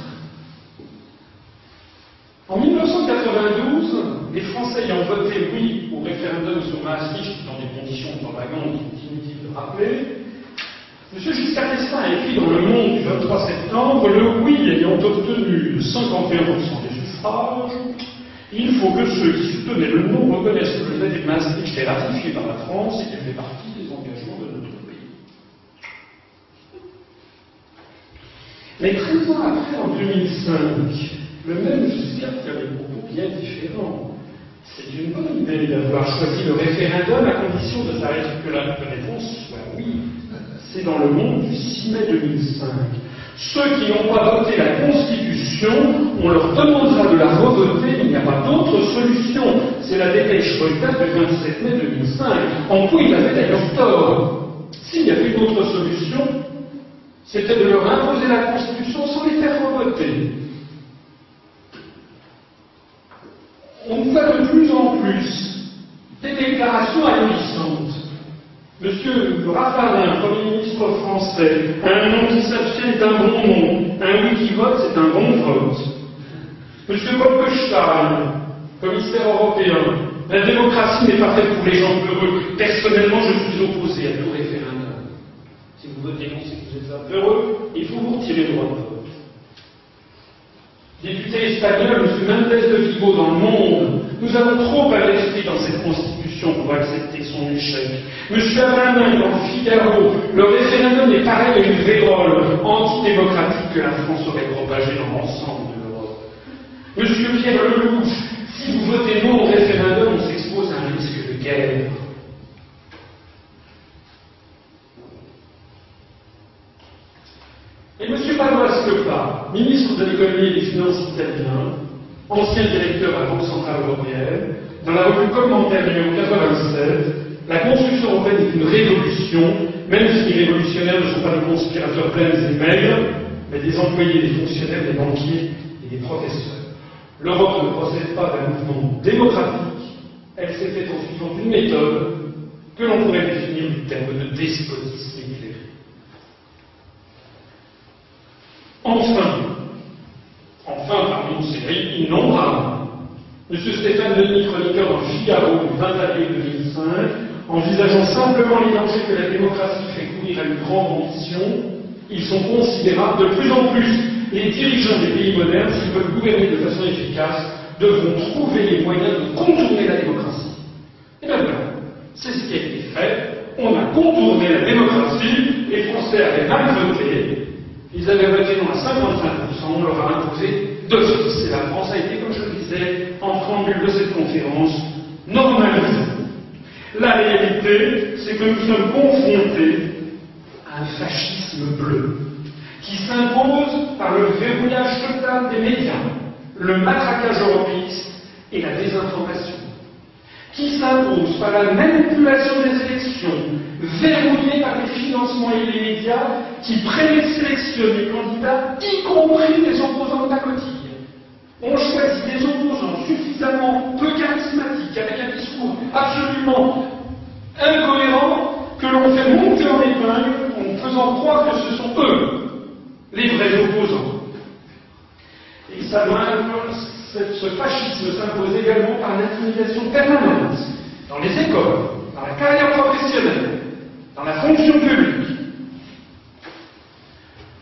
En 1992, les Français ayant voté oui au référendum sur Maastricht dans des conditions de propagande inutiles de rappeler, M. Giscard d'Estaing a écrit dans Le Monde du 23 septembre Le oui ayant obtenu 51% des suffrages, il faut que ceux qui soutenaient le non reconnaissent que le traité de Maastricht est ratifié par la France et qu'il fait partie des engagements de notre pays. Mais 13 ans après, en 2005, le même Giscard qui a des bien différents. C'est une bonne idée d'avoir choisi le référendum à condition de que la réponse soit oui. C'est dans le monde du 6 mai 2005. Ceux qui n'ont pas voté la Constitution, on leur demandera de la revoter, il n'y a pas d'autre solution. C'est la dépêche Reuters du 27 mai 2005. En tout, il avait d'ailleurs tort? S'il y avait une autre solution, c'était de leur imposer la Constitution sans les faire revoter. On fait de plus en plus des déclarations ahurissantes. Monsieur Raffarin, Premier ministre français, un nom qui s'abstient est un bon nom, un oui qui vote, c'est un bon vote. Monsieur Bolkestein, commissaire européen, la démocratie n'est pas faite pour les gens heureux. Personnellement, je suis opposé à tout référendum. Si vous votez non, c'est que vous êtes heureux, il faut vous retirer droit. Député espagnol, M. Mendes de Vigo dans le monde, nous avons trop investi dans cette constitution pour accepter son échec. M. Abramin dans Figaro, le référendum est pareil à une vérole antidémocratique que la France aurait propagée dans l'ensemble de l'Europe. M. Pierre Lelouch, si vous votez non au référendum, on s'expose à un risque de guerre. Et M. Scopa, ministre de l'économie et des finances italien, ancien directeur à la Banque Centrale Européenne, dans la revue Commentaire numéro 87, la construction européenne est une révolution, même si les révolutionnaires ne sont pas des conspirateurs pleins et maigres, mais des employés, des fonctionnaires, des banquiers et des professeurs. L'Europe ne procède pas d'un mouvement démocratique, elle s'est faite en suivant une méthode que l'on pourrait définir du terme de despotisme Enfin, enfin, parmi une série innombrable, M. Stéphane Denis, chroniqueur dans Figaro du 20 avril 2005, envisageant simplement les dangers que la démocratie fait courir à une grande ambition, ils sont considérables de plus en plus. Les dirigeants des pays modernes, s'ils veulent gouverner de façon efficace, devront trouver les moyens de contourner la démocratie. Et bien voilà, c'est ce qui a été fait. On a contourné la démocratie, les Français avaient mal voté, ils avaient voté non à 55%, on leur a imposé deux fils. Et la France a été, comme je le disais, en préambule de cette conférence, normalisée. La réalité, c'est que nous sommes confrontés à un fascisme bleu qui s'impose par le verrouillage total des médias, le matraquage européiste et la désinformation qui s'impose par la manipulation des élections, verrouillée par les financements et les médias qui présélectionnent les candidats, y compris les opposants de la cotille. On choisit des opposants suffisamment peu charismatiques, avec un discours absolument incohérent, que l'on fait monter en épingle en faisant croire que ce sont eux les vrais opposants. Et ça doit ce fascisme s'impose également par l'intimidation permanente dans les écoles, dans la carrière professionnelle, dans la fonction publique.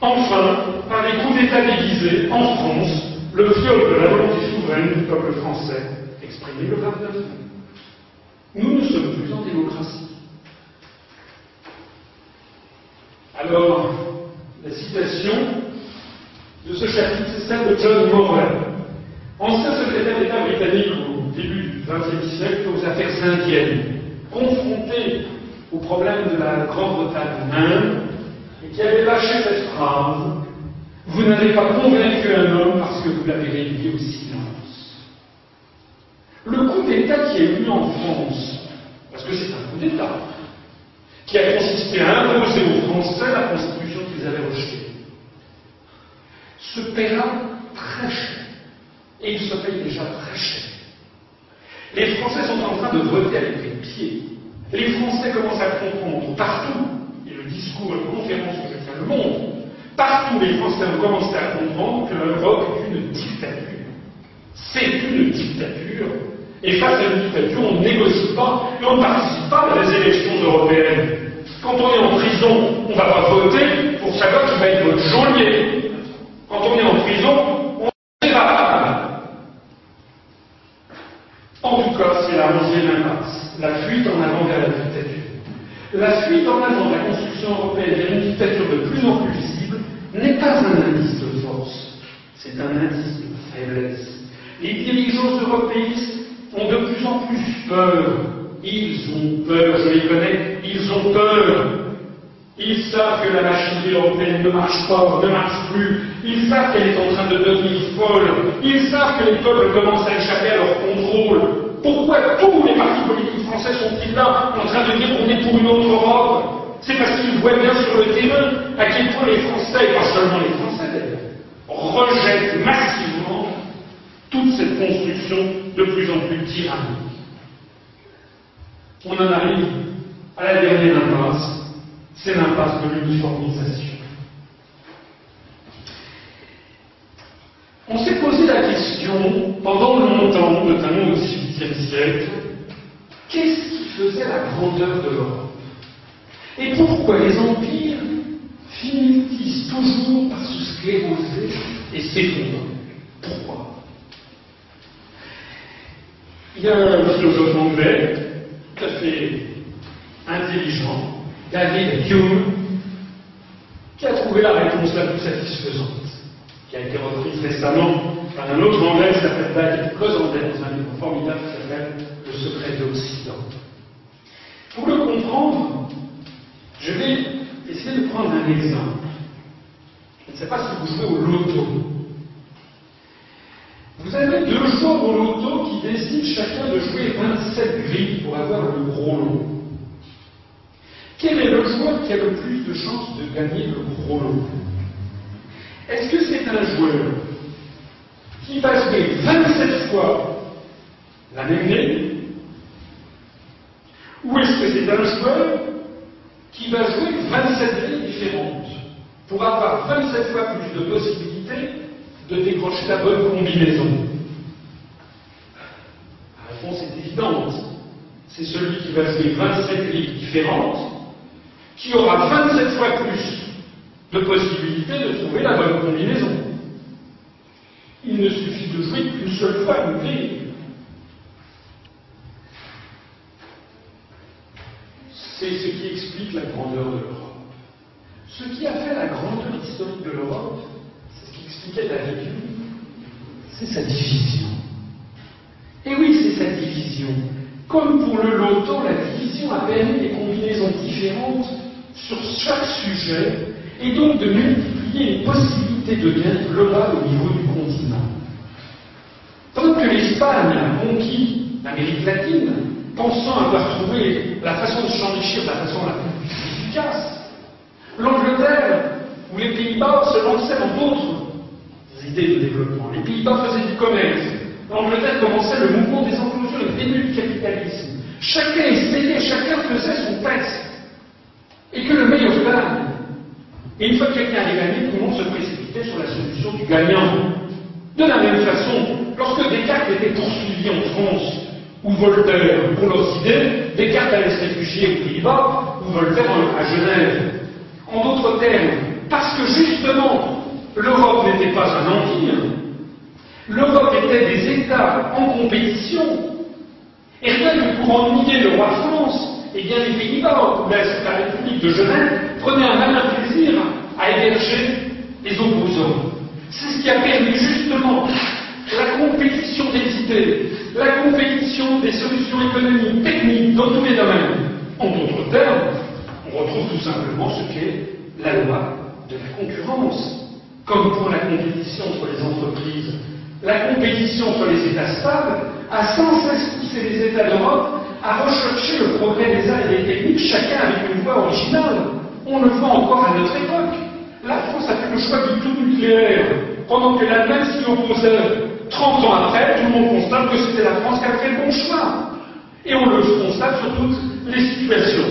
Enfin, par les coups d'État déguisés, en France, le viol de la volonté souveraine du peuple français, exprimé le 29 mai. Nous ne sommes plus en démocratie. Alors, la citation de ce chapitre, c'est celle de John Morel, ancien secrétaire d'État britannique au début du XXe siècle aux affaires indiennes, confronté au problème de la Grande-Bretagne Inde, et qui avait lâché cette phrase Vous n'avez pas convaincu un homme parce que vous l'avez réduit au silence. Le coup d'État qui est eu France, parce que c'est un coup d'État, qui a consisté à imposer aux Français la constitution qu'ils avaient rejetée, se paiera très cher. Et il se paye déjà très cher. Les Français sont en train de voter avec les pieds. Les Français commencent à comprendre partout, et le discours, la conférence que je fais le monde, partout les Français ont commencé à comprendre que l'Europe est une dictature. C'est une dictature. Et face à une dictature, on ne négocie pas et on ne participe pas à des élections européennes. Quand on est en prison, on ne va pas voter pour savoir qui va être votre geôlier. Quand on est en prison, on ne sait pas. En tout cas, c'est la de l'impasse, la fuite en avant vers la dictature. La fuite en avant de la construction européenne vers une dictature de plus en plus visible n'est pas un indice de force, c'est un indice de faiblesse. Les dirigeants européistes ont de plus en plus peur. Ils ont peur, je les connais, ils ont peur. Ils savent que la machinerie européenne ne marche pas, ne marche plus. Ils savent qu'elle est en train de devenir folle. Ils savent que les peuples commencent à échapper à leur contrôle. Pourquoi tous les partis politiques français sont-ils là en train de dire qu'on est pour une autre Europe? C'est parce qu'ils voient bien sur le terrain à quel point les Français, et pas seulement les Français d'ailleurs, rejettent massivement toute cette construction de plus en plus tyrannique. On en arrive à la dernière impasse, c'est l'impasse de l'uniformisation. On s'est posé la question pendant longtemps, notamment au Siècle, qu'est-ce qui faisait la grandeur de l'Europe? Et pourquoi les empires finissent toujours par se scléroser et s'effondrer? Pourquoi? Il y a un philosophe anglais tout à fait intelligent, David Hume, qui a trouvé la réponse la plus satisfaisante, qui a été reprise récemment par un autre anglais qui s'appelle David Cosendel dans un livre formidable qui s'appelle Le secret de l'Occident. Pour le comprendre, je vais essayer de prendre un exemple. Je ne sais pas si vous jouez au loto. Vous avez deux joueurs au loto qui décident chacun de jouer 27 grilles pour avoir le gros lot. Quel est le joueur qui a le plus de chances de gagner le gros lot? Est-ce que c'est un joueur qui va jouer 27 fois la même grille Ou est-ce que c'est un joueur qui va jouer 27 grilles différentes pour avoir 27 fois plus de possibilités de décrocher la bonne combinaison? La réponse est évidente. C'est celui qui va jouer 27 lignes différentes qui aura 27 fois plus de possibilités de trouver la bonne combinaison. Il ne suffit de jouer qu'une seule fois une grille. C'est ce qui explique la grandeur de l'Europe. Ce qui a fait la grandeur historique de l'Europe, c'est sa division. Et oui, c'est sa division. Comme pour le loto, la division a permis des combinaisons différentes sur chaque sujet et donc de multiplier les possibilités de lien global au niveau du continent. Tant que l'Espagne a conquis l'Amérique latine, pensant avoir trouvé la façon de s'enrichir de la façon la plus efficace, l'Angleterre ou les Pays-Bas se lançaient dans d'autres idées de développement. Les Pays-Bas faisaient du commerce. L'Angleterre commençait le mouvement des enclosures, le début du capitalisme. Chacun essayait, chacun faisait son texte. Et que le meilleur gagne. Et une fois que quelqu'un avait gagné, tout le monde se précipitait sur la solution du gagnant. De la même façon, lorsque Descartes était poursuivi en France, ou Voltaire pour leurs idées, Descartes allait se réfugier aux Pays-Bas, ou Voltaire à Genève. En d'autres termes, parce que justement, L'Europe n'était pas un empire. L'Europe était des États en compétition. Et rien que pour ennuyer le roi de France, et bien les Pays-Bas, ou la République de Genève, prenaient un malin plaisir à héberger les opposants. C'est ce qui a permis justement la compétition des idées, la compétition des solutions économiques, techniques, dans tous les domaines. En d'autres termes, on retrouve tout simplement ce qu'est la loi de la concurrence comme pour la compétition entre les entreprises, la compétition entre les États stables a sans cesse poussé les États d'Europe à rechercher le progrès des arts et des techniques, chacun avec une voix originale. On le voit encore à notre époque. La France a fait le choix du tout nucléaire, pendant que l'Allemagne s'y opposait. 30 ans après, tout le monde constate que c'était la France qui a fait le bon choix. Et on le constate sur toutes les situations.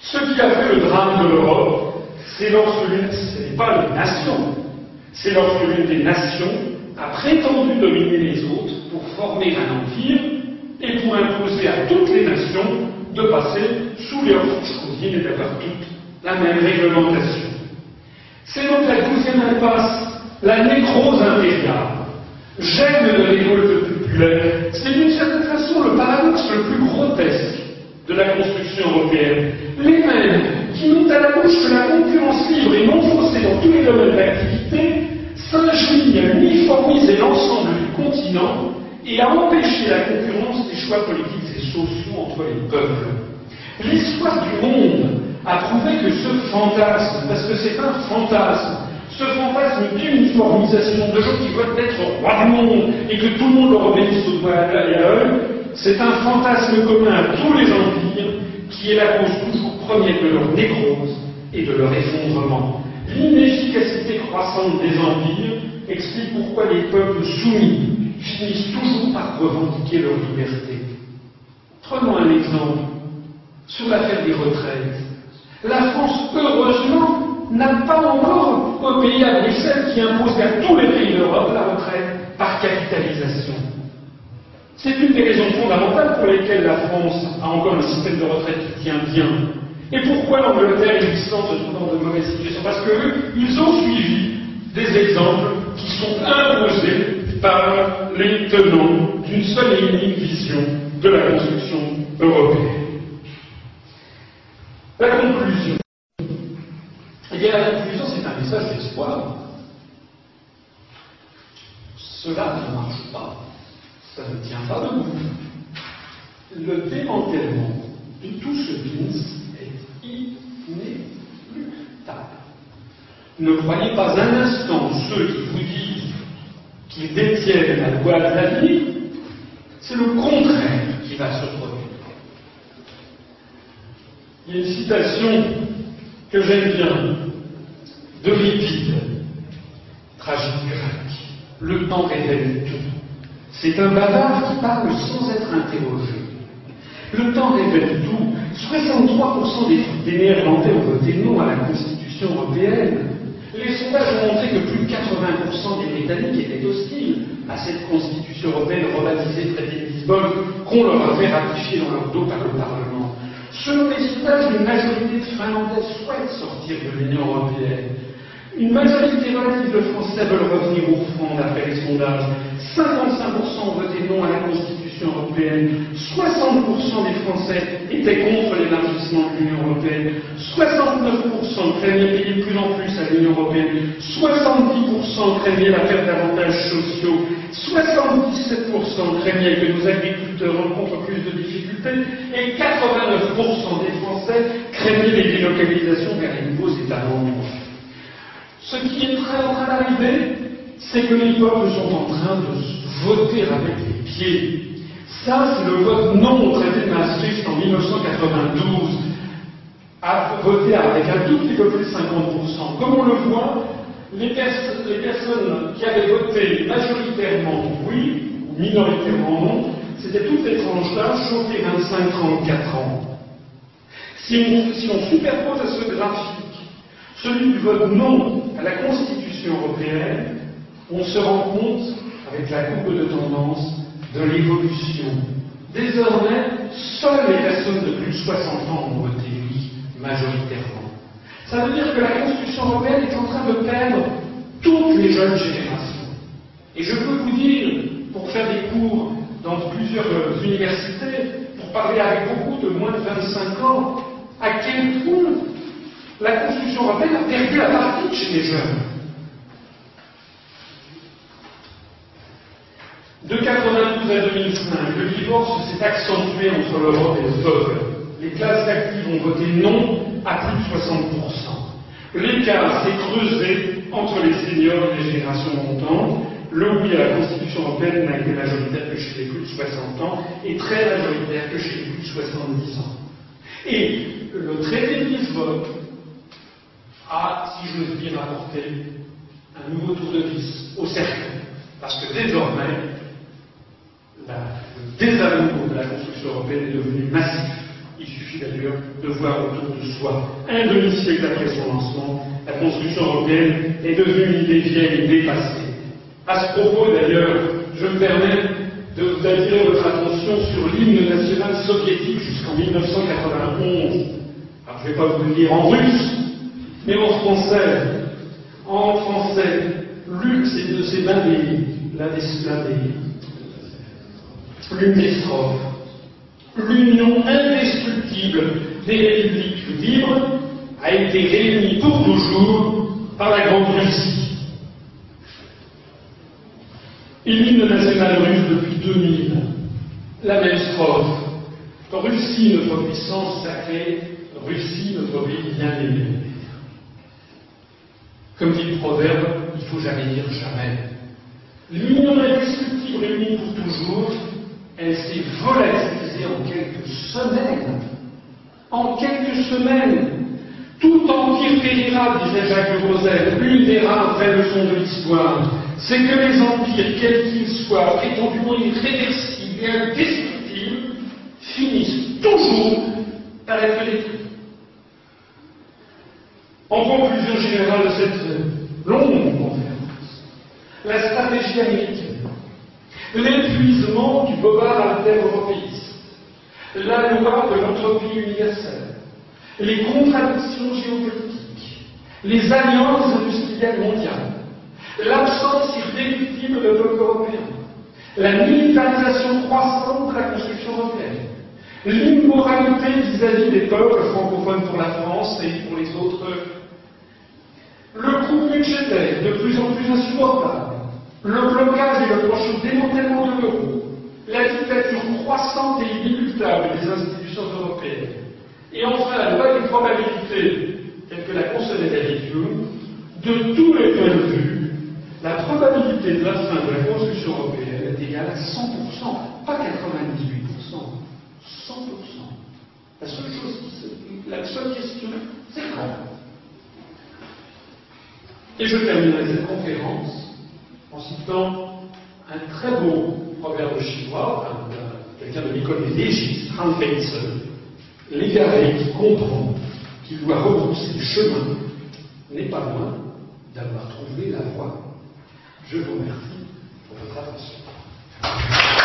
Ce qui a fait le drame de l'Europe, c'est lorsque l'une, ce n'est pas les nations, c'est lorsque l'une des nations a prétendu dominer les autres pour former un empire et pour imposer à toutes les nations de passer sous les fourches et d'avoir toutes la même réglementation. C'est donc la douzième impasse, la nécrose impériale. J'aime de révolte populaire. C'est d'une certaine façon le paradoxe le plus grotesque de la construction européenne. Les mêmes qui n'ont à la bouche que la concurrence libre et non faussée dans tous les domaines d'activité s'ingénient à uniformiser l'ensemble du continent et à empêcher la concurrence des choix politiques et sociaux entre les peuples. L'histoire du monde a prouvé que ce fantasme, parce que c'est un fantasme, ce fantasme d'uniformisation de gens qui veulent être roi du monde et que tout le monde leur obéisse au doigt et à l'œil, c'est un fantasme commun à tous les empires qui est la cause toujours première de leur nécrose et de leur effondrement. L'inefficacité croissante des empires explique pourquoi les peuples soumis finissent toujours par revendiquer leur liberté. Prenons un exemple sur l'affaire des retraites. La France, heureusement, n'a pas encore un pays à Bruxelles qui impose à tous les pays d'Europe la retraite par capitalisation. C'est une des raisons fondamentales pour lesquelles la France a encore un système de retraite qui tient bien. Et pourquoi l'Angleterre et l'Islande se trouvent dans de mauvaises situations? Parce qu'ils ont suivi des exemples qui sont imposés par les tenants d'une seule et unique vision de la construction européenne. La conclusion. Eh bien, la conclusion, c'est un message d'espoir. Cela ne marche pas. Ça ne tient pas debout. Le démantèlement de tout ce business est inéluctable. Ne croyez pas un instant ceux qui vous disent qu'ils détiennent la loi de la vie, c'est le contraire qui va se produire. Il y a une citation que j'aime bien d'Euripide, tragique grec. Le temps révèle tout. C'est un bavard qui parle sans être interrogé. Le temps révèle tout. 63% des, des Néerlandais ont voté non à la Constitution européenne. Les sondages ont montré que plus de 80% des Britanniques étaient hostiles à cette constitution européenne rebaptisée traité de Lisbonne qu'on leur avait ratifiée dans leur dos par le Parlement. Selon les sondages, une majorité de Finlandais souhaite sortir de l'Union européenne. Une majorité relative de Français veulent revenir au front d'après les sondages. 55% ont voté non à la Constitution européenne. 60% des Français étaient contre l'élargissement de l'Union européenne. 69% craignaient payer plus en plus à l'Union européenne. 70% craignaient la perte d'avantages sociaux. 77% craignaient que nos agriculteurs rencontrent plus de difficultés. Et 89% des Français craignaient les délocalisations vers les nouveaux États membres. Ce qui est en train d'arriver, c'est que les peuples sont en train de voter avec les pieds. Ça, c'est le vote non au traité de Maastricht en 1992, à voter avec un tout petit peu plus de 50%. Comme on le voit, les, personnes qui avaient voté majoritairement oui, ou minoritairement non, c'était toutes les tranches d'âge, sauf les 25-34 ans. Si on, si on superpose à ce graphique celui du vote non à la Constitution européenne, on se rend compte, avec la courbe de tendance, de l'évolution. Désormais, seules les personnes de plus de 60 ans ont voté oui, majoritairement. Ça veut dire que la Constitution européenne est en train de perdre toutes les jeunes générations. Et je peux vous dire, pour faire des cours dans plusieurs universités, pour parler avec beaucoup de moins de 25 ans, à quel point la Constitution européenne a perdu la partie chez les jeunes. De 92 à 2005, le divorce s'est accentué entre l'Europe et le peuple. Les classes actives ont voté non à plus de 60%. L'écart s'est creusé entre les seniors et les générations montantes. le oui à la Constitution européenne n'a été majoritaire que chez les plus de 60 ans et très majoritaire que chez les plus de 70 ans. Et le traité de Lisbonne a, si veux dire, apporté un nouveau tour de vis au cercle. Parce que désormais, le désamour de la construction européenne est devenu massif. Il suffit d'ailleurs de voir autour de soi, un demi-siècle après son lancement, la construction européenne est devenue une idée vieille et dépassée. À ce propos, d'ailleurs, je me permets de vous attirer votre attention sur l'hymne national soviétique jusqu'en 1991. Alors, je ne vais pas vous le lire en russe, mais en français. En français, c'est l'un des, l'un des, l'une des strophes. L'union indestructible des républiques libres a été réunie pour toujours par la Grande Russie. Et l'hymne national russe depuis 2000, la même strophe. Russie, notre puissance sacrée, Russie, notre pays bien-aimé. Comme dit le proverbe, il faut jamais dire jamais. L'union indestructible réunie pour toujours, elle s'est volatilisée en quelques semaines. En quelques semaines, tout empire périra, disait Jacques de Rosel, une des rares de l'histoire, c'est que les empires, quels qu'ils soient, prétendument irréversibles et indestructibles, finissent toujours par être détruits. En conclusion générale de cette longue conférence, la stratégie américaine, l'épuisement du bobard inter-européiste, la loi de l'entropie universelle, les contradictions géopolitiques, les alliances industrielles mondiales, l'absence irréductible de peuple européen, la militarisation croissante de la construction européenne, l'immoralité vis-à-vis des peuples francophones pour la France et pour les autres, le coût budgétaire de plus en plus insupportable, le blocage et le prochain démantèlement de l'euro, la dictature croissante et inéluctable des institutions européennes, et enfin la loi des probabilités, telle que la concevait David de tous les points de vue, la probabilité de la fin de la construction européenne est égale à 100%, pas 98%, 100%. La seule chose, la seule question, c'est quand Et je terminerai cette conférence en citant un très beau proverbe chinois, quelqu'un de l'école des légistes, Han L'égaré qui comprend qu'il doit rebrousser le chemin n'est pas loin d'avoir trouvé la voie. Je vous remercie pour votre attention.